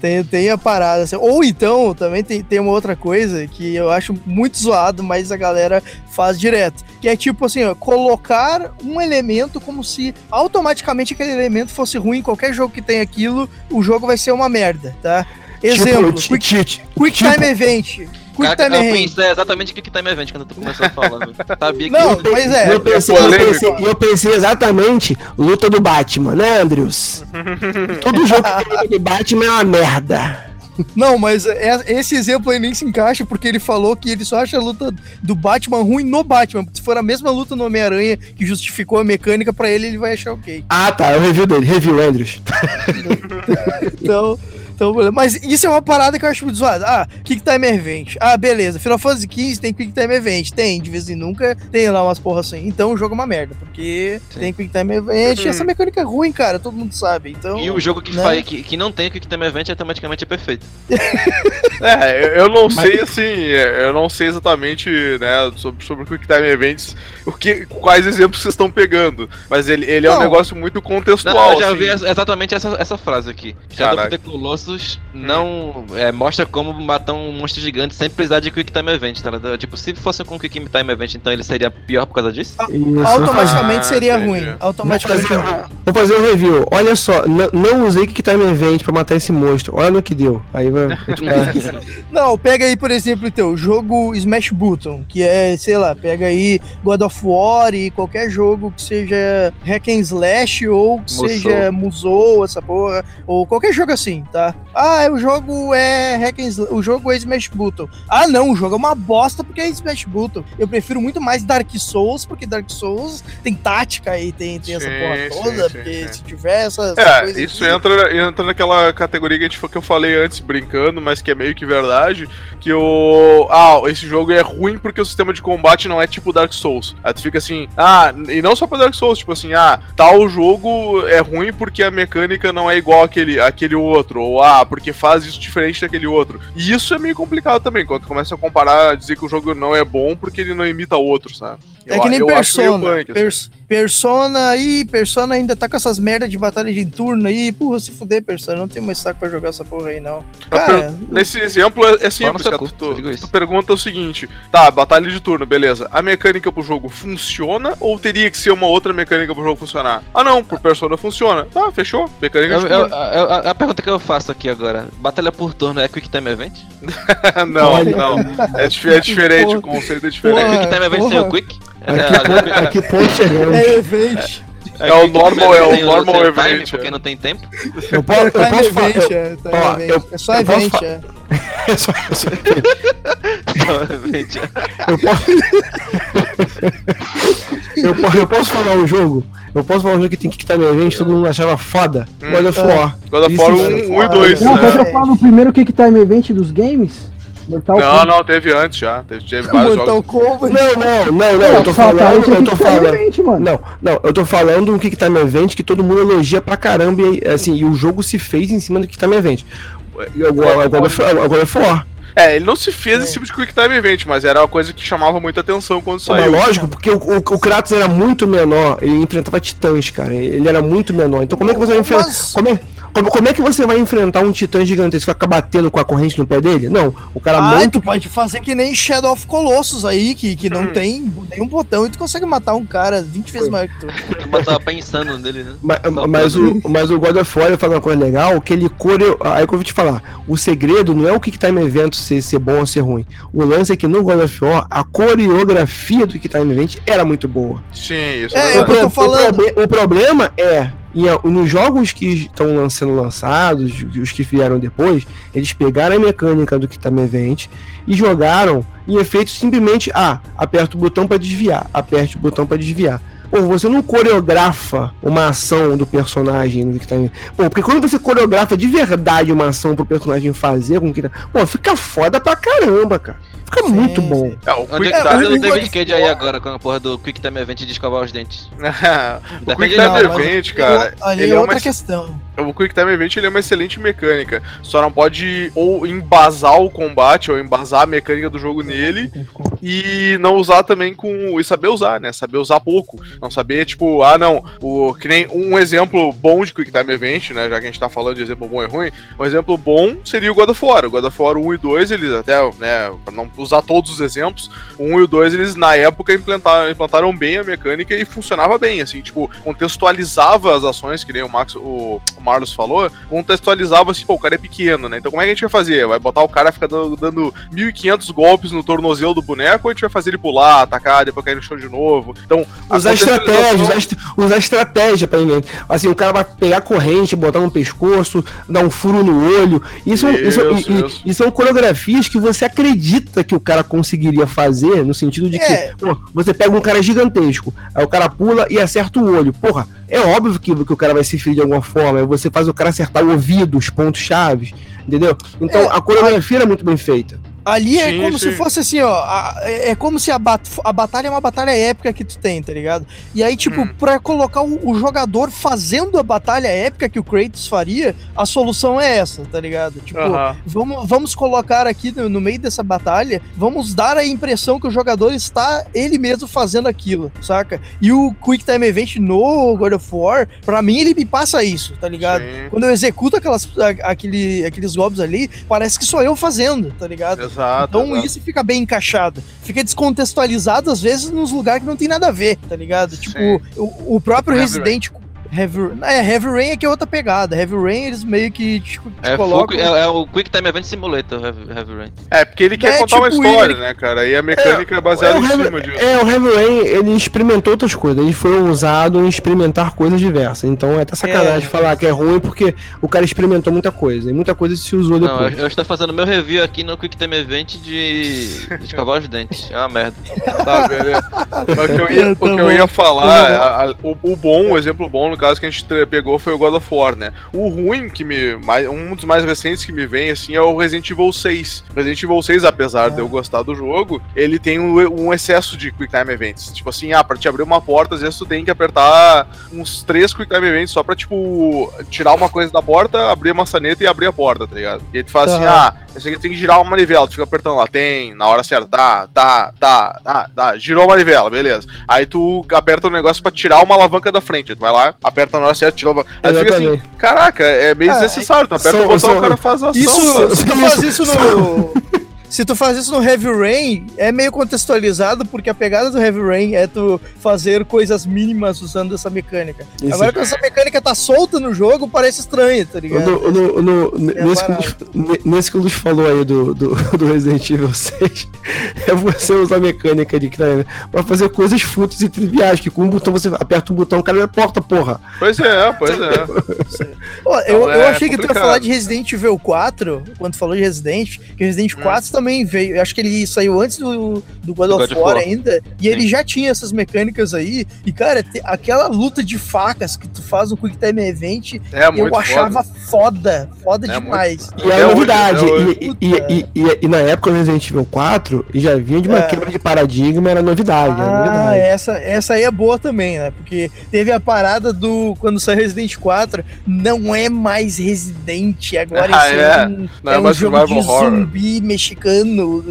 tem- tem- a parada. assim. Ou então, também tem, tem uma outra coisa que eu acho muito zoado, mas a galera faz direto. Que é tipo assim, ó, colocar um elemento como se automaticamente aquele elemento fosse ruim. Qualquer jogo que tem aquilo, o jogo vai ser uma merda, tá? Exemplo, Tipo, Quick, quick Time Event. Quick Cara, Time eu pensei exatamente o que que tá me evento quando tu começou falando. [laughs] Sabia que Não, mas é. eu pensei, eu polêmico. pensei, eu pensei exatamente luta do Batman, né, Andrews? [laughs] Todo jogo que tem luta do Batman é uma merda. Não, mas é- esse exemplo aí nem se encaixa, porque ele falou que ele só acha a luta do Batman ruim no Batman. Se for a mesma luta no Homem-Aranha que justificou a mecânica pra ele, ele vai achar ok. Ah, tá, é o review dele, review, Andrews. [laughs] Então, então, mas isso é uma parada que eu acho muito zoada. Ah, Quick Time Event. Ah, beleza. Final Fantasy XV tem Quick Time Event. Tem, de vez em nunca tem lá umas porra assim. Então o jogo é uma merda, porque Sim. tem Quick Time Event e essa mecânica é ruim, cara. Todo mundo sabe. Então, E o jogo que, né? faz, que, que não tem Quick Time Event automaticamente é perfeito. [laughs] É, eu, eu não sei assim, é, eu não sei exatamente, né, sobre, sobre o Quick Time Events, o que, quais exemplos vocês estão pegando, mas ele, ele é um negócio muito contextual. Não, eu já assim. vi ex- exatamente essa, essa frase aqui. Shadow of Caraca. Colossus não é, mostra como matar um monstro gigante sem precisar de Quick Time Event, tá ligado? Tipo, se fosse com Quick Time Event, então ele seria pior por causa disso? Isso. automaticamente Ah, seria ruim. Automaticamente seria ruim. Vou fazer um review. Olha só, não usei Kick Time Event pra matar esse monstro. Olha no que deu. Aí vai. [laughs] Não, pega aí, por exemplo, o jogo Smash Button, que é, sei lá, pega aí God of War e qualquer jogo que seja hack and slash ou que Musou. seja Musou, essa porra, ou qualquer jogo assim, tá? Ah, o jogo é hack and slash, o jogo é Smash Button. Ah, não, o jogo é uma bosta porque é Smash Button. Eu prefiro muito mais Dark Souls, porque Dark Souls tem tática e tem, tem essa Sim, porra sim, toda, sim, porque se tiver essa, essa É, coisa isso aqui- entra, entra naquela categoria que, a gente, que eu falei antes, brincando, mas que é meio que verdade, que o... Ah, esse jogo é ruim porque o sistema de combate não é tipo Dark Souls. Aí tu fica assim, ah, e não só pra Dark Souls, tipo assim, ah, tal jogo é ruim porque a mecânica não é igual àquele, àquele outro, ou ah, porque faz isso diferente daquele outro. E isso é meio complicado também, quando começa a comparar, dizer que o jogo não é bom porque ele não imita outro, sabe? É Eu- que nem Persona. punk, assim. Pers- Persona aí, Persona ainda tá com essas merdas de batalha de turno aí. Porra, se fuder, Persona. Não tem mais saco pra jogar essa porra aí, não. Cara, Nesse exemplo é, é simples, cara. cu, Tu, tu, pergunta o seguinte: tá, batalha de turno, beleza. A mecânica pro jogo funciona ou teria que ser uma outra mecânica pro jogo funcionar? Ah, não, pro Persona funciona. Tá, fechou. Mecânica Eu- de eu- turno. eu- a, a pergunta que eu faço aqui agora: Batalha por turno é Quick Time Event? [laughs] não, Olha. não. É, é diferente, Porra. o conceito é É diferente. Porra. Quick Time Event sem o Quick? É, A que ponto chegamos? é event. É o Quick Time normal- é o normal event, time, é. Porque não tem tempo? Eu posso, eu Time posso falar. event, eu- é, time ó, eu- é só posso event, é. eu [laughs] só- eu só- Event. [laughs] eu posso. eu, po- eu posso falar um jogo? Eu posso falar um jogo que tem que estar no evento, todo mundo achava foda. Hum. God of War. God of War cara. 1, 1 e 2, Não, né? quando eu falo o primeiro Kick Time Event dos games, Mortal Não, não, teve antes já. Teve, teve vários Mortal jogos. Kombat. Não, não, não, não, eu tô falando, eu tô falando. Mano. Não, não, eu tô falando um Kick Time Event que todo mundo elogia pra caramba e assim, e o jogo se fez em cima do Kick Time Event. Agora, agora, agora é for. É, ele não se fez esse tipo de Quick Time Event, mas era uma coisa que chamava muita atenção quando Mas saiu. lógico, porque o, o, o Kratos era muito menor, ele enfrentava titãs, cara. Ele era muito menor. Então como é que você vai enfrentar. Mas- Como é, Como, como é que você vai enfrentar um titã gigantesco que ficar batendo com a corrente no pé dele? Não. O cara Ah, monta tu pode fazer que nem Shadow of Colossus aí, que, que não Hum. tem nenhum botão e tu consegue matar um cara 20 vezes maior que tu. Eu tava pensando nele, né? Mas, pra- o, mas o God of War fala uma coisa legal, que ele coreo... Aí que eu vou te falar, o segredo não é o Quick Time Event ser, ser bom ou ser ruim. O lance é que no God of War, a coreografia do Quick Time Event era muito boa. Sim, isso É, é eu verdade. tô falando. O, proble- o problema é, a- nos jogos que estão sendo lançados, os que vieram depois, eles pegaram a mecânica do Quick Time Event e jogaram em efeitos simplesmente, ah, aperta o botão para desviar, aperte o botão para desviar. Pô, você não coreografa uma ação do personagem no Quick Time Pô, porque quando você coreografa de verdade uma ação pro personagem fazer com que Pô, fica foda pra caramba, cara. Fica Sim, muito bom. É, o Onde Quick é que tá o David Cage aí agora com a porra do Quick Time Event de escovar os dentes? [laughs] o Quick Time Não, mas Event, cara, ali ele é é outra uma questão. O Quick Time Event ele é uma excelente mecânica. Só não pode ou embasar o combate, ou embasar a mecânica do jogo nele, e não usar também com. E saber usar, né? Saber usar pouco. Não saber, tipo, ah, não. O, que nem um exemplo bom de Quick Time Event, né? Já que a gente tá falando de exemplo bom e ruim, um exemplo bom seria o God of War. O God of War 1 e 2, eles até, né, pra não usar todos os exemplos, o 1 e o 2, eles na época implantaram, implantaram bem a mecânica e funcionava bem, assim, tipo, contextualizava as ações, que nem o Max, o, Marlos falou, contextualizava assim, pô, o cara é pequeno, né? Então como é que a gente vai fazer? Vai botar o cara ficar dando, dando 1.500 golpes no tornozelo do boneco ou a gente vai fazer ele pular, atacar, depois cair no chão de novo? Então, a Usar estratégia, usar, est- usar estratégia pra ninguém. Assim, o cara vai pegar a corrente, botar no pescoço, dar um furo no olho. Isso, é isso, Isso, e- e- isso. e são coreografias que você acredita que o cara conseguiria fazer, no sentido de É. que pô, você pega um cara gigantesco, aí o cara pula e acerta o olho. Porra, é óbvio que, que o cara vai se ferir de alguma forma. Você faz o cara acertar o ouvido, os pontos chaves, entendeu? Então É, a coreografia era muito bem feita. Ali é Sim, como sim. se fosse assim, ó. a- é é como se a, bat- a batalha é uma batalha épica que tu tem, tá ligado? E aí, tipo, Hum. pra colocar o, o jogador fazendo a batalha épica que o Kratos faria, a solução é essa, tá ligado? Tipo, Aham. vamos, vamos colocar aqui no, no meio dessa batalha, vamos dar a impressão que o jogador está ele mesmo fazendo aquilo, saca? E o Quick Time Event no God of War, pra mim, ele me passa isso, tá ligado? Sim. Quando eu executo aquelas, aquele, aqueles golpes ali, parece que sou eu fazendo, tá ligado? Exato. Então exato. isso fica bem encaixado. Fica descontextualizado, às vezes, nos lugares que não tem nada a ver, tá ligado? Tipo, o, o próprio Resident. Heavy, é, Heavy Rain é que é outra pegada. Heavy Rain, eles meio que te, te É, colocam. full- é, é o Quick Time Event Simulator, Heavy, Heavy Rain. É, porque ele quer É, contar uma tipo, história, ele- né, cara? E a mecânica é, baseada o em Heavy- cima disso. É, o Heavy Rain, ele experimentou outras coisas. Ele foi usado em experimentar coisas diversas. Então é até sacanagem É. falar que é ruim, porque o cara experimentou muita coisa. E muita coisa se usou Não, depois. eu, eu estou fazendo meu review aqui no Quick Time Event de, de escovar os dentes. É uma merda. Tá, beleza. Mas o que eu ia, [laughs] o Tá que eu ia falar, a- a- o, o bom, o exemplo bom, no caso que a gente pegou foi o God of War, né? O ruim que me. mais- um dos mais recentes que me vem, assim, é o Resident Evil 6. Resident Evil 6, apesar de eu gostar do jogo, ele tem um, um excesso de Quick Time Events. Tipo assim, ah, pra te abrir uma porta, às vezes tu tem que apertar uns três Quick Time Events só pra, tipo, tirar uma coisa da porta, abrir a maçaneta e abrir a porta, tá ligado? E aí tu fala assim, Aham. ah, esse aqui tem que girar uma manivela, tu fica apertando lá, tem, na hora certa, tá, tá, tá, tá, tá, girou a manivela, beleza. Aí tu aperta o negócio pra tirar uma alavanca da frente, tu vai lá, aperta na hora certa, tira a alavanca. Aí tu fica assim, caraca, é meio Ah, desnecessário, tu aperta o botão, o cara faz a ação. Isso, tu faz isso no. Se tu faz isso no Heavy Rain, é meio contextualizado, porque a pegada do Heavy Rain é tu fazer coisas mínimas usando essa mecânica. Isso. Agora, quando essa mecânica tá solta no jogo, parece estranho, tá ligado? No, no- no- É nesse, que nesse que o Luz falou aí do, do, [laughs] do Resident Evil 6, [laughs] é você usar a mecânica de crânio pra fazer coisas fúteis e triviais, que com um botão você aperta um botão, o cara abre porta, porra. Pois é, pois é. Eu, Então, eu é achei que tu ia complicado. falar de Resident Evil 4, quando tu falou de Resident, que Resident Hum. 4 também veio, eu acho que ele saiu antes do, do God, Do of God of War War. ainda, e ele já tinha essas mecânicas aí, e cara, te- aquela luta de facas que tu faz no Quick Time Event, É muito eu achava foda. foda, foda É demais. E era hoje, novidade. hoje. E, e, e, e- e na época do Resident Evil 4, já vinha de uma É. quebra de paradigma, era novidade. era Ah, novidade. essa, essa aí é boa também, né? Porque teve a parada do. Quando saiu Resident 4, não é mais Resident. Agora [laughs] Ah, isso é? um, Não é é um jogo de horror. zumbi mexicano,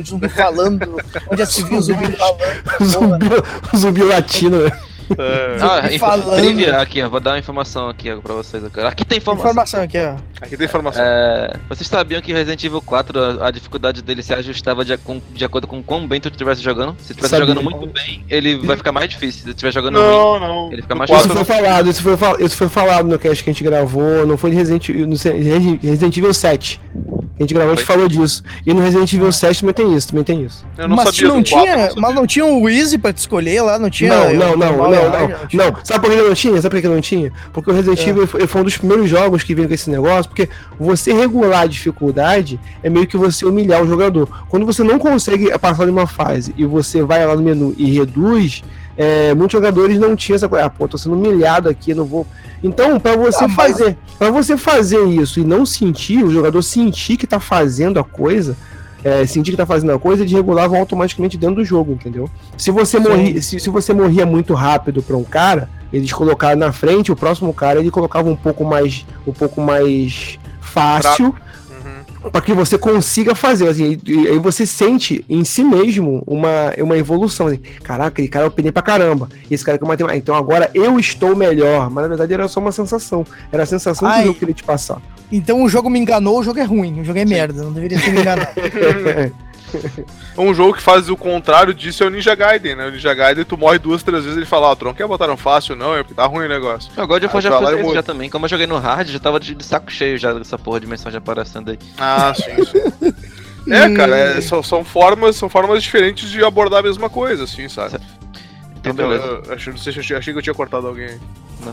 zumbi falando, onde já se viu [laughs] zumbi falando. O zumbi, o zumbi latino, né? É, Ah, falando- trivia aqui, ó, vou dar uma informação aqui ó, pra vocês agora. Aqui tem informação. Informação aqui, ó. aqui tem informação. É, vocês sabiam que Resident Evil 4, a, a dificuldade dele se ajustava de, com- de acordo com quão bem tu estivesse jogando? Se estivesse Sabia. jogando muito bem, ele vai ficar mais difícil. Se estiver jogando ruim, Não, não. ele fica mais Isso quatro foi falado, isso foi, fal- isso foi falado no cast que a gente gravou, não foi de Resident, no Resident Evil 7. A gente gravou, a gente falou disso. E no Resident Evil 7 também tem isso, também tem isso. Eu não mas sabia não tinha, não sabia. mas não tinha o Easy pra te escolher lá, não tinha. não, não, não, não, não, não. Sabe por que não tinha? Sabe por que não tinha? Porque o Resident É. Evil foi, foi um dos primeiros jogos que veio com esse negócio, porque você regular a dificuldade é meio que você humilhar o jogador. Quando você não consegue passar de uma fase e você vai lá no menu e reduz, é, muitos jogadores não tinham essa coisa, ah, pô, tô sendo humilhado aqui, não vou. Então, pra você Ah, fazer, para você fazer isso e não sentir, o jogador sentir que tá fazendo a coisa, é, sentir que tá fazendo a coisa, eles regulavam automaticamente dentro do jogo, entendeu? Se você Sim. morria, se, se você morria muito rápido pra um cara, eles colocaram na frente, o próximo cara ele colocava um pouco mais, um pouco mais fácil Uhum. Para que você consiga fazer, assim, e, aí você sente em si mesmo uma, uma evolução, assim, caraca, aquele cara eu penei pra caramba, esse cara que eu matei, mais, então agora eu estou melhor, mas na verdade era só uma sensação, era a sensação que Ai. o jogo queria te passar. Então o jogo me enganou, o jogo é ruim, o jogo é merda, não deveria ter me enganado. [laughs] [laughs] Um jogo que faz o contrário disso é o Ninja Gaiden, né? O Ninja Gaiden, tu morre duas, três vezes ele fala, ó, tu não quer botar no fácil, não, é porque tá ruim o negócio. O God of War já fez eu isso já também. Como eu joguei no hard, já tava de, de saco cheio já dessa porra de mensagem aparecendo aí. Ah, sim, sim. [laughs] É, cara, é, são, são formas, são formas diferentes de abordar a mesma coisa, assim, sabe? Então, Então, beleza. eu, achei, não eu tinha- achei que eu tinha cortado alguém. aí.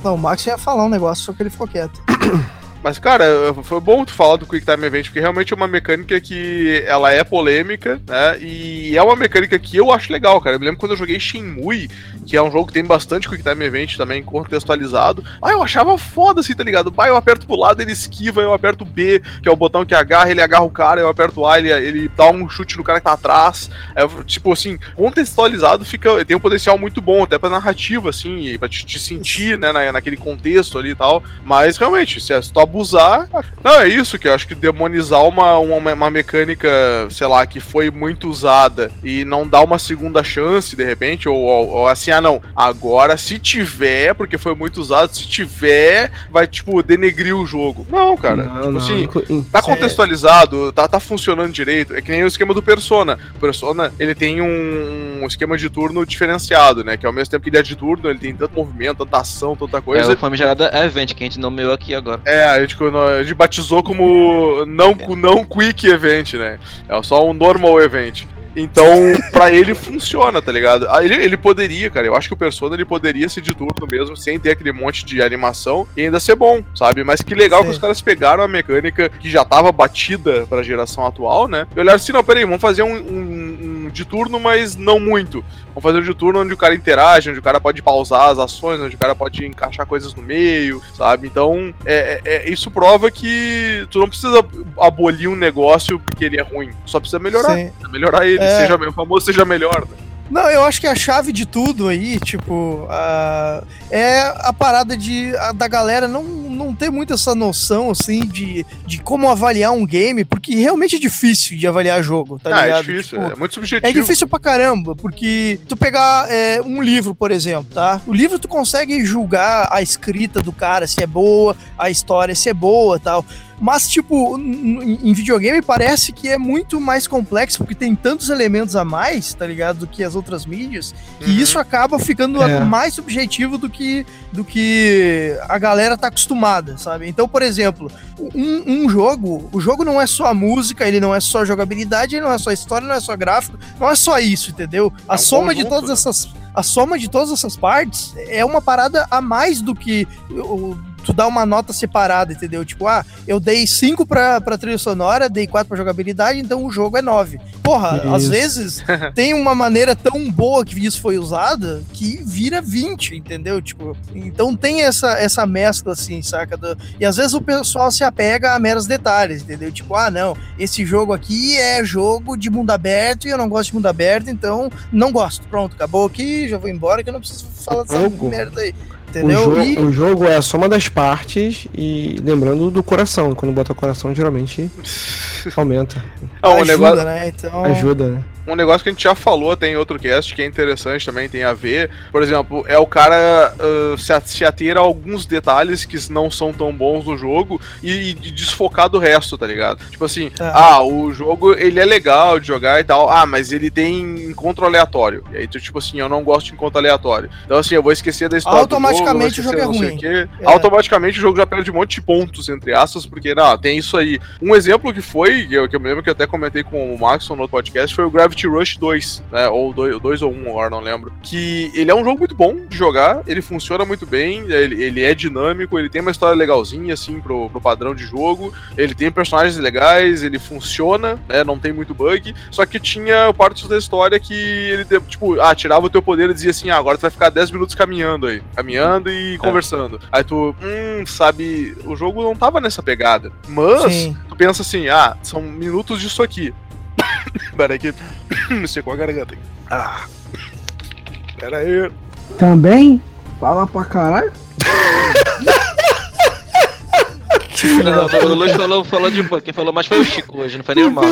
Não, o Max ia falar um negócio, só que ele ficou quieto. [coughs] Mas, cara, foi bom tu falar do Quick Time Event, porque realmente é uma mecânica que ela é polêmica, né? E é uma mecânica que eu acho legal, cara. Eu me lembro quando eu joguei Shenmue, que é um jogo que tem bastante Quick Time Event também contextualizado. Ah, eu achava foda assim, tá ligado? Bah, eu aperto pro lado, ele esquiva, eu aperto B, que é o botão que agarra, ele agarra o cara, eu aperto A, ele, ele dá um chute no cara que tá atrás. É, tipo assim, contextualizado fica. Tem um potencial muito bom, até pra narrativa, assim, e pra te, te sentir, né, na, naquele contexto ali e tal. Mas realmente, se, se tu abusar. Não, é isso que eu acho que demonizar uma, uma, uma mecânica, sei lá, que foi muito usada e não dar uma segunda chance, de repente, ou, ou- ou assim, ah, não, agora se tiver, porque foi muito usado, se tiver, vai, tipo, denegrir o jogo. Não, cara. Não, tipo não, assim, Tá contextualizado, tá, tá funcionando direito. É que nem o esquema do Persona. O Persona, ele tem um, um esquema de turno diferenciado, né? Que ao mesmo tempo que ele é de turno, ele tem tanto movimento, tanta ação, tanta É coisa. o famigerado Event que a gente nomeou aqui agora. É, a gente, a gente batizou como não, não quick event, né? É só um normal event. Então, pra ele funciona, tá ligado? Ah, Ele, ele poderia, cara. Eu acho que o Persona ele poderia ser de turno mesmo, sem ter aquele monte de animação e ainda ser bom, sabe? Mas que legal Sim. que os caras pegaram a mecânica que já tava batida pra geração atual, né? E olharam assim: não, peraí, vamos fazer um, um- um de turno, mas não muito. Vamos fazer um de turno onde o cara interage, onde o cara pode pausar as ações, onde o cara pode encaixar coisas no meio, sabe? Então, é, é- é- isso prova que tu não precisa abolir um negócio porque ele é ruim. Só precisa melhorar. Precisa melhorar ele, É. seja o famoso, seja melhor. né? Não, eu acho que a chave de tudo aí, tipo, a- é a parada de, a- da galera não, não ter muito essa noção, assim, de, de como avaliar um game, porque realmente é difícil de avaliar jogo, tá ah, ligado? é difícil, Tipo, é muito subjetivo. É difícil pra caramba, porque tu pegar é, um livro, por exemplo, tá? O livro tu consegue julgar a escrita do cara, se é boa, a história se é boa tal. Mas, tipo, em videogame parece que é muito mais complexo, porque tem tantos elementos a mais, tá ligado? Do que as outras mídias, que Uhum. isso acaba ficando É. mais subjetivo do que, do que a galera tá acostumada, sabe? Então, por exemplo, um, um jogo, o jogo não é só a música, ele não é só jogabilidade, ele não é só história, não é só gráfico, não é só isso, entendeu? A um soma de conjunto, todas né? essas. A soma de todas essas partes é uma parada a mais do que o- tu dá uma nota separada, entendeu? Tipo, ah, eu dei 5 pra, pra trilha sonora, dei 4 pra jogabilidade, então o jogo é 9. Porra, às Isso. vezes [laughs] tem uma maneira tão boa que isso foi usada que vira 20, entendeu? Tipo, então tem essa, essa mescla assim, saca? Do- e às vezes o pessoal se apega a meros detalhes, entendeu? Tipo, ah, não, esse jogo aqui é jogo de mundo aberto e eu não gosto de mundo aberto, então não gosto. Pronto, acabou aqui, já vou embora que eu não preciso falar dessa merda aí. O Entendeu? jogo, E- o jogo é a soma das partes e lembrando do coração. Quando bota coração, geralmente [laughs] Aumenta. Ah, um, ajuda, negócio, né? Então. Ajuda, né? Um negócio que a gente já falou até em outro cast, que é interessante também, tem a ver. Por exemplo, é o cara uh, se, ater a alguns detalhes que não são tão bons no jogo e, e desfocar do resto, tá ligado? Tipo assim, Ah. ah, o jogo ele é legal de jogar e tal, ah, mas ele tem encontro aleatório. E aí, tu, tipo assim, eu não gosto de encontro aleatório. Então, assim, eu vou esquecer da história. do Automaticamente jogo, eu vou o jogo é ruim. É. Automaticamente o jogo já perde um monte de pontos, entre aspas, porque, não, tem isso aí. Um exemplo que foi, que eu, que eu me lembro que eu até comentei com o Maxon no outro podcast, foi o Gravity Rush 2, né? Ou 2, dois ou 1, um, agora não lembro. Que ele é um jogo muito bom de jogar, ele funciona muito bem, ele, ele é dinâmico, ele tem uma história legalzinha, assim, pro, pro padrão de jogo, ele tem personagens legais, ele funciona, né? Não tem muito bug. Só que tinha partes da história que ele, tipo, ah, tirava o teu poder e dizia assim: ah, agora tu vai ficar 10 minutos caminhando aí. Caminhando e conversando. Aí tu, hum, sabe, o jogo não tava nessa pegada. Mas Sim. tu pensa assim, ah, são minutos disso aqui. [coughs] Pera aí que [coughs] me secou a garganta. Ah. Pera aí. Também? Fala pra caralho. Não, o Luiz falou, falou de boa. Quem falou mais foi o Chico hoje, não foi nem o mal.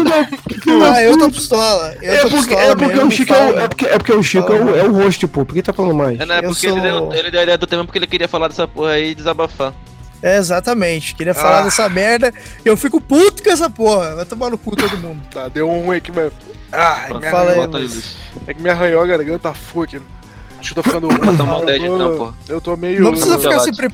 Ah, eu tô pistola. Eu É tô porque, pistola é porque mesmo, o Chico é o, é porque, é porque o Chico é o, é o host, pô. Por que tá falando mais? É, não, é porque ele, sou- deu, ele deu a ideia do tema porque ele queria falar dessa porra aí e desabafar. É, exatamente. Queria falar Ah. dessa merda. Eu fico puto com essa porra. Vai tomar no cu todo mundo. Tá, deu um ruim aqui, mas. Ah, me fala aí, arranhou, é que me arranhou a garganta full aqui. Acho que eu tô ficando. Tá tão eu, bad, tô, não, porra. eu tô meio. Não precisa ficar se pre...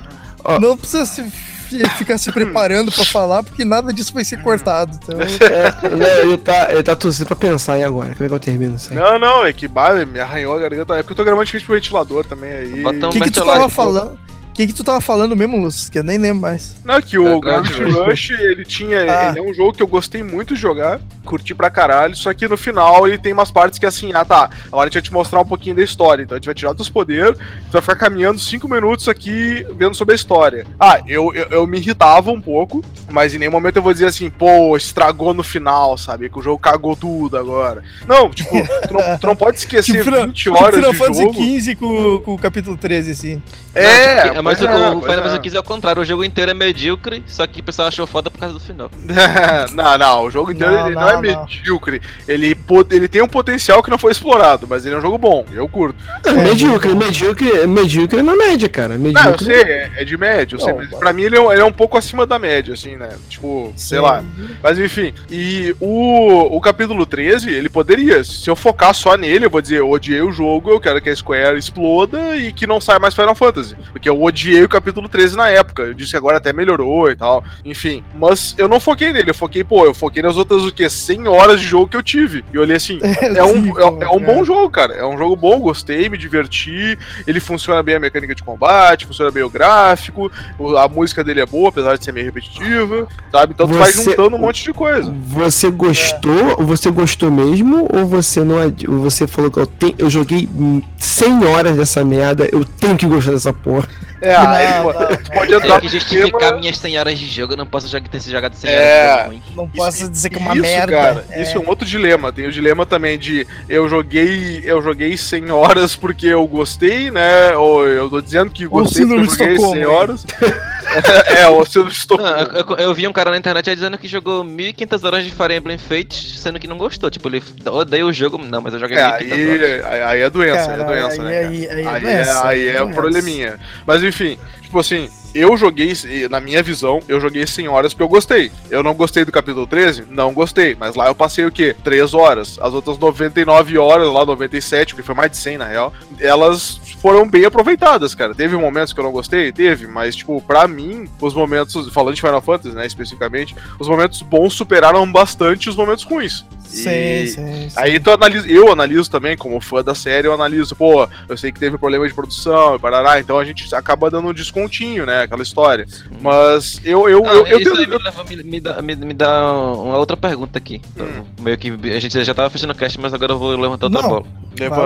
Ó. Não precisa se fi- ficar se preparando pra falar, porque nada disso vai ser cortado. Então, [laughs] É, né, ele, tá, ele tá torcendo pra pensar aí agora. Como é que eu termino isso aí? Não, não, é que bah, me arranhou a garganta. É porque eu tô gravando de frente pro ventilador também aí. O que, que tu tava falando? O que, que tu tava falando mesmo, Lúcio? Que eu nem lembro mais. Não, é que o É, Gravity Gravity Rush, ele tinha. Ah. Ele é um jogo que eu gostei muito de jogar, curti pra caralho, só que no final ele tem umas partes que é assim, ah tá, agora a gente vai te mostrar um pouquinho da história. Então a gente vai tirar dos poderes, tu vai ficar caminhando cinco minutos aqui vendo sobre a história. Ah, eu, eu, eu me irritava um pouco, mas em nenhum momento eu vou dizer assim, pô, estragou no final, sabe? Que o jogo cagou tudo agora. Não, tipo, tu não, tu não pode [laughs] esquecer Final- 20 horas Final de Fantasy jogo. XV com, com o capítulo 13, assim. É, Não, mas o, é, o Final é. Fantasy XV é o contrário, o jogo inteiro é medíocre, só que o pessoal achou foda por causa do final. [laughs] não, não, o jogo inteiro Não, ele não, não, é não. medíocre. Ele, ele tem um potencial que não foi explorado, mas ele é um jogo bom, eu curto. É, medíocre, medíocre, medíocre na média, cara. Não, eu Medíocre. sei, é, é de sei, Não, mas pra mim ele é, um, ele é um pouco acima da média, assim, né? Tipo, sei lá. Mas enfim, e o, o capítulo 13, ele poderia, se eu focar só nele, eu vou dizer, eu odiei o jogo, eu quero que a Square exploda e que não saia mais Final Fantasy. Porque eu odiei o capítulo 13 na época, eu disse que agora até melhorou e tal, enfim. Mas eu não foquei nele, eu foquei, pô, eu foquei nas outras, o quê? 100 horas de jogo que eu tive. E eu olhei assim, é [laughs] um, é, é um bom jogo, cara. É um jogo bom, gostei, me diverti. Ele funciona bem a mecânica de combate, funciona bem o gráfico, a música dele é boa, apesar de ser meio repetitiva, sabe? Então tu vai juntando um monte de coisa. Você gostou? Você gostou mesmo? Ou você não você falou que eu, tenho, eu joguei hum, 100 horas dessa merda, eu tenho que gostar dessa porra? É, Não, aí não. pô, tu pode Eu entrar tenho que justificar tema- minhas 100 horas de jogo, eu não posso jogar, ter se jogado 100 É. horas de jogo ruim. Não posso dizer que é uma isso, merda. Cara, É. Isso é um outro dilema. Tem o dilema também de eu joguei, eu joguei 100 horas porque eu gostei, né? Ou eu tô dizendo que gostei porque eu joguei Estocolmo, 100 hein? horas. [laughs] [laughs] é, o Estocolmo. eu, eu- vi um cara na internet aí dizendo que jogou 1500 horas de Fire Emblem Fates, sendo que não gostou. Tipo, ele odeia o jogo, não, mas eu joguei É, 1500 horas. aí, aí, aí é doença, Cara, aí é doença, né? aí- cara? aí- aí é Aí doença, é, aí é doença. probleminha. Mas enfim, tipo assim, eu joguei, na minha visão, eu joguei 100 horas porque eu gostei. Eu não gostei do capítulo 13? Não gostei. Mas lá eu passei o quê? 3 horas. As outras 99 horas, lá 97, porque foi mais de 100 na real, elas foram bem aproveitadas, cara. Teve momentos que eu não gostei? Teve, mas, tipo, pra mim, os momentos, falando de Final Fantasy, né, especificamente, os momentos bons superaram bastante os momentos ruins. Sim, sim, sim. Aí tu analisa, eu analiso também, como fã da série, eu analiso, pô, eu sei que teve problema de produção e parará, então a gente acaba dando um descontinho, né? Aquela história. Mas eu. eu, Não, eu, eu isso tenho- me, leva- me- me dá, me, me dá uma outra pergunta aqui. Hum. Meio que a gente já tava fechando o cast, mas agora eu vou levantar outra Não. bola.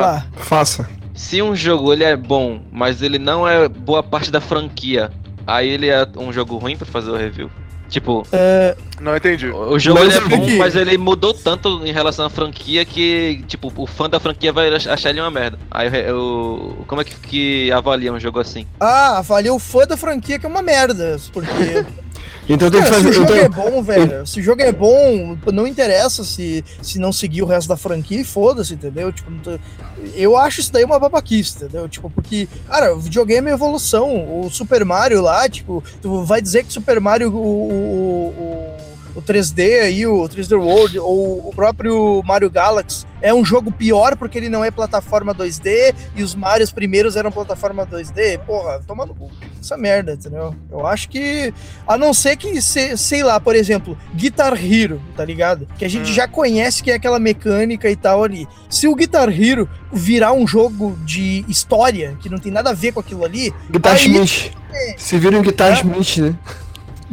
Lá. Faça. Se um jogo ele é bom, mas ele não é boa parte da franquia, aí ele é um jogo ruim pra fazer o review? Tipo, É, Não entendi. o jogo Mas ele é bom, que- mas ele mudou tanto em relação à franquia que, tipo, o fã da franquia vai ach- achar ele uma merda. Aí eu, como é que, que avalia um jogo assim? Ah, avalia o fã da franquia que é uma merda. Porque. [laughs] Então tem que Cara, se fazer. o jogo então- é bom, velho, se o jogo é bom, não interessa se, se não seguir o resto da franquia e foda-se, entendeu? Tipo, tô- eu acho isso daí uma babaquice, entendeu? Tipo, porque, cara, o videogame é evolução. O Super Mario lá, tipo, tu vai dizer que Super Mario, o, o, o, o 3D aí, o 3D World, ou o próprio Mario Galaxy, é um jogo pior porque ele não é plataforma 2D e os Marios primeiros eram plataforma 2D. Porra, toma no cu. Essa merda, entendeu? Eu acho que a não ser que, se- sei lá, por exemplo, Guitar Hero, tá ligado? Que a gente Hum. já conhece que é aquela mecânica e tal ali. Se o Guitar Hero virar um jogo de história, que não tem nada a ver com aquilo ali, Guitar Aí- Schmidt. Se viram um Guitar É. Schmidt, né?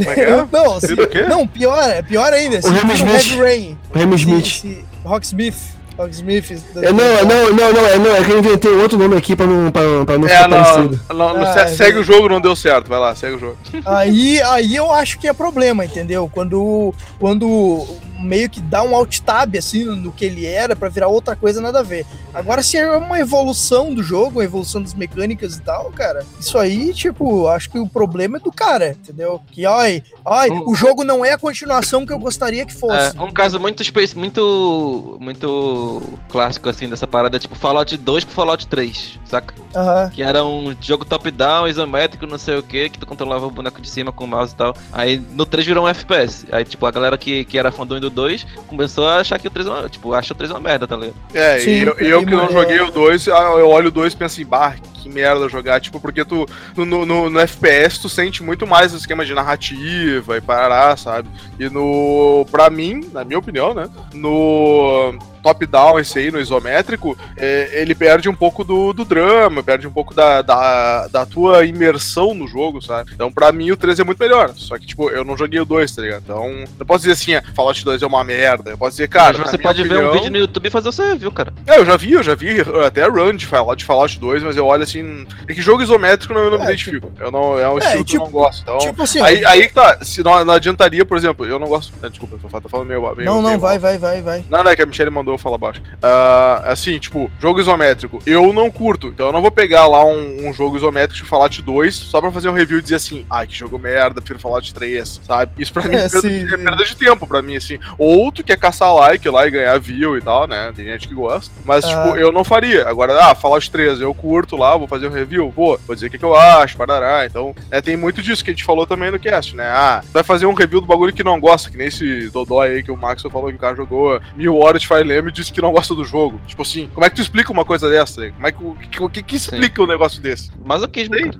É é? [laughs] não, o quê? não, pior, é pior ainda. Se Remy um Smith. Heavy Rain, O Remy Smith. Rocksmith, Rocksmith. É, não, é, não, não, não, é, não, é que eu inventei outro nome aqui pra não, pra, pra não É, ficar não, parecido. não, não, Ah, se- é segue o jogo, não deu certo. Vai lá, segue o jogo. Aí, aí eu acho que é problema, entendeu? Quando, quando meio que dá um alt tab assim no, que ele era pra virar outra coisa, nada a ver. Agora, se é uma evolução do jogo, uma evolução das mecânicas e tal, cara, isso aí, tipo, acho que o problema é do cara, entendeu? Que, ai, ai, Hum. o jogo não é a continuação que eu gostaria que fosse. É, um caso muito, muito, muito clássico, assim, dessa parada, é tipo Fallout 2 pro Fallout 3, saca? Aham. Que era um jogo top-down, isométrico, não sei o que, que tu controlava o boneco de cima com o mouse e tal. Aí no 3 virou um FPS. Aí, tipo, a galera que, que era fã do 1 do 2 começou a achar que o 3 é uma, tipo, acha o 3 uma merda, tá ligado? É, Sim, e eu, e eu que não é. joguei o 2, eu olho o 2 e penso assim, bah, que merda jogar, tipo, porque tu, tu no, no, no FPS tu sente muito mais o esquema de narrativa e parará, sabe? E no. Pra mim, na minha opinião, né? No top-down, esse aí, no isométrico, é, ele perde um pouco do, do drama, perde um pouco da, da, da tua imersão no jogo, sabe? Então, pra mim, o 3 é muito melhor. Só que, tipo, eu não joguei o 2, tá ligado? Então, eu posso dizer assim, ah, Fallout 2 é uma merda. Eu posso dizer, cara. Mas você pode ver um opinião- vídeo no YouTube e fazer o seu review, cara. é, eu já vi, eu já vi até run de Fallout, de Fallout 2, mas eu olho assim. É que jogo isométrico não, eu não me É, identifico. Eu não, é um É, estilo que eu tipo- não gosto. Então, Tipo assim, aí, aí que tá. Se não, não adiantaria, por exemplo, eu não gosto. é, desculpa, eu tô, falando- tô falando meio. meio não, não, meio vai, mal. vai, vai, vai. Não, não, é que a Michelle mandou eu falar baixo. Ah, assim, tipo, jogo isométrico, eu não curto. Então eu não vou pegar lá um, um jogo isométrico de Fallout 2 só pra fazer um review e dizer assim, ai, que jogo merda, prefiro Fallout 3, sabe? Isso pra mim É, é, perda, sim, de, é perda de tempo pra mim, assim. Ou tu quer caçar like lá e ganhar view e tal, né? Tem gente que gosta. Mas, Ah. tipo, eu não faria. Agora, ah, Fallout 3, eu curto lá, vou fazer um review, vou, vou dizer o que, que eu acho, parará. Então, é, tem muito disso que a gente falou também no cast, né? Ah, vai fazer um review do bagulho que não gosta, que nem esse Dodói aí que o Max falou que o cara jogou mil horas de Fire Emblem e disse que não gosta do jogo. Tipo assim, como é que tu explica uma coisa dessa? Como é que, o que, o que, que explica um negócio desse? Masoquismo, Sim. cara.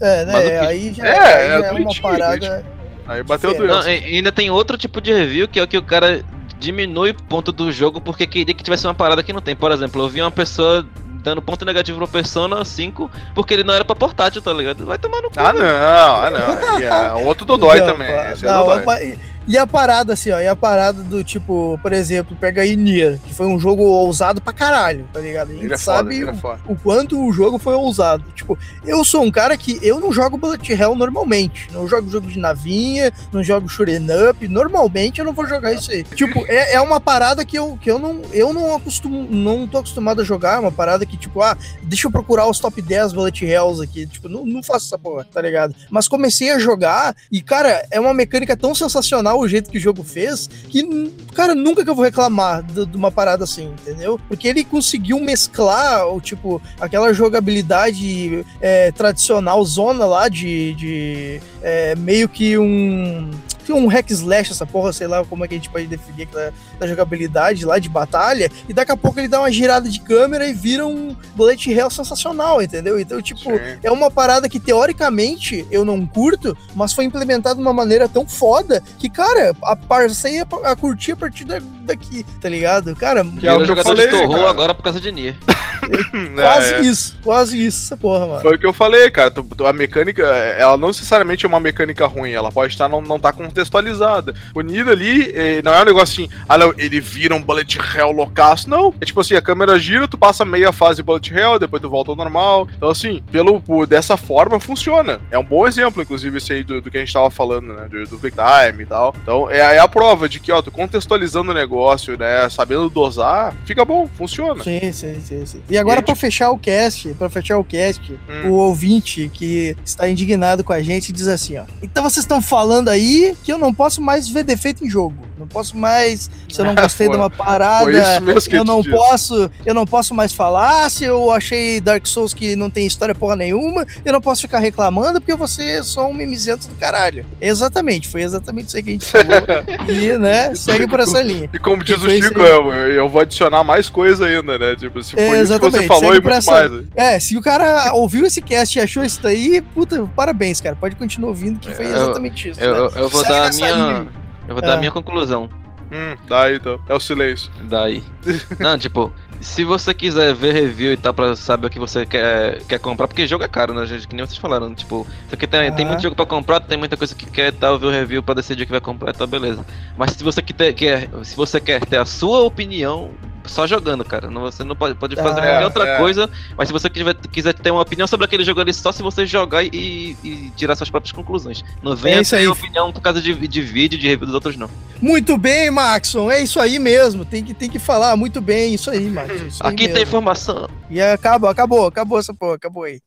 É, né? Mas o que- Aí já É, aí é já é uma parada. Aí bateu Sim. doença. Não, ainda tem outro tipo de review que é o que o cara diminui ponto do jogo porque queria que tivesse uma parada que não tem. Por exemplo, eu vi uma pessoa dando ponto negativo pro Persona 5 porque ele não era pra portátil, tá ligado? Vai tomar no cu. Ah, não, ah, não. E, ah, outro Dodói Não, também. Esse é não, Dodói. E a parada, assim, ó, e a parada do tipo, por exemplo, pega aí Nier, que foi um jogo ousado pra caralho, tá ligado? A gente Ele é foda, sabe ele é o, foda. o quanto o jogo foi ousado. Tipo, eu sou um cara que eu não jogo Bullet Hell normalmente. Não jogo jogo de navinha, não jogo shoot'em up. Normalmente eu não vou jogar isso aí. Tipo, é, é uma parada que eu, que eu não eu não acostumo, não tô acostumado a jogar. É uma parada que, tipo, ah, deixa eu procurar os top 10 Bullet Hells aqui. Tipo, não, não faço essa porra, tá ligado? Mas comecei a jogar e, cara, é uma mecânica tão sensacional o jeito que o jogo fez que, cara, nunca que eu vou reclamar de, de uma parada assim, entendeu? Porque ele conseguiu mesclar, o tipo, aquela jogabilidade é, tradicional, zona lá de, de é, meio que um um hack slash, essa porra, sei lá como é que a gente pode definir aquela da jogabilidade lá de batalha, e daqui a pouco ele dá uma girada de câmera e vira um bullet hell sensacional, entendeu? Então, tipo, Sim. é uma parada que teoricamente eu não curto, mas foi implementada de uma maneira tão foda que, cara, a passei a, a curtir a partir da- daqui, tá ligado? Cara, Que é o que eu jogador falei, de terror cara. agora por causa de Nier. [laughs] quase É, isso, quase isso, essa porra, mano. Foi o que eu falei, cara. A mecânica, ela não necessariamente é uma mecânica ruim, ela pode estar não, não tá contextualizada. O Nido ali eh, não é um negócio assim, ah não, ele vira um bullet hell loucaço. Não. É tipo assim, a câmera gira, tu passa meia fase bullet hell, depois tu volta ao normal. Então, assim, pelo, por- dessa forma funciona. É um bom exemplo, inclusive, esse aí do, do que a gente tava falando, né? Do, do Quick Time e tal. Então, é, é a prova de que, ó, tu contextualizando o negócio, né? Sabendo dosar, fica bom, funciona. Sim, sim, sim, sim. E agora, aí, pra fechar o cast, pra fechar o cast, Hum. o ouvinte que está indignado com a gente diz assim, ó. Então vocês estão falando aí que eu não posso mais ver defeito em jogo. Não posso mais, se eu não [laughs] gostei de uma parada, eu não posso, eu não posso mais falar se eu achei Dark Souls que não tem história porra nenhuma, eu não posso ficar reclamando porque você é só um mimizento do caralho. Exatamente, foi exatamente isso aí que a gente falou. [laughs] e, né, segue por essa linha. E como diz o Chico, eu, eu vou adicionar mais coisa ainda, né? Tipo, se É, foi isso que você falou e muito essa- mais. É, se o cara ouviu esse cast e achou isso daí, puta, parabéns, cara. Pode continuar ouvindo, que foi Eu- exatamente isso. Eu, né? eu- eu vou Segue dar a minha. linha. Eu vou dar Ah. a minha conclusão. Hum, daí então. É o silêncio. Daí. [laughs] Não, tipo, se você quiser ver review e tal pra saber o que você quer, quer comprar, porque jogo é caro, né, gente? Que nem vocês falaram. Tipo, aqui tem, tem Ah. muito jogo pra comprar, tem muita coisa que quer e tal, ver o review pra decidir o que vai comprar, tá beleza. Mas se você quer, se você quer ter a sua opinião, só jogando, cara. Não, você não pode, pode fazer Ah, qualquer outra é. coisa, mas se você quiser, quiser ter uma opinião sobre aquele jogo ali, só se você jogar e, e tirar suas próprias conclusões. Não venha isso ter aí. opinião por causa de, de vídeo, de review dos outros, não. Muito bem, Maxon. É isso aí mesmo. Tem que, tem que falar muito bem. Isso aí, Maxon. isso aí Aqui tem informação. E acabou, acabou, acabou essa porra, acabou aí.